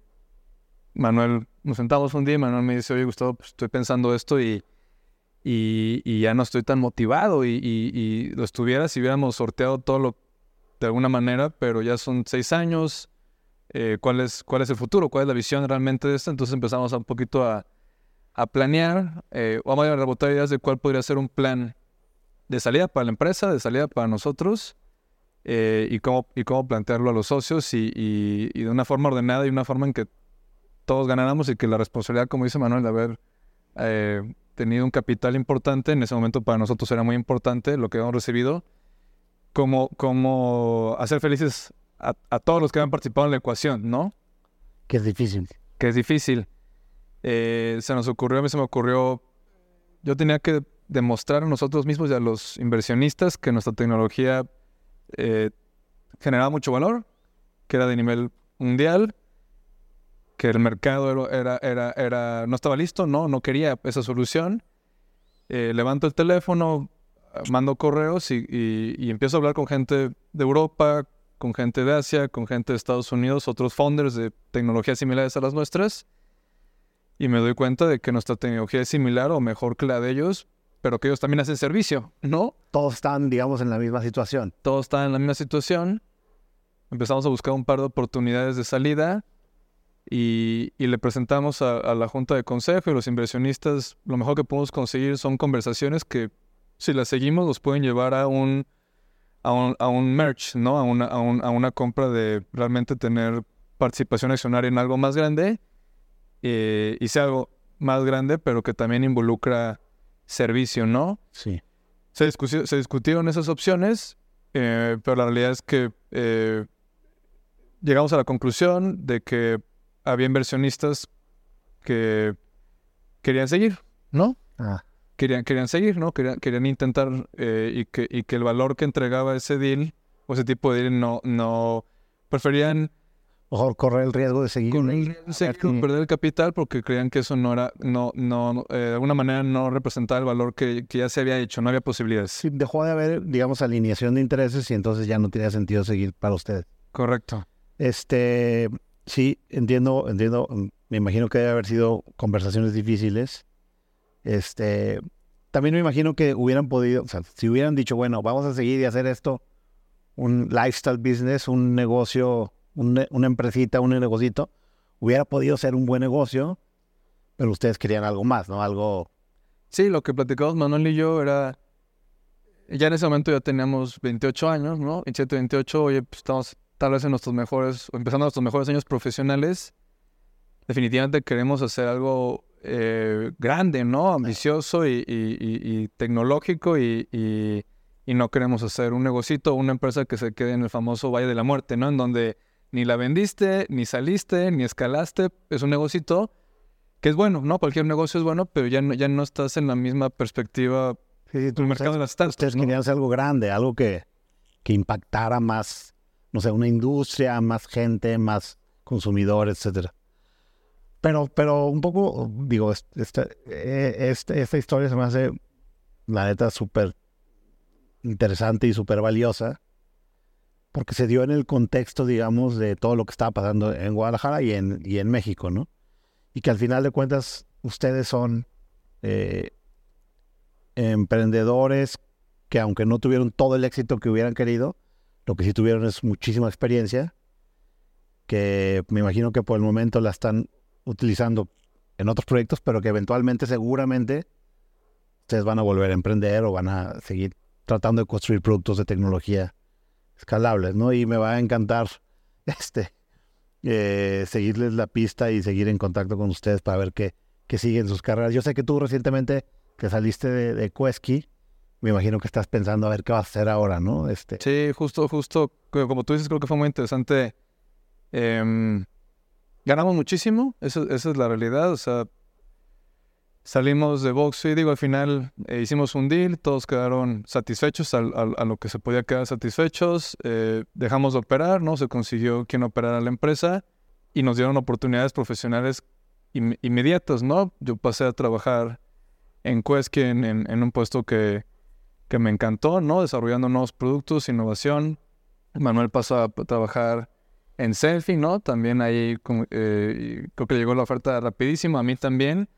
Speaker 2: Manuel, nos sentamos un día y Manuel me dice, oye Gustavo, pues estoy pensando esto y, y, ya no estoy tan motivado y, y, lo estuviera si hubiéramos sorteado todo lo de alguna manera, pero ya son seis años, eh, cuál, es, cuál es el futuro, cuál es la visión realmente de esto. Entonces empezamos a un poquito a, a planear, eh, vamos a rebotar ideas de cuál podría ser un plan de salida para la empresa, de salida para nosotros, eh, y, cómo, y cómo plantearlo a los socios y, y, de una forma ordenada y una forma en que todos ganáramos y que la responsabilidad, como dice Manuel, de haber eh, tenido un capital importante, en ese momento para nosotros era muy importante lo que hemos recibido, como, como hacer felices a, todos los que han participado en la ecuación, ¿no?
Speaker 4: Que es difícil.
Speaker 2: Que es difícil. Eh, se nos ocurrió, a mí se me ocurrió, yo tenía que demostrar a nosotros mismos y a los inversionistas que nuestra tecnología eh, generaba mucho valor, que era de nivel mundial, que el mercado era, era, era, no estaba listo, no, no quería esa solución. Eh, levanto el teléfono, mando correos y, y, empiezo a hablar con gente de Europa, con gente de Asia, con gente de Estados Unidos, otros founders de tecnologías similares a las nuestras. Y me doy cuenta de que nuestra tecnología es similar o mejor que la de ellos, pero que ellos también hacen servicio, ¿no?
Speaker 4: Todos están, digamos, en la misma situación.
Speaker 2: Todos están en la misma situación. Empezamos a buscar un par de oportunidades de salida y, le presentamos a, a, la junta de consejo y los inversionistas. Lo mejor que podemos conseguir son conversaciones que, si las seguimos, nos pueden llevar a un a un, a un merch, ¿no? A una, a, a una compra de realmente tener participación accionaria en algo más grande. Eh, y si algo más grande, pero que también involucra servicio, ¿no?
Speaker 4: Sí.
Speaker 2: Se, se discutieron esas opciones, eh, pero la realidad es que eh, llegamos a la conclusión de que había inversionistas que querían seguir, ¿no?
Speaker 4: Ah.
Speaker 2: Querían, querían seguir, ¿no? Querían, querían intentar eh, y, que, y que el valor que entregaba ese deal o ese tipo de deal no, no preferían
Speaker 4: mejor correr el riesgo de seguir.
Speaker 2: perder el capital porque creían que eso no era, no, no, eh, de alguna manera no representaba el valor que, que, ya se había hecho, no había posibilidades.
Speaker 4: Sí, dejó de haber, digamos, alineación de intereses y entonces ya no tenía sentido seguir para ustedes.
Speaker 2: Correcto.
Speaker 4: Este, sí, entiendo, entiendo, me imagino que debe haber sido conversaciones difíciles. Este, también me imagino que hubieran podido, o sea, si hubieran dicho, bueno, vamos a seguir y hacer esto, un lifestyle business, un negocio una empresita, un negocito, hubiera podido ser un buen negocio, pero ustedes querían algo más, ¿no? Algo...
Speaker 2: Sí, lo que platicamos Manuel y yo era... Ya en ese momento ya teníamos 28 años, ¿no? 27, 28, oye, pues estamos tal vez en nuestros mejores, empezando nuestros mejores años profesionales. Definitivamente queremos hacer algo eh, grande, ¿no? Ambicioso y, tecnológico y, y, no queremos hacer un negocito, una empresa que se quede en el famoso Valle de la Muerte, ¿no? En donde ni la vendiste, ni saliste, ni escalaste. Es un negocito que es bueno, ¿no? Cualquier negocio es bueno, pero ya no, ya no estás en la misma perspectiva
Speaker 4: sí, sí, el mercado de las startups. Ustedes querían hacer algo grande, algo que, que impactara más, no sé, una industria, más gente, más consumidores, etcétera. Pero, pero un poco, digo, esta, e, esta, esta historia se me hace, la neta, súper interesante y súper valiosa porque se dio en el contexto, digamos, de todo lo que estaba pasando en Guadalajara y en, y en México, ¿no? Y que al final de cuentas ustedes son eh, emprendedores que aunque no tuvieron todo el éxito que hubieran querido, lo que sí tuvieron es muchísima experiencia, que me imagino que por el momento la están utilizando en otros proyectos, pero que eventualmente, seguramente, ustedes van a volver a emprender o van a seguir tratando de construir productos de tecnología escalables, ¿no? Y me va a encantar este eh, seguirles la pista y seguir en contacto con ustedes para ver qué, qué siguen sus carreras. Yo sé que tú recientemente que saliste de, de me imagino que estás pensando a ver qué vas a hacer ahora, ¿no? Este...
Speaker 2: Sí, justo, justo, como tú dices, creo que fue muy interesante. Em, ganamos muchísimo, esa es la realidad, o sea, Salimos de y digo, al final eh, hicimos un deal, todos quedaron satisfechos a, lo que se podía quedar satisfechos, eh, dejamos de operar, ¿no? Se consiguió quien operara la empresa y nos dieron oportunidades profesionales inmediatas, ¿no? Yo pasé a trabajar en Quesky en, en, un puesto que, que, me encantó, ¿no? Desarrollando nuevos productos, innovación. Manuel pasó a trabajar en Selfie, ¿no? También ahí eh, creo que llegó la oferta rapidísimo, a mí también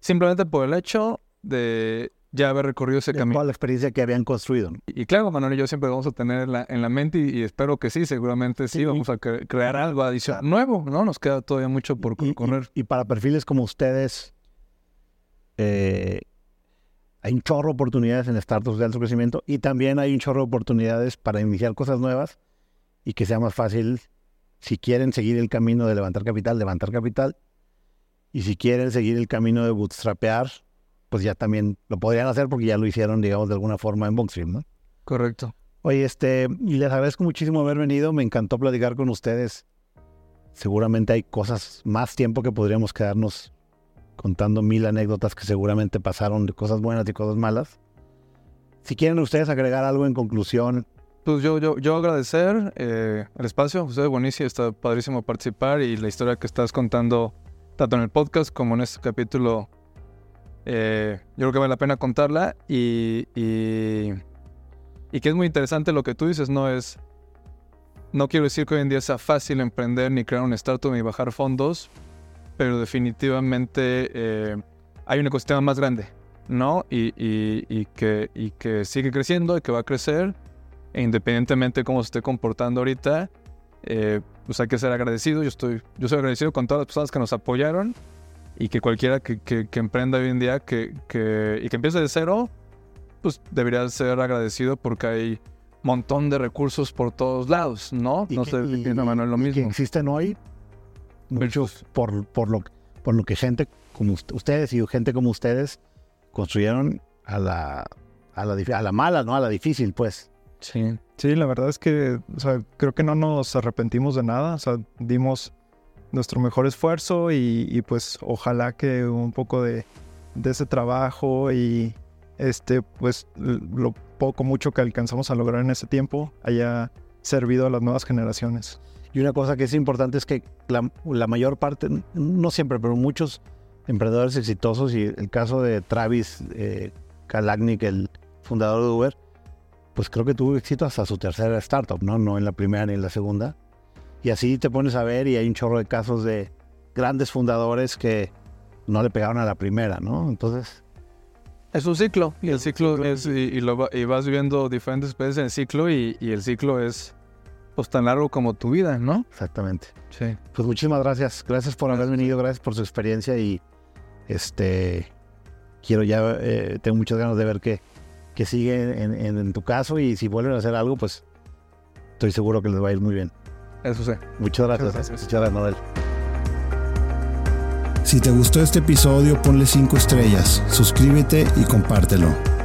Speaker 2: simplemente por el hecho de ya haber recorrido ese camino.
Speaker 4: Toda la experiencia que habían construido.
Speaker 2: Y, claro, Manuel y yo siempre vamos a tener en la, en la mente y, espero que sí, seguramente sí, vamos a crear algo adicional nuevo, ¿no? Nos queda todavía mucho por correr.
Speaker 4: Y, para perfiles como ustedes, eh, hay un chorro de oportunidades en startups de alto crecimiento y también hay un chorro de oportunidades para iniciar cosas nuevas y que sea más fácil, si quieren seguir el camino de levantar capital, levantar capital y si quieren seguir el camino de bootstrapear, pues ya también lo podrían hacer porque ya lo hicieron, digamos, de alguna forma en Boxstream, ¿no?
Speaker 2: Correcto.
Speaker 4: Oye, este, y les agradezco muchísimo haber venido. Me encantó platicar con ustedes. Seguramente hay cosas, más tiempo que podríamos quedarnos contando mil anécdotas que seguramente pasaron de cosas buenas y cosas malas. Si quieren ustedes agregar algo en conclusión.
Speaker 2: Pues yo, yo, yo agradecer eh, el espacio, José buenísimo, está padrísimo participar y la historia que estás contando tanto en el podcast como en este capítulo, eh, yo creo que vale la pena contarla y, y, que es muy interesante lo que tú dices, no es, no quiero decir que hoy en día sea fácil emprender ni crear un startup ni bajar fondos, pero definitivamente eh, hay un ecosistema más grande, ¿no? Y, y, que, y que sigue creciendo y que va a crecer, e independientemente de cómo se esté comportando ahorita, eh, pues hay que ser agradecido. Yo estoy, yo soy agradecido con todas las personas que nos apoyaron y que cualquiera que, que, emprenda hoy en día que, que, y que empiece de cero, pues debería ser agradecido porque hay montón de recursos por todos lados, ¿no? no sé,
Speaker 4: no,
Speaker 2: es lo mismo.
Speaker 4: Que existen hoy muchos por, por, lo, por lo que gente como ustedes y gente como ustedes construyeron a la, a la, a la mala, ¿no? A la difícil, pues.
Speaker 7: Sí. Sí, la verdad es que o sea, creo que no nos arrepentimos de nada. O sea, dimos nuestro mejor esfuerzo y, pues ojalá que un poco de, de, ese trabajo y este pues lo poco mucho que alcanzamos a lograr en ese tiempo haya servido a las nuevas generaciones.
Speaker 4: Y una cosa que es importante es que la, mayor parte, no siempre, pero muchos emprendedores exitosos, y el caso de Travis eh, Kalanick, el fundador de Uber, pues creo que tuvo éxito hasta su tercera startup, ¿no? No en la primera ni en la segunda. Y así te pones a ver y hay un chorro de casos de grandes fundadores que no le pegaron a la primera, ¿no? Entonces...
Speaker 2: Es un ciclo y el ciclo es, y, lo, y vas viviendo diferentes veces en el ciclo y, y el ciclo es pues tan largo como tu vida, ¿no?
Speaker 4: Exactamente.
Speaker 2: Sí.
Speaker 4: Pues muchísimas gracias. Gracias por haber venido, gracias por su experiencia y este quiero ya, eh, tengo muchas ganas de ver qué, qué sigue en, tu caso y si vuelven a hacer algo, pues estoy seguro que les va a ir muy bien.
Speaker 2: Eso sí.
Speaker 4: Muchas gracias. Muchas gracias, Muchas gracias
Speaker 3: Si te gustó este episodio, ponle 5 estrellas, suscríbete y compártelo.